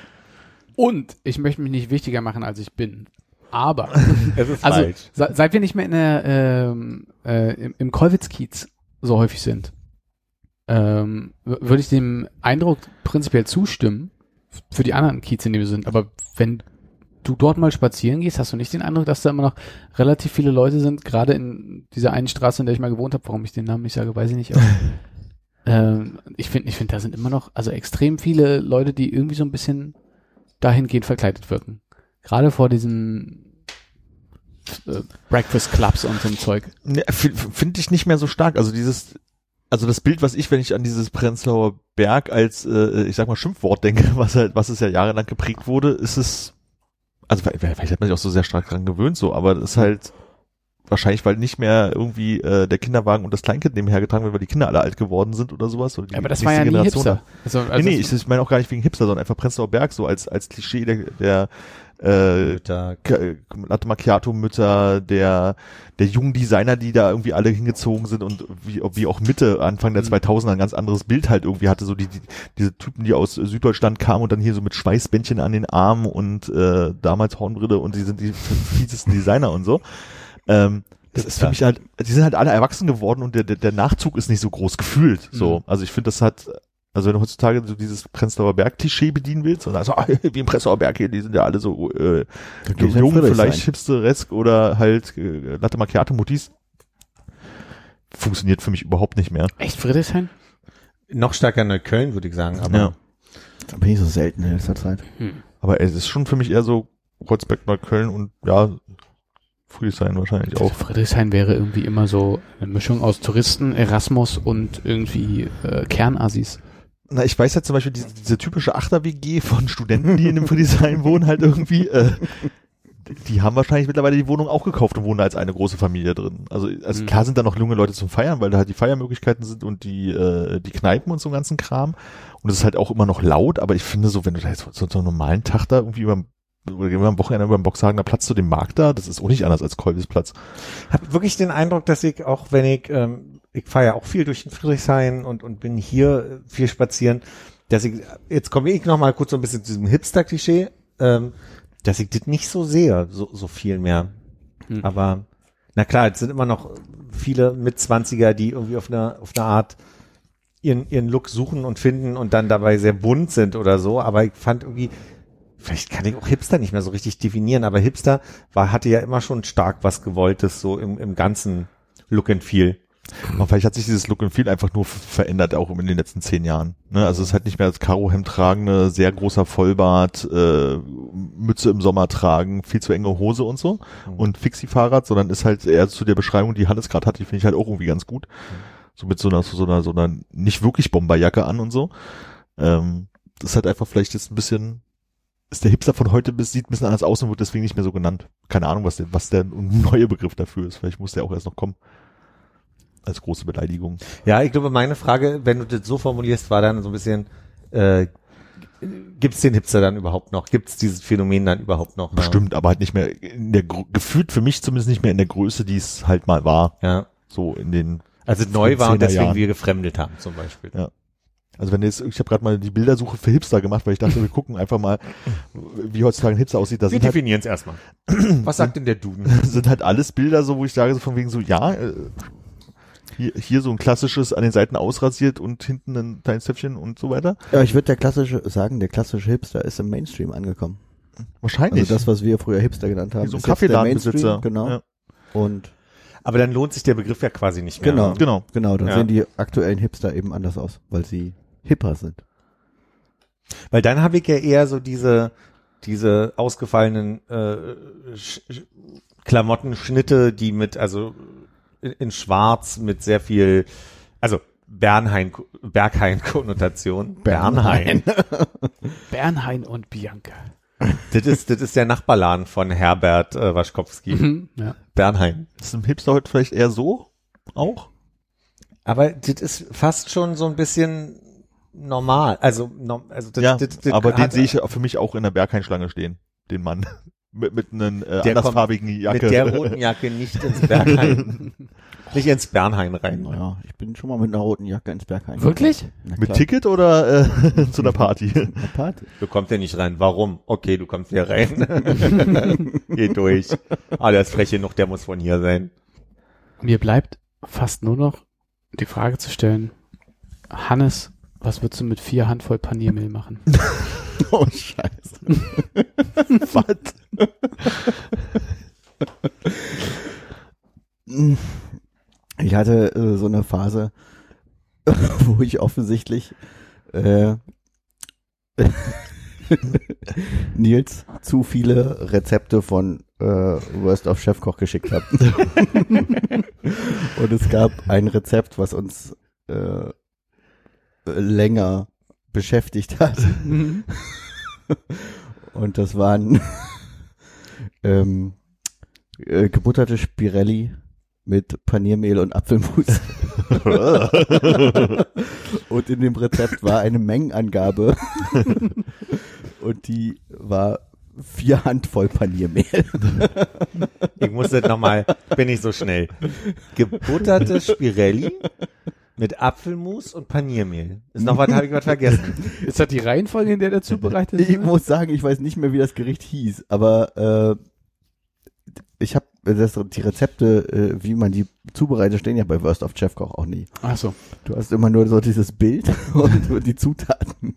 Und ich möchte mich nicht wichtiger machen, als ich bin. Aber. es ist Also, falsch. se seit wir nicht mehr in der, ähm, äh, im, im Kollwitz-Kiez so häufig sind, ähm, würde ich dem Eindruck prinzipiell zustimmen, für die anderen Kiez, in denen wir sind. Aber wenn du dort mal spazieren gehst, hast du nicht den Eindruck, dass da immer noch relativ viele Leute sind, gerade in dieser einen Straße, in der ich mal gewohnt habe, warum ich den Namen nicht sage, weiß ich nicht. Aber, ähm, ich finde, ich finde, da sind immer noch, also extrem viele Leute, die irgendwie so ein bisschen dahingehend verkleidet wirken. Gerade vor diesen äh, Breakfast Clubs und so ein Zeug. F- Finde ich nicht mehr so stark. Also dieses, also das Bild, was ich, wenn ich an dieses Prenzlauer Berg als, äh, ich sag mal, Schimpfwort denke, was halt, was es ja jahrelang geprägt wurde, ist es, also vielleicht vielleicht hat man sich auch so sehr stark dran gewöhnt, so, aber das ist halt wahrscheinlich, weil nicht mehr irgendwie äh, der Kinderwagen und das Kleinkind nebenher getragen wird, weil die Kinder alle alt geworden sind oder sowas. Oder die aber das war ja nie Generation Hipster. Also, Nee, also nee, ich, ich meine auch gar nicht wegen Hipster, sondern einfach Prenzlauer Berg, so als, als Klischee der, der äh, Latte Macchiato Mütter, der der jungen Designer, die da irgendwie alle hingezogen sind und wie, wie auch Mitte Anfang der Mhm. 2000er ein ganz anderes Bild halt irgendwie hatte, so die, die diese Typen, die aus Süddeutschland kamen und dann hier so mit Schweißbändchen an den Armen und äh, damals Hornbrille und die sind die fiesesten Designer und so. Ähm, das ist für mich halt, die sind halt alle erwachsen geworden und der, der, der Nachzug ist nicht so groß gefühlt. So, Mhm. also ich finde, das hat also wenn du heutzutage so dieses Prenzlauer Berg-Klischee bedienen willst und also wie im Prenzlauer Berg hier, die sind ja alle so äh, in jung, vielleicht hipsteresk oder halt äh, Latte Macchiato Mutis. Funktioniert für mich überhaupt nicht mehr. echt Friedrichshain? Noch stärker Neukölln, würde ich sagen. Aber Ja. Da bin ich so selten in letzter Zeit. Aber es ist schon für mich eher so Kreuzberg, Neukölln und ja, Friedrichshain wahrscheinlich auch. Friedrichshain wäre irgendwie immer so eine Mischung aus Touristen, Erasmus und irgendwie äh, Kernassis. Na, ich weiß ja zum Beispiel diese, diese typische Achter-WG von Studenten, die in dem Friedrichshain wohnen, halt irgendwie, äh, die haben wahrscheinlich mittlerweile die Wohnung auch gekauft und wohnen als eine große Familie drin. Also, also Mhm. klar sind da noch junge Leute zum Feiern, weil da halt die Feiermöglichkeiten sind und die, äh, die Kneipen und so einen ganzen Kram. Und es ist halt auch immer noch laut, aber ich finde so, wenn du da jetzt so, so einen normalen Tag da irgendwie über oder gehen wir am Wochenende beim Boxhagener Platz zu dem Markt da, das ist auch nicht anders als Kolbisplatz. habe wirklich den Eindruck, dass ich auch, wenn ich, ähm, ich fahre ja auch viel durch den Friedrichshain und, und bin hier äh, viel spazieren, dass ich, jetzt komme ich noch mal kurz so ein bisschen zu diesem Hipster-Klischee, ähm, dass ich das nicht so sehe, so, so viel mehr. Hm. Aber, na klar, es sind immer noch viele Mitzwanziger, die irgendwie auf einer, auf einer Art ihren, ihren Look suchen und finden und dann dabei sehr bunt sind oder so, aber ich fand irgendwie, vielleicht kann ich auch Hipster nicht mehr so richtig definieren, aber Hipster war, hatte ja immer schon stark was Gewolltes, so im, im ganzen Look and Feel. Aber vielleicht hat sich dieses Look and Feel einfach nur verändert, auch in den letzten zehn Jahren. Ne? Also es ist halt nicht mehr das Karohemd tragende, sehr großer Vollbart, äh, Mütze im Sommer tragen, viel zu enge Hose und so Mhm. und Fixie-Fahrrad, sondern ist halt eher zu der Beschreibung, die Hannes gerade hat, die finde ich halt auch irgendwie ganz gut. So mit so einer, so einer, so einer nicht wirklich Bomberjacke an und so. Ähm, das ist halt einfach vielleicht jetzt ein bisschen, ist der Hipster von heute bis, sieht ein bisschen anders aus und wird deswegen nicht mehr so genannt. Keine Ahnung, was der, was der neue Begriff dafür ist. Vielleicht muss der auch erst noch kommen. Als große Beleidigung. Ja, ich glaube, meine Frage, wenn du das so formulierst, war dann so ein bisschen, äh, gibt es den Hipster dann überhaupt noch? Gibt es dieses Phänomen dann überhaupt noch? Bestimmt, aber halt nicht mehr in der gefühlt für mich zumindest nicht mehr in der Größe, die es halt mal war. Ja. So in den Also neu war und 15er deswegen Jahren. wir gefremdet haben, zum Beispiel. Ja. Also wenn jetzt, ich habe gerade mal die Bildersuche für Hipster gemacht, weil ich dachte, wir gucken einfach mal, wie heutzutage ein Hipster aussieht. Da Wir halt, definieren es erstmal. Was sagt denn der Duden? sind halt alles Bilder, so wo ich sage, so von wegen so, ja, äh, hier, hier so ein klassisches an den Seiten ausrasiert und hinten ein kleines Zäpfchen und so weiter. Ja, ich würde der klassische sagen, der klassische Hipster ist im Mainstream angekommen. Wahrscheinlich. Also das, was wir früher Hipster genannt haben, Wie so ein Kaffeeladenbesitzer. Genau. Ja. Und Aber dann lohnt sich der Begriff ja quasi nicht mehr. Genau. Genau. genau, dann Ja. sehen die aktuellen Hipster eben anders aus, weil sie hipper sind. Weil dann habe ich ja eher so diese, diese ausgefallenen äh, Sch Sch Klamottenschnitte, die mit, also in, in Schwarz mit sehr viel, also Bernhain, Berghain-Konnotation. Bernhain. Bernhain und Bianca. das ist, das ist der Nachbarladen von Herbert äh, Waschkowski. Mhm, ja. Bernhain. Ist ein Hipster heute vielleicht eher so? Auch? Aber das ist fast schon so ein bisschen normal. Also, no, also das, ja, das, das aber den sehe ich für mich auch in der Berghain-Schlange stehen. Den Mann. mit, mit einer äh, Der kommt andersfarbigen Jacke. mit der roten Jacke nicht ins Berghain. Nicht ins Bernhain rein. Naja, ich bin schon mal mit einer roten Jacke ins Bergheim. Wirklich? Na Mit. Ticket oder äh, zu einer Party? Na, Party. Du kommst ja nicht rein. Warum? Okay, du kommst hier rein. Geh durch. Ah, der ist frech genug, der muss von hier sein. Mir bleibt fast nur noch die Frage zu stellen, Hannes, was würdest du mit vier Handvoll Paniermehl machen? Oh, scheiße. Was? Ich hatte äh, so eine Phase, wo ich offensichtlich äh, Nils zu viele Rezepte von äh, Worst of Chefkoch geschickt habe. Und es gab ein Rezept, was uns äh, länger beschäftigt hat. Und das waren ähm, äh, gebutterte Spirelli mit Paniermehl und Apfelmus. und in dem Rezept war eine Mengenangabe. und die war vier Handvoll Paniermehl. Ich muss das nochmal, bin ich so schnell. Gebutterte Spirelli mit Apfelmus und Paniermehl. Ist noch was, habe ich was vergessen. Ist das die Reihenfolge, in der der zubereitet Ich wird? muss sagen, ich weiß nicht mehr, wie das Gericht hieß, aber äh, ich habe das die Rezepte, äh, wie man die zubereitet, stehen ja bei Worst of Chefkoch auch nie. Ach so. Du hast immer nur so dieses Bild und die Zutaten.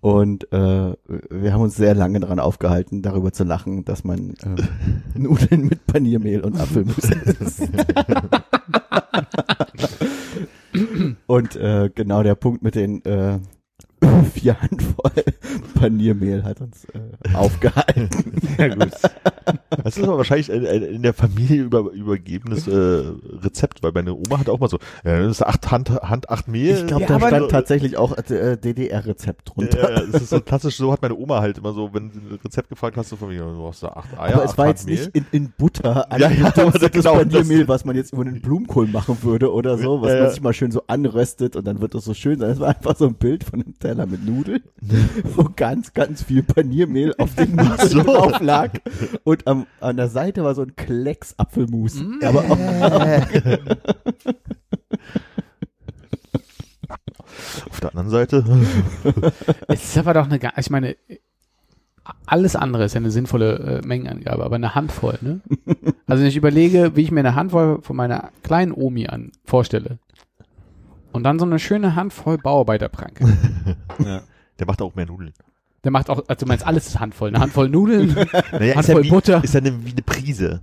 Und äh, wir haben uns sehr lange daran aufgehalten, darüber zu lachen, dass man äh, Nudeln mit Paniermehl und Apfelmus isst. Und äh, genau der Punkt mit den äh, vier Handvoll Paniermehl hat uns äh, aufgehalten. Ja, gut. Das ist aber wahrscheinlich ein, ein in der Familie über, übergebenes äh, Rezept, weil meine Oma hat auch mal so, äh, das ist acht Hand, Hand acht Mehl. Ich glaube, Ja, da stand so- tatsächlich auch äh, DDR-Rezept drunter. Ja, das ist so klassisch, so hat meine Oma halt immer so, wenn ein Rezept gefragt hast, so von mir, du hast da acht Eier, aber acht es war jetzt Mehl. nicht in, in Butter Ja, ja, aber angedunstetes genau, das- Paniermehl, was man jetzt über einen Blumenkohl machen würde oder so, was Ja, man ja. sich mal schön so anröstet und dann wird das so schön sein. Es war einfach so ein Bild von einem Teller mit Nudeln, wo ganz, ganz viel Paniermehl auf den Nudeln so. drauf lag und am, an der Seite war so ein Klecks Apfelmus. Aber auch, Auf der anderen Seite, Es ist aber doch eine, ich meine, alles andere ist ja eine sinnvolle äh, Mengenangabe, aber eine Handvoll, ne? Also wenn ich überlege, wie ich mir eine Handvoll von meiner kleinen Omi an vorstelle. Und dann so eine schöne Handvoll Bauarbeiterpranke. Ja. der macht auch mehr Nudeln. Der macht auch, also du meinst alles ist Handvoll. Eine Handvoll Nudeln, Naja, Handvoll wie, Butter. Ist ja eine, wie eine Prise.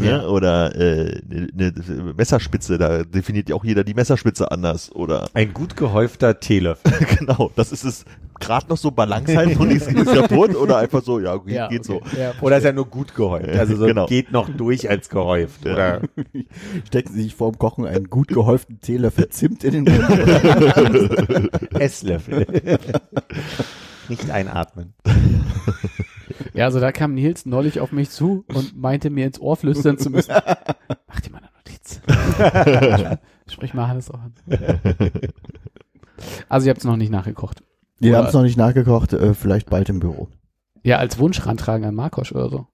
Ja. Oder äh, eine, eine Messerspitze, da definiert ja auch jeder die Messerspitze anders. Oder Ein gut gehäufter Teelöffel. genau, das ist es gerade noch so Balance halten und nichts ist kaputt oder einfach so, ja, geht, Ja, geht okay. so. Ja, Oder ist er nur gut gehäuft? Also so Genau. geht noch durch als gehäuft. Oder stecken Sie sich vor dem Kochen einen gut gehäuften Teelöffel Zimt in den Mund. Esslöffel. Nicht einatmen. Ja, also da kam Nils neulich auf mich zu und meinte mir ins Ohr flüstern zu müssen. Mach dir mal eine Notiz. Sprich mal Hannes auch an. Also ihr habt es noch nicht nachgekocht. Wir Oder- haben es noch nicht nachgekocht, äh, vielleicht bald im Büro. Ja, als Wunsch rantragen an Markosch oder so.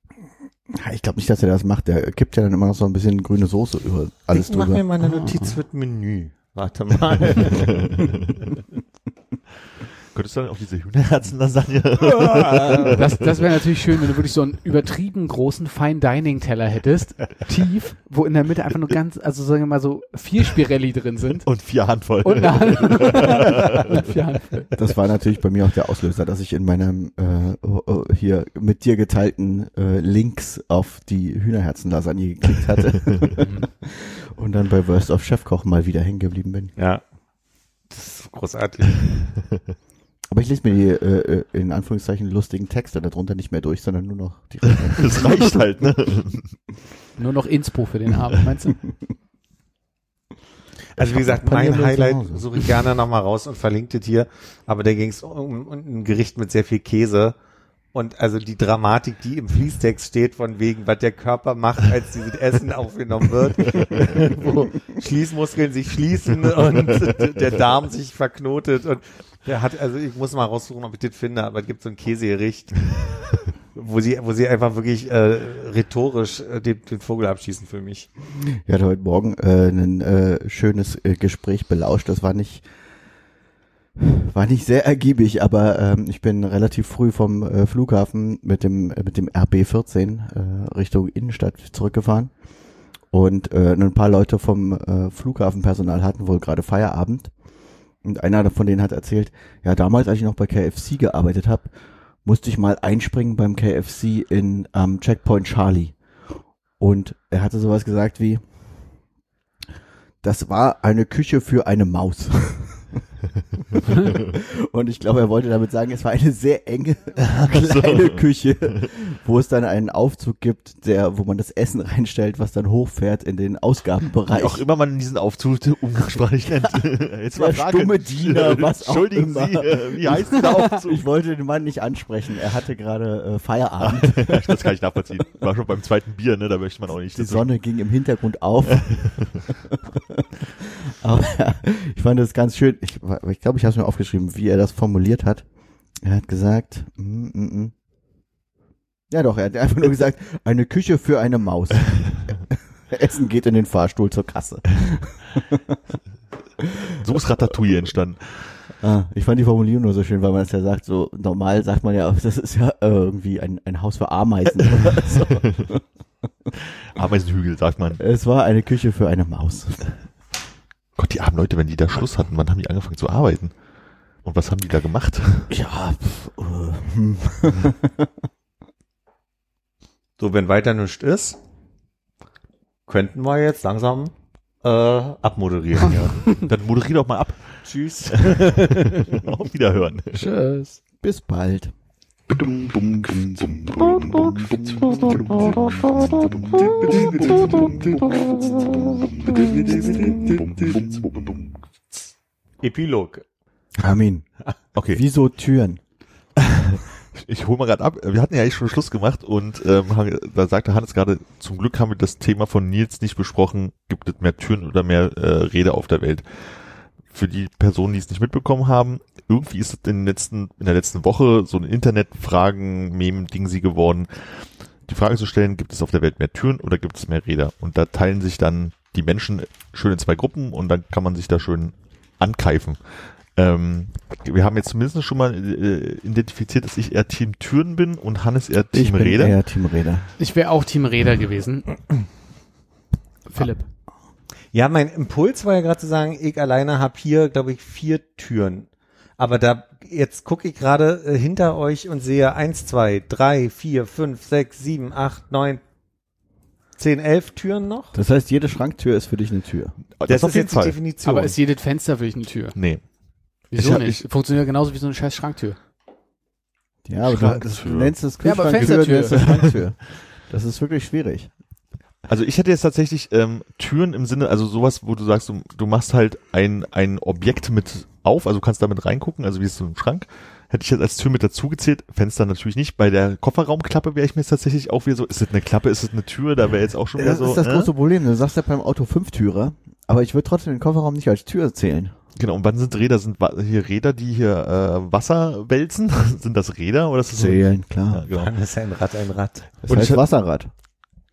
Ich glaube nicht, dass er das macht. Der kippt ja dann immer noch so ein bisschen grüne Soße über alles ich mach mir drüber. mal eine Notiz für das Menü. Warte mal. Könntest du dann auch diese Hühnerherzen-Lasagne? Das, das wäre natürlich schön, wenn du wirklich so einen übertrieben großen Fine-Dining-Teller hättest, tief, wo in der Mitte einfach nur ganz, also sagen wir mal so vier Spirelli drin sind. und vier Handvoll. Und eine und vier Handvoll. Das war natürlich bei mir auch der Auslöser, dass ich in meinem äh, oh, oh, hier mit dir geteilten äh, Links auf die Hühnerherzen-Lasagne geklickt hatte und dann bei Worst of Chefkoch mal wieder hängen geblieben bin. Ja. Das ist großartig. Aber ich lese mir die äh, äh, in Anführungszeichen lustigen Texte darunter nicht mehr durch, sondern nur noch die. Das reicht halt, ne? Nur noch Inspo für den Abend, meinst du? Also wie gesagt, mein Highlight suche ich gerne nochmal raus und verlinke das hier. Aber da ging es um, um ein Gericht mit sehr viel Käse. Und also die Dramatik, die im Fließtext steht, von wegen, was der Körper macht, als dieses Essen aufgenommen wird, wo Schließmuskeln sich schließen und der Darm sich verknotet und der hat, also ich muss mal raussuchen, ob ich das finde, aber es gibt so ein Käsegericht, wo sie, wo sie einfach wirklich äh, rhetorisch äh, den, den Vogel abschießen für mich. Ich hatte heute Morgen äh, ein äh, schönes äh, Gespräch belauscht. Das war nicht war nicht sehr ergiebig, aber ähm, ich bin relativ früh vom äh, Flughafen mit dem äh, mit dem RB14 äh, Richtung Innenstadt zurückgefahren und äh, ein paar Leute vom äh, Flughafenpersonal hatten wohl gerade Feierabend und einer von denen hat erzählt, ja damals als ich noch bei KFC gearbeitet habe, musste ich mal einspringen beim KFC in am Checkpoint Charlie und er hatte sowas gesagt wie das war eine Küche für eine Maus. und ich glaube, er wollte damit sagen, es war eine sehr enge kleine Küche, wo es dann einen Aufzug gibt, der, wo man das Essen reinstellt, was dann hochfährt in den Ausgabenbereich. Wie auch immer man diesen Aufzug umgangssprachlich nennt. Jetzt Der stumme Diener, was auch Entschuldigen immer. Sie, äh, wie heißt dieser Aufzug? Ich wollte den Mann nicht ansprechen. Er hatte gerade äh, Feierabend. das kann ich nachvollziehen. War schon beim zweiten Bier, ne? Da möchte man auch nicht. Die Sonne ging im Hintergrund auf. Aber ja, ich fand es ganz schön. Ich, ich glaube, ich habe es mir aufgeschrieben, wie er das formuliert hat. Er hat gesagt, mm, mm, mm. ja doch, er hat einfach nur gesagt, eine Küche für eine Maus. Essen geht in den Fahrstuhl zur Kasse. So ist Ratatouille entstanden. Ah, ich fand die Formulierung nur so schön, weil man es ja sagt, so normal sagt man ja, das ist ja äh, irgendwie ein, ein Haus für Ameisen. so. Ameisenhügel, sagt man. Es war eine Küche für eine Maus. Gott, die armen Leute, wenn die da Schluss hatten, wann haben die angefangen zu arbeiten? Und was haben die da gemacht? Ja, pf, äh, hm. So, wenn weiter nichts ist, könnten wir jetzt langsam äh, abmoderieren. ja. Dann moderier doch mal ab. Tschüss. Auf Wiederhören. Tschüss. bis bald. Epilog. Armin, Okay, wieso Türen? ich hole mal gerade ab. Wir hatten ja eigentlich schon Schluss gemacht und ähm, da sagte Hannes gerade, zum Glück haben wir das Thema von Nils nicht besprochen, gibt es mehr Türen oder mehr äh, Räder auf der Welt. Für die Personen, die es nicht mitbekommen haben, irgendwie ist es in, den letzten, in der letzten Woche so ein Internetfragen-Mem-Ding sie geworden, die Frage zu stellen, gibt es auf der Welt mehr Türen oder gibt es mehr Räder? Und da teilen sich dann die Menschen schön in zwei Gruppen und dann kann man sich da schön ankeifen. Ähm, wir haben jetzt zumindest schon mal äh, identifiziert, dass ich eher Team Türen bin und Hannes eher Team ich bin Räder. eher Team Räder. Ich wäre auch Team Räder gewesen. Philipp. Ja, mein Impuls war ja gerade zu sagen, ich alleine habe hier, glaube ich, vier Türen. Aber da jetzt gucke ich gerade äh, hinter euch und sehe eins, zwei, drei, vier, fünf, sechs, sieben, acht, neun, zehn, elf Türen noch. Das heißt, jede Schranktür ist für dich eine Tür. Das, auf jeden jetzt Fall. die Definition. Aber ist jedes Fenster wirklich eine Tür? Nee. Wieso hab- nicht? Funktioniert genauso wie so eine scheiß Schranktür. Ja, aber du, Schranktür. du nennst es Ja, aber Kühlschranktür, du Fenstertür. nennst es Schranktür. Das ist wirklich schwierig. Also ich hätte jetzt tatsächlich ähm, Türen im Sinne, also sowas, wo du sagst, du, du machst halt ein, ein Objekt mit auf, also kannst damit reingucken, also wie ist so ein Schrank. Hätte ich jetzt als Tür mit dazu gezählt, Fenster natürlich nicht. Bei der Kofferraumklappe wäre ich mir jetzt tatsächlich auch wieder so, ist es eine Klappe, ist es eine Tür, da wäre jetzt auch schon wieder Das so. ist das ne? große Problem. Du sagst ja beim Auto Fünftürer, aber ich würde trotzdem den Kofferraum nicht als Tür zählen. Genau, und wann sind Räder? Sind hier Räder, die hier äh, Wasser wälzen? sind das Räder oder ist das so? Zählen, Ja, klar. genau. Dann ist ein Rad ein Rad. Das Und heißt ich- Wasserrad.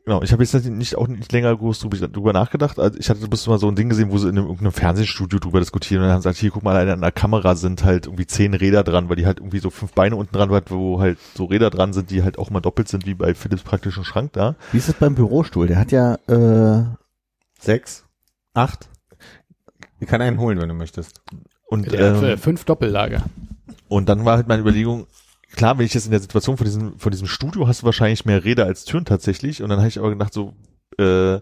Genau, ich habe jetzt nicht auch nicht länger groß drüber, drüber nachgedacht. Also ich hatte bis mal so ein Ding gesehen, wo sie in einem, irgendeinem Fernsehstudio drüber diskutieren und dann haben sie gesagt, hier guck mal, an der Kamera sind halt irgendwie zehn Räder dran, weil die halt irgendwie so fünf Beine unten dran hat, wo halt so Räder dran sind, die halt auch mal doppelt sind wie bei Philips praktischen Schrank da. Wie ist es beim Bürostuhl? Der hat ja, äh, Sechs, acht. Ich kann einen holen, wenn du möchtest. Und, hat, ähm, äh, fünf Doppellager. und dann war halt meine Überlegung, klar, wenn ich jetzt in der Situation von diesem, von diesem Studio hast du wahrscheinlich mehr Räder als Türen tatsächlich. Und dann habe ich aber gedacht, so, äh,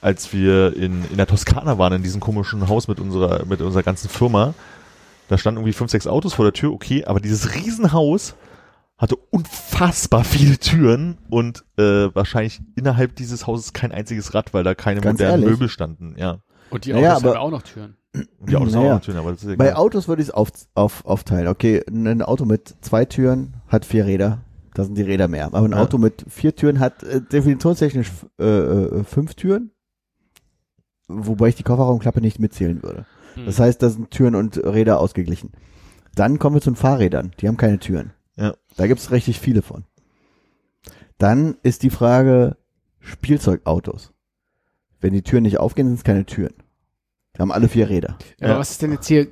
als wir in, in der Toskana waren, in diesem komischen Haus mit unserer, mit unserer ganzen Firma, da standen irgendwie fünf, sechs Autos vor der Tür, okay, aber dieses Riesenhaus hatte unfassbar viele Türen und äh, wahrscheinlich innerhalb dieses Hauses kein einziges Rad, weil da keine Ganz modernen ehrlich? Möbel standen, ja. Und die Autos haben aber- auch noch Türen. Die Autos Naja. auch Türen, aber das ist bei egal. Autos würde ich es auf, auf, aufteilen. Okay, ein Auto mit zwei Türen hat vier Räder. Da sind die Räder mehr. Aber ein Ja. Auto mit vier Türen hat äh, definitionstechnisch äh, äh, fünf Türen. Wobei ich die Kofferraumklappe nicht mitzählen würde. Hm. Das heißt, da sind Türen und Räder ausgeglichen. Dann kommen wir zu den Fahrrädern. Die haben keine Türen. Ja. Da gibt es richtig viele von. Dann ist die Frage Spielzeugautos. Wenn die Türen nicht aufgehen, sind es keine Türen. Die haben alle vier Räder. Aber was ist denn jetzt hier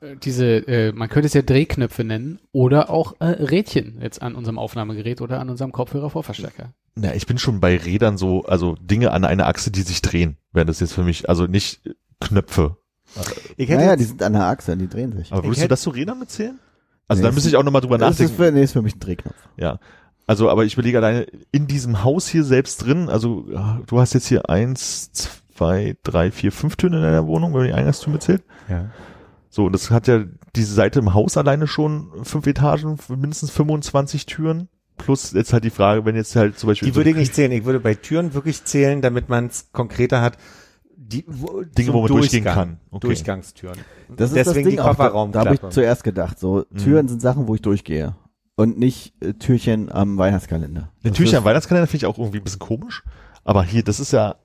äh, diese, äh, man könnte es ja Drehknöpfe nennen oder auch äh, Rädchen jetzt an unserem Aufnahmegerät oder an unserem Kopfhörer-Vorverstärker. Na, ich bin schon bei Rädern so, also Dinge an einer Achse, die sich drehen, wäre das jetzt für mich, also nicht äh, Knöpfe. Ich hätte Naja, jetzt- die sind an der Achse, die drehen sich. Aber würdest hätte- du das zu Rädern mitzählen? Also Nee, da müsste ich auch nochmal drüber Das ist nachdenken. für, nee, ist für mich ein Drehknopf. Ja. Also, aber ich überlege alleine in diesem Haus hier selbst drin, also ja, du hast jetzt hier eins, zwei, drei, vier, fünf Türen in deiner Wohnung, wenn man die Eingangstür mitzählt. ja. So, und das hat ja diese Seite im Haus alleine schon fünf Etagen, mindestens 25 Türen. Plus jetzt halt die Frage, wenn jetzt halt zum Beispiel Die würde ich nicht zählen. Ich würde bei Türen wirklich zählen, damit man es konkreter hat. Die, wo, Dinge, wo man durchgehen Durchgang. kann. Okay. Durchgangstüren. Das ist Deswegen das Ding die auch, da, da habe Kofferraumklappe. ich zuerst gedacht, so Mhm. Türen sind Sachen, wo ich durchgehe. Und nicht äh, Türchen am Weihnachtskalender. Eine Türchen am Weihnachtskalender finde ich auch irgendwie ein bisschen komisch. Aber hier, das ist ja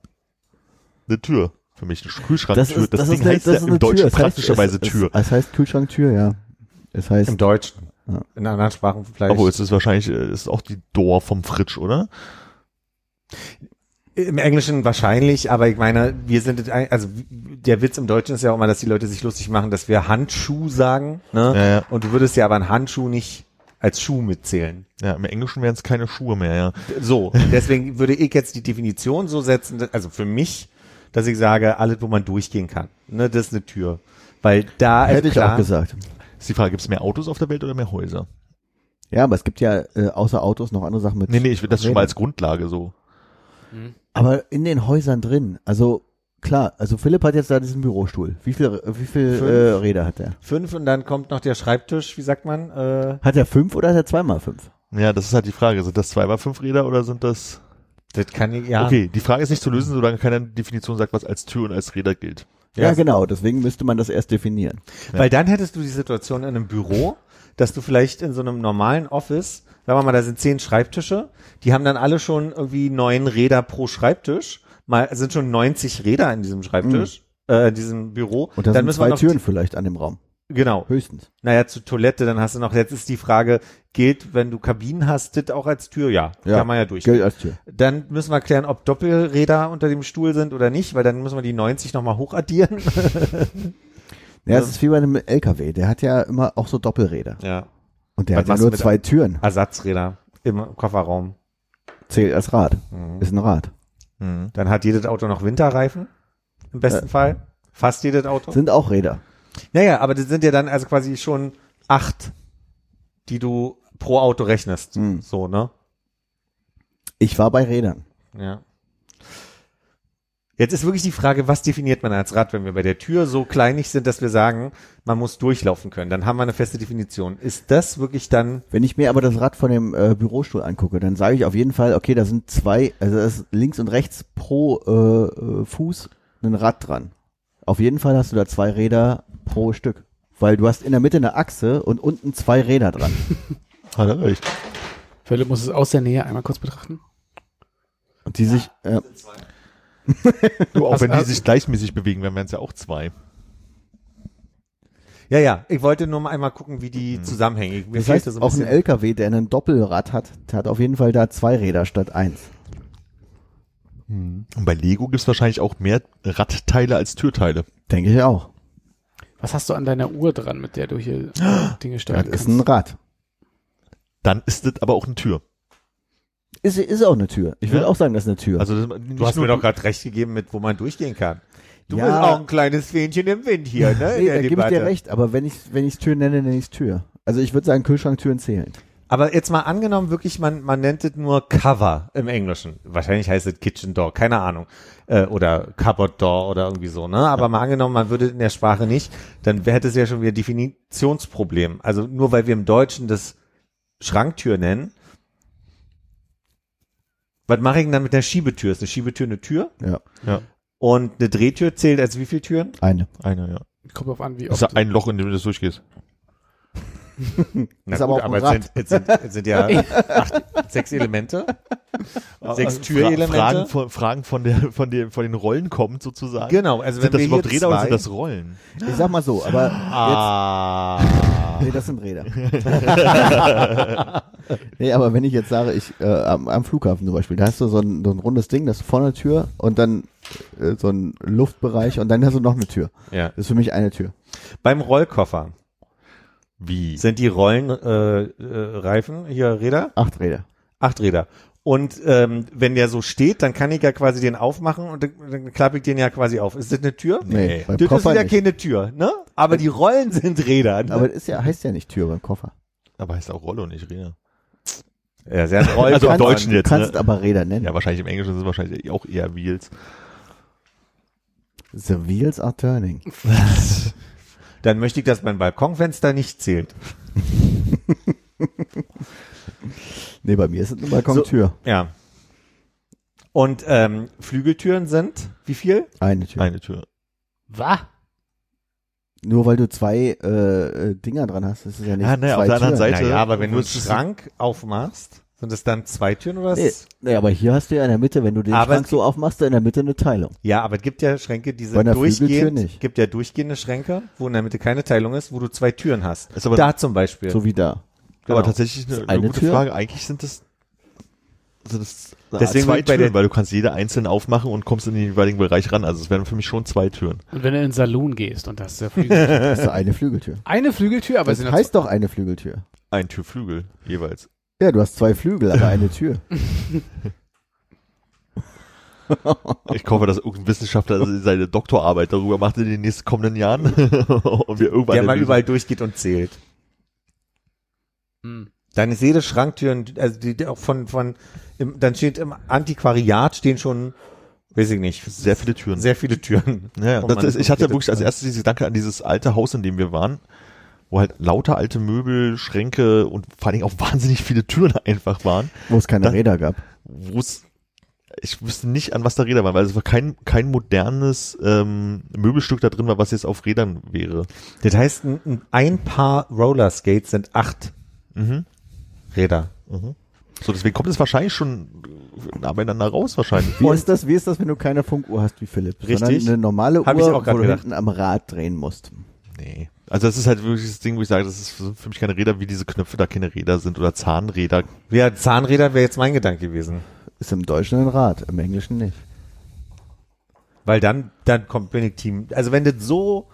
eine Tür für mich, eine Kühlschranktür. Das, Ding eine- heißt ja im Deutschen Es praktischerweise es, Tür. Es, es heißt Kühlschranktür, ja. Es heißt, Im Deutschen. Ja. In anderen Sprachen vielleicht. Obwohl, es ist wahrscheinlich, äh, ist auch die Door vom Fritsch, oder? Im Englischen wahrscheinlich, aber ich meine, wir sind, also der Witz im Deutschen ist ja auch immer, dass die Leute sich lustig machen, dass wir Handschuh sagen, ne? Ja, ja. Und du würdest ja aber einen Handschuh nicht als Schuh mitzählen. Ja, im Englischen wären es keine Schuhe mehr, ja. So, deswegen würde ich jetzt die Definition so setzen, also für mich, dass ich sage, alles, wo man durchgehen kann, ne, das ist eine Tür. Weil da, hätte ich klar, auch gesagt. Ist die Frage, gibt es mehr Autos auf der Welt oder mehr Häuser? Ja, aber es gibt ja äh, außer Autos noch andere Sachen mit. Nee, nee, ich will das schon mal als Grundlage so. Aber in den Häusern drin, also klar, also Philipp hat jetzt da diesen Bürostuhl. Wie viel, wie viel Fünf. äh, Räder hat er? fünf und dann kommt noch der Schreibtisch, wie sagt man, äh, Hat er fünf oder hat er zweimal fünf? Ja, das ist halt die Frage. Sind das zwei mal fünf Räder oder sind das? Das kann ich, ja. Okay, die Frage ist nicht zu lösen, solange keine Definition sagt, was als Tür und als Räder gilt. Ja, genau, deswegen müsste man das erst definieren. Weil dann hättest du die Situation in einem Büro, dass du vielleicht in so einem normalen Office, sagen wir mal, da sind zehn Schreibtische, die haben dann alle schon irgendwie neun Räder pro Schreibtisch, mal sind schon 90 Räder in diesem Schreibtisch, äh, in diesem Büro. Und da dann sind müssen wir zwei noch Türen vielleicht an dem Raum. Genau. Höchstens. Naja, zur Toilette, dann hast du noch, jetzt ist die Frage, gilt, wenn du Kabinen hast, das auch als Tür? Ja, Ja, kann man ja durch. Gilt als Tür. Dann müssen wir klären, ob Doppelräder unter dem Stuhl sind oder nicht, weil dann müssen wir die 90 nochmal hochaddieren. Ja, es ist wie bei einem LKW, der hat ja immer auch so Doppelräder. ja. Und der Was hat ja nur zwei Türen. Ersatzräder im Kofferraum. Zählt als Rad. Mhm. Ist ein Rad. Mhm. Dann hat jedes Auto noch Winterreifen. Im besten Fall. Fast jedes Auto. Sind auch Räder. Naja, aber das sind ja dann also quasi schon acht, die du pro Auto rechnest. Hm. So, ne? Ich war bei Rädern. Ja. Jetzt ist wirklich die Frage, was definiert man als Rad, wenn wir bei der Tür so kleinig sind, dass wir sagen, man muss durchlaufen können. Dann haben wir eine feste Definition. Ist das wirklich dann, Wenn ich mir aber das Rad von dem äh, Bürostuhl angucke, dann sage ich auf jeden Fall, okay, da sind zwei, also da ist links und rechts pro äh, äh, Fuß ein Rad dran. Auf jeden Fall hast du da zwei Räder pro Stück. Weil du hast in der Mitte eine Achse und unten zwei Räder dran. Hat er recht. Philipp muss es aus der Nähe einmal kurz betrachten. Und die sich, äh, Du, auch Also, wenn die also- sich gleichmäßig bewegen, dann wären es ja auch zwei. ja, ja, ich wollte nur mal einmal gucken, wie die Zusammenhänge. Mir das heißt, so ein auch ein LKW, der ein Doppelrad hat, der hat auf jeden Fall da zwei Räder statt eins. Und bei Lego gibt's wahrscheinlich auch mehr Radteile als Türteile. Denke ich auch. Was hast du an deiner Uhr dran, mit der du hier Dinge Das steuern ist ein Rad. Dann ist das aber auch eine Tür. Ist, ist auch eine Tür. Ich würde Ja. auch sagen, das ist eine Tür. Also das, Du hast mir doch gerade recht gegeben, mit wo man durchgehen kann. Du Ja. bist auch ein kleines Fähnchen im Wind hier, ne? nee, da gebe ich dir recht, aber wenn ich wenn ich's Tür nenne, nenne ich's Tür. Also ich würde sagen, Kühlschranktüren zählen. Aber jetzt mal angenommen, wirklich, man, man nennt es nur Cover im Englischen. Wahrscheinlich heißt es Kitchen Door, keine Ahnung. Äh, oder Cupboard Door oder irgendwie so, ne? Aber mal angenommen, man würde in der Sprache nicht, dann hätte es ja schon wieder ein Definitionsproblem. Also nur weil wir im Deutschen das Schranktür nennen. Was mache ich denn dann mit der Schiebetür? Ist eine Schiebetür eine Tür? Ja, Und eine Drehtür zählt als wie viele Türen? eine. eine, ja. Kommt drauf an, wie Das oft. ist ein Loch, in dem du das durchgehst. Na Ist aber auch ein es Rad. sind, es sind, es sind ja acht, sechs Elemente. Sechs Fra- Türelemente. Fragen von, Fragen von der, von den, von den Rollen kommt sozusagen. Genau, also Sind wenn das wir überhaupt Räder oder zwei- sind das Rollen? Ich sag mal so, aber Ah. Nee, das sind Räder. nee, aber wenn ich jetzt sage, ich äh, am, am Flughafen zum Beispiel, da hast du so ein, so ein rundes Ding, das ist vorne eine Tür und dann äh, so ein Luftbereich und dann hast du noch eine Tür. Ja. Das ist für mich eine Tür. Beim Rollkoffer Wie? sind die Rollenreifen, äh, Reifen, hier Räder, Acht Räder. acht Räder. Und ähm, wenn der so steht, dann kann ich ja quasi den aufmachen und dann, dann klappe ich den ja quasi auf. Ist das eine Tür? Nee, beim Das ist wieder nicht. keine Tür, ne? Aber die Rollen sind Räder. Ne? Aber das ist ja, heißt ja nicht Tür beim Koffer. Aber heißt auch Rolle und nicht Räder. ja, sehr Rollen. Also im Kannst- Deutschen jetzt, Du kannst ne? aber Räder nennen. Ja, wahrscheinlich im Englischen sind es wahrscheinlich auch eher Wheels. The wheels are turning. Dann möchte ich, dass mein Balkonfenster nicht zählt. Nee, bei mir ist es eine Balkontür. Ja. Und ähm, Flügeltüren sind wie viel? Eine Tür. Eine Tür. Was? Nur weil du zwei äh, äh, Dinger dran hast, ist es ja nicht Ah, ne, zwei auf der anderen Türen. Seite- Naja, aber wenn du einen Schrank aufmachst, sind es dann zwei Türen oder? Nee, ist- nee, aber hier hast du ja in der Mitte, wenn du den Aber Schrank so aufmachst, in der Mitte eine Teilung. Ja, aber es gibt ja Schränke, die sind Flügeltür durchgehend, nicht. gibt ja durchgehende Schränke, wo in der Mitte keine Teilung ist, wo du zwei Türen hast. Ist aber- da zum Beispiel. So wie da. Genau. Aber tatsächlich eine, eine eine gute Tür? Frage. Eigentlich sind das, sind das Deswegen zwei Türen, weil du kannst jede einzeln aufmachen und kommst in den jeweiligen Bereich ran. Also es wären für mich schon zwei Türen. Und wenn du in den Saloon gehst und hast der Flügel Das ist eine Flügeltür. eine Flügeltür, aber es Das heißt doch eine Flügeltür. Ein Türflügel jeweils. Ja, du hast zwei Flügel, aber eine Tür. Ich hoffe, dass irgendein Wissenschaftler seine Doktorarbeit darüber macht in den nächsten kommenden Jahren. und wir irgendwann der mal Lösung- überall durchgeht und zählt. Hm. Dann ist jede Schranktür, also die, die auch von, von, im, dann steht im Antiquariat stehen schon, weiß ich nicht, sehr viele Türen. sehr viele Türen. Ja, das ist, ich hatte wirklich als erstes diese Gedanke an dieses alte Haus, in dem wir waren, wo halt lauter alte Möbel, Schränke und vor allen Dingen auch wahnsinnig viele Türen einfach waren, Wo es keine Da- Räder gab. wo es ich wüsste nicht, an was da Räder waren, weil es war kein, kein modernes ähm, Möbelstück da drin war, was jetzt auf Rädern wäre. Das heißt, ein, ein- Paar Rollerskates sind acht Mhm. Räder. So, deswegen kommt es wahrscheinlich schon nah beieinander raus, wahrscheinlich. Wie ist das, wie ist das, wenn du keine Funkuhr hast wie Philipp? Richtig. Sondern eine normale Hab ich Uhr, auch grad wo du gedacht. hinten am Rad drehen musst. Nee. Also das ist halt wirklich das Ding, wo ich sage, das ist für mich keine Räder, wie diese Knöpfe da keine Räder sind oder Zahnräder. Ja, Zahnräder wäre jetzt mein Gedanke gewesen. Ist im Deutschen ein Rad, im Englischen nicht. Weil dann, dann kommt ich Team. Also wenn das so,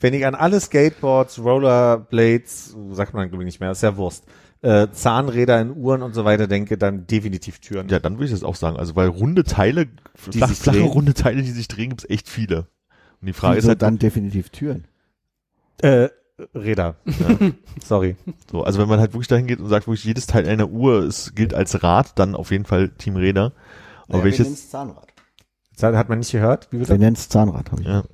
wenn ich an alle Skateboards, Rollerblades, sagt man glaube ich nicht mehr, ist ja Wurst, äh, Zahnräder in Uhren und so weiter denke, dann definitiv Türen. Ja, dann würde ich das auch sagen. Also weil runde Teile, Die flach, flache drehen. runde Teile, die sich drehen, gibt's echt viele. Und die Frage ist Wieso halt dann definitiv Türen. Äh, Räder. Sorry. so, also wenn man halt wirklich dahin geht und sagt, wirklich jedes Teil einer Uhr ist, gilt als Rad, dann auf jeden Fall Team Räder. Aber wir welches, Zahnrad. Hat man nicht gehört? Wie Wir nennen es Zahnrad, habe ich. ja.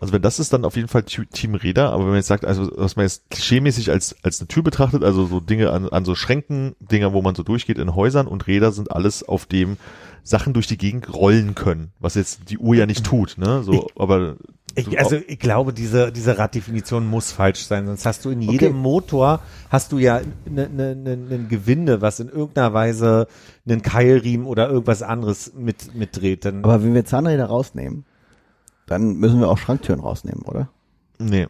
Also wenn das ist, dann auf jeden Fall Team Räder, aber wenn man jetzt sagt, also was man jetzt klischeemäßig als, als eine Tür betrachtet, also so Dinge an, an so Schränken, Dinger, wo man so durchgeht in Häusern und Räder sind alles, auf dem Sachen durch die Gegend rollen können, was jetzt die Uhr ja nicht tut, ne? So, aber Ich, also ich glaube, diese, diese Raddefinition muss falsch sein, sonst hast du in Okay. jedem Motor, hast du ja ne, ne, ne, ein Gewinde, was in irgendeiner Weise einen Keilriemen oder irgendwas anderes mit, mitdreht. Dann, Aber wenn wir Zahnräder rausnehmen, dann müssen wir auch Schranktüren rausnehmen, oder? nee.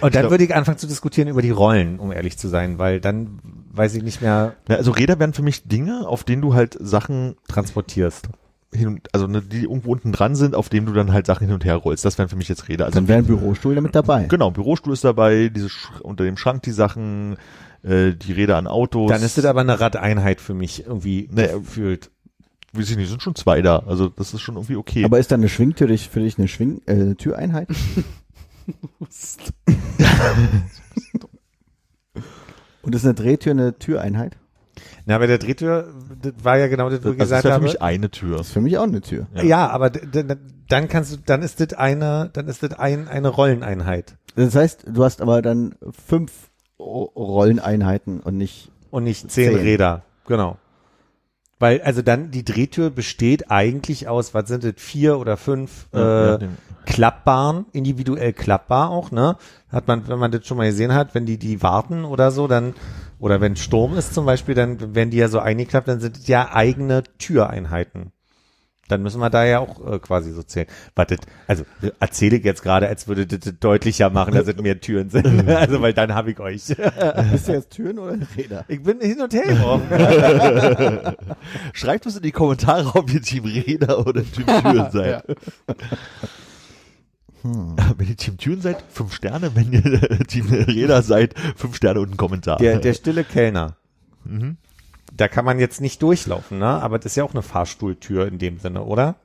und dann glaub- würde ich anfangen zu diskutieren über die Rollen, um ehrlich zu sein, weil dann weiß ich nicht mehr Ja, also Räder wären für mich Dinge, auf denen du halt Sachen transportierst. Hin und, also ne, die irgendwo unten dran sind, auf denen du dann halt Sachen hin und her rollst. Das wären für mich jetzt Räder. Also Dann wäre ein Bürostuhl damit dabei. genau, Bürostuhl ist dabei, diese Sch unter dem Schrank die Sachen, äh, die Räder an Autos. Dann ist das aber eine Radeinheit für mich irgendwie Nee, gefühlt. weiß ich nicht, sind schon zwei da. Also das ist schon irgendwie okay. Aber ist dann eine Schwingtür dich- für dich eine Schwing äh, Türeinheit? Und ist eine Drehtür eine Türeinheit? Na, bei der Drehtür, das war ja genau das, was ich also das gesagt wäre für habe. mich eine Tür. Das ist für mich auch eine Tür. Ja. Ja, aber dann kannst du, dann ist das eine, dann ist das ein, eine Rolleneinheit Das heißt, du hast aber dann fünf Rolleneinheiten und nicht und nicht zehn, Zehn. Räder. Genau. Weil, also dann, die Drehtür besteht eigentlich aus, was sind das, vier oder fünf Ja, äh, ja, klappbaren, individuell klappbar auch, ne? Hat man, wenn man das schon mal gesehen hat, wenn die die warten oder so, dann, oder wenn Sturm ist zum Beispiel, dann werden die ja so eingeklappt, dann sind das ja eigene Türeinheiten. Dann müssen wir da ja auch äh, quasi so zählen. Wartet, also äh, erzähle ich jetzt gerade, als würde das das deutlicher machen, dass es mehr Türen sind. also weil dann habe ich euch. Bist du jetzt Türen oder Räder? ich bin hin und her geworfen. Schreibt uns in die Kommentare, ob ihr Team Räder oder Team Türen seid. Ja. Wenn ihr Team Türen seid, fünf Sterne. Wenn ihr Team Räder seid, fünf Sterne und einen Kommentar. Der, der stille Kellner. Mhm. Da kann man jetzt nicht durchlaufen, ne? Aber das ist ja auch eine Fahrstuhltür in dem Sinne, oder?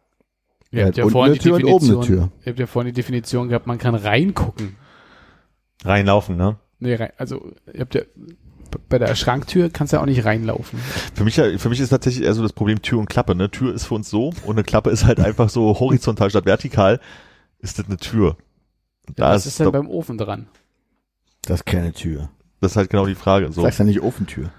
Ihr habt ja unten vorhin eine die Tür und oben eine Definition, Tür. ihr habt ja vorhin die Definition gehabt, man kann reingucken. Reinlaufen, ne? Nee, rein, also ihr habt ja bei der Schranktür kannst du ja auch nicht reinlaufen. Für mich, ja- für mich ist tatsächlich eher so das Problem Tür und Klappe. Ne? Tür ist für uns so und eine Klappe ist halt einfach so horizontal statt vertikal. Ist das eine Tür? Da Was ist denn da- beim Ofen dran? Das ist keine Tür. das ist halt genau die Frage. So. Sagst ja nicht Ofentür.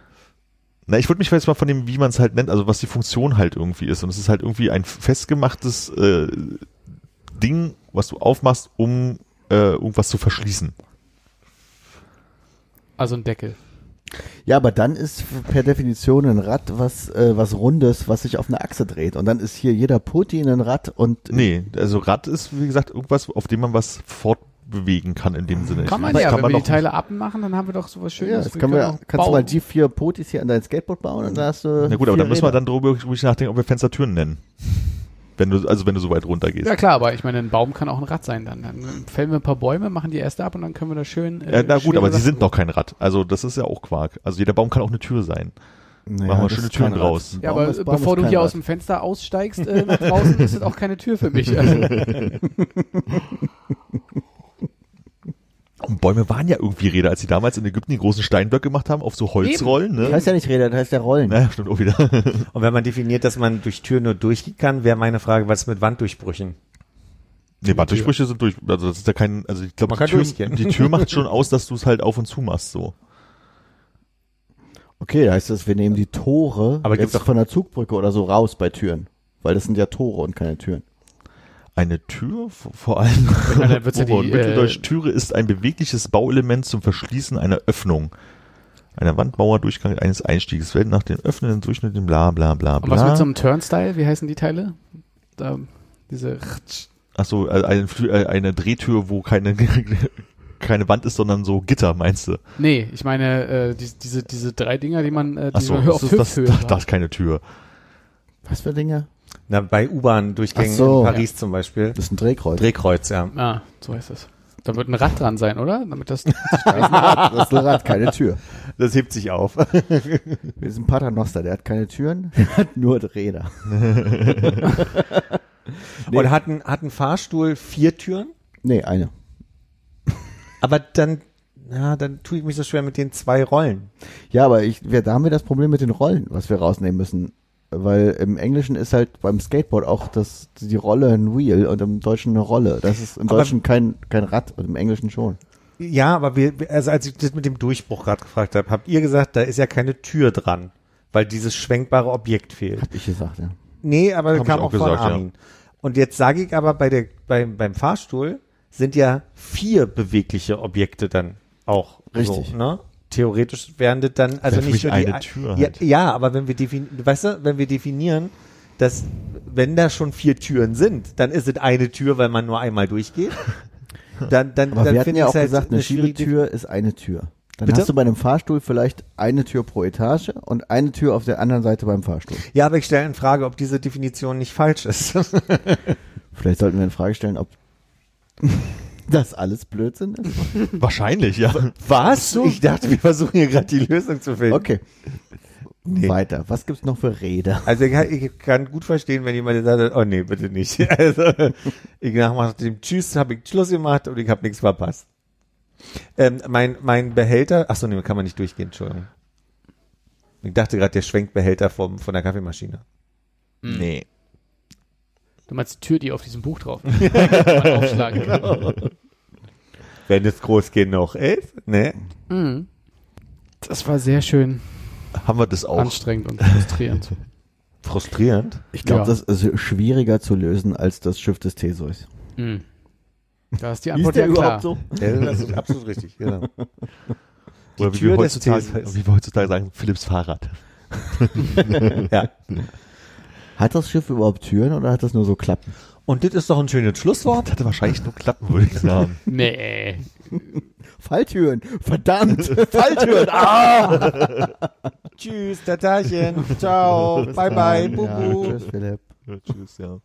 Na, ich würde mich jetzt mal von dem, wie man es halt nennt, also was die Funktion halt irgendwie ist. Und es ist halt irgendwie ein festgemachtes äh, Ding, was du aufmachst, um äh, irgendwas zu verschließen. Also ein Deckel. Ja, aber dann ist per Definition ein Rad was, äh, was Rundes, was sich auf einer Achse dreht. Und dann ist hier jeder Putti ein Rad und Nee, also Rad ist, wie gesagt, irgendwas, auf dem man was fortbewegen kann in dem Sinne. Kann man ja, wenn wir die Teile abmachen, dann haben wir doch sowas Schönes. ja, das können wir, auch kannst du bauen. mal die vier Putis hier an dein Skateboard bauen und da hast du. Na gut, aber dann müssen wir dann darüber ruhig nachdenken, ob wir Fenstertüren nennen. Wenn du, also wenn du so weit runter gehst. Ja klar, aber ich meine, ein Baum kann auch ein Rad sein. Dann, dann fällen wir ein paar Bäume, machen die erste ab und dann können wir da schön. Ja, na gut, aber sie sind noch kein Rad. Also das ist ja auch Quark. Also jeder Baum kann auch eine Tür sein. Naja, machen wir schöne Türen draus. Ja, aber bevor du hier Rad. aus dem Fenster aussteigst äh, nach draußen, ist das auch keine Tür für mich. Also, Und Bäume waren ja irgendwie Räder, als sie damals in Ägypten die großen Steinblöcke gemacht haben, auf so Holzrollen. Das Ne? heißt ja nicht Räder, das heißt ja Rollen. Naja, stimmt auch wieder. Und wenn man definiert, dass man durch Türen nur durchgehen kann, wäre meine Frage, was ist mit Wanddurchbrüchen? nee, Wanddurchbrüche sind durch. Also das ist ja kein, also ich glaube, die, Tür- die Tür macht schon aus, dass du es halt auf und zu machst. So. Okay, da heißt das, wir nehmen die Tore Aber gibt's jetzt doch- von der Zugbrücke oder so raus bei Türen. Weil das sind ja Tore und keine Türen. Eine Tür, vor allem ja Ober- die, Mitteldeutsch, äh, Türe ist ein bewegliches Bauelement zum Verschließen einer Öffnung. Einer Wandmauer, Durchgang eines Einstiegs. Wird nach dem öffnenden Durchschnitt dem bla bla bla und was bla. mit so einem Turnstyle? Wie heißen die Teile? Da, diese. Achso, äh, eine, äh, eine Drehtür, wo keine, keine Wand ist, sondern so Gitter, meinst du? Nee, ich meine äh, die, diese diese drei Dinger, die man, äh, die Achso, man das, auf das, das, braucht. das ist keine Tür. Was für Dinge? Na, bei U-Bahn-Durchgängen so. in Paris zum Beispiel. Das ist ein Drehkreuz. Drehkreuz, ja. Ah, so heißt das. Da wird ein Rad dran sein, oder? Damit das. Das ist ein Rad, das ist ein Rad, keine Tür. Das hebt sich auf. Wir sind Paternoster, der hat keine Türen, der hat nur Räder. Nee. Und hat ein, hat ein Fahrstuhl vier Türen? Nee, eine. Aber dann, ja, dann tue ich mich so schwer mit den zwei Rollen. Ja, aber ich, wir, da haben wir das Problem mit den Rollen, was wir rausnehmen müssen. Weil im Englischen ist halt beim Skateboard auch das, die Rolle ein Wheel und im Deutschen eine Rolle. Das ist im Aber- Deutschen kein, kein Rad und im Englischen schon. Ja, aber wir, also als ich das mit dem Durchbruch gerade gefragt habe, habt ihr gesagt, da ist ja keine Tür dran, weil dieses schwenkbare Objekt fehlt. Hab ich gesagt, ja. Nee, aber Hab das kam ich auch, auch von gesagt, ja. Armin. Und jetzt sage ich aber bei der, beim, beim Fahrstuhl sind ja vier bewegliche Objekte dann auch. Richtig. So, ne? Theoretisch wären das dann, also nicht nur die, eine Tür ja, halt. ja, aber wenn wir definieren, weißt du, wenn wir definieren, dass, wenn da schon vier Türen sind, dann ist es eine Tür, weil man nur einmal durchgeht. Dann, dann, Aber dann wir hatten finde ja ich auch es halt gesagt, eine Schiebetür ist eine Tür. Dann Bitte? hast du bei einem Fahrstuhl vielleicht eine Tür pro Etage und eine Tür auf der anderen Seite beim Fahrstuhl. Ja, aber ich stelle in Frage, ob diese Definition nicht falsch ist. Vielleicht sollten wir in Frage stellen, ob das alles Blödsinn ist. Wahrscheinlich, ja. Was? Ich dachte, wir versuchen hier gerade die Lösung zu finden. Okay. Nee. Weiter. Was gibt's noch für Räder? Also ich kann, ich kann gut verstehen, wenn jemand sagt, oh nee, bitte nicht. Also ich nach dem Tschüss habe ich Schluss gemacht und ich habe nichts verpasst. Ähm, mein, mein Behälter, ach so, nee, kann man nicht durchgehen, Entschuldigung. Ich dachte gerade, der Schwenkbehälter vom, von der Kaffeemaschine. Nee. Du meinst die Tür, die auf diesem Buch drauf ist. Kann man aufschlagen. Wenn es groß genug ist, ne? Mhm. Das war sehr schön Haben wir das auch? anstrengend und frustrierend. Frustrierend. Ich glaube, Ja. das ist schwieriger zu lösen als das Schiff des Theseus. Mhm. Da ist die Antwort ja klar. so? Ja, das ist absolut richtig, genau. Oder wie Tür wir, des heutzutage, Theseus. wie wir heutzutage sagen, Philips Fahrrad. Ja. Hat das Schiff überhaupt Türen oder hat das nur so Klappen? Und das ist doch ein schönes Schlusswort. Hatte wahrscheinlich nur Klappen, würde ich sagen. Nee. Falltüren, verdammt. Falltüren. Ah! Tschüss, Tatarchen. Ciao. Bye bye. Ja, Bubu. tschüss, Philipp. Ja, tschüss, ja.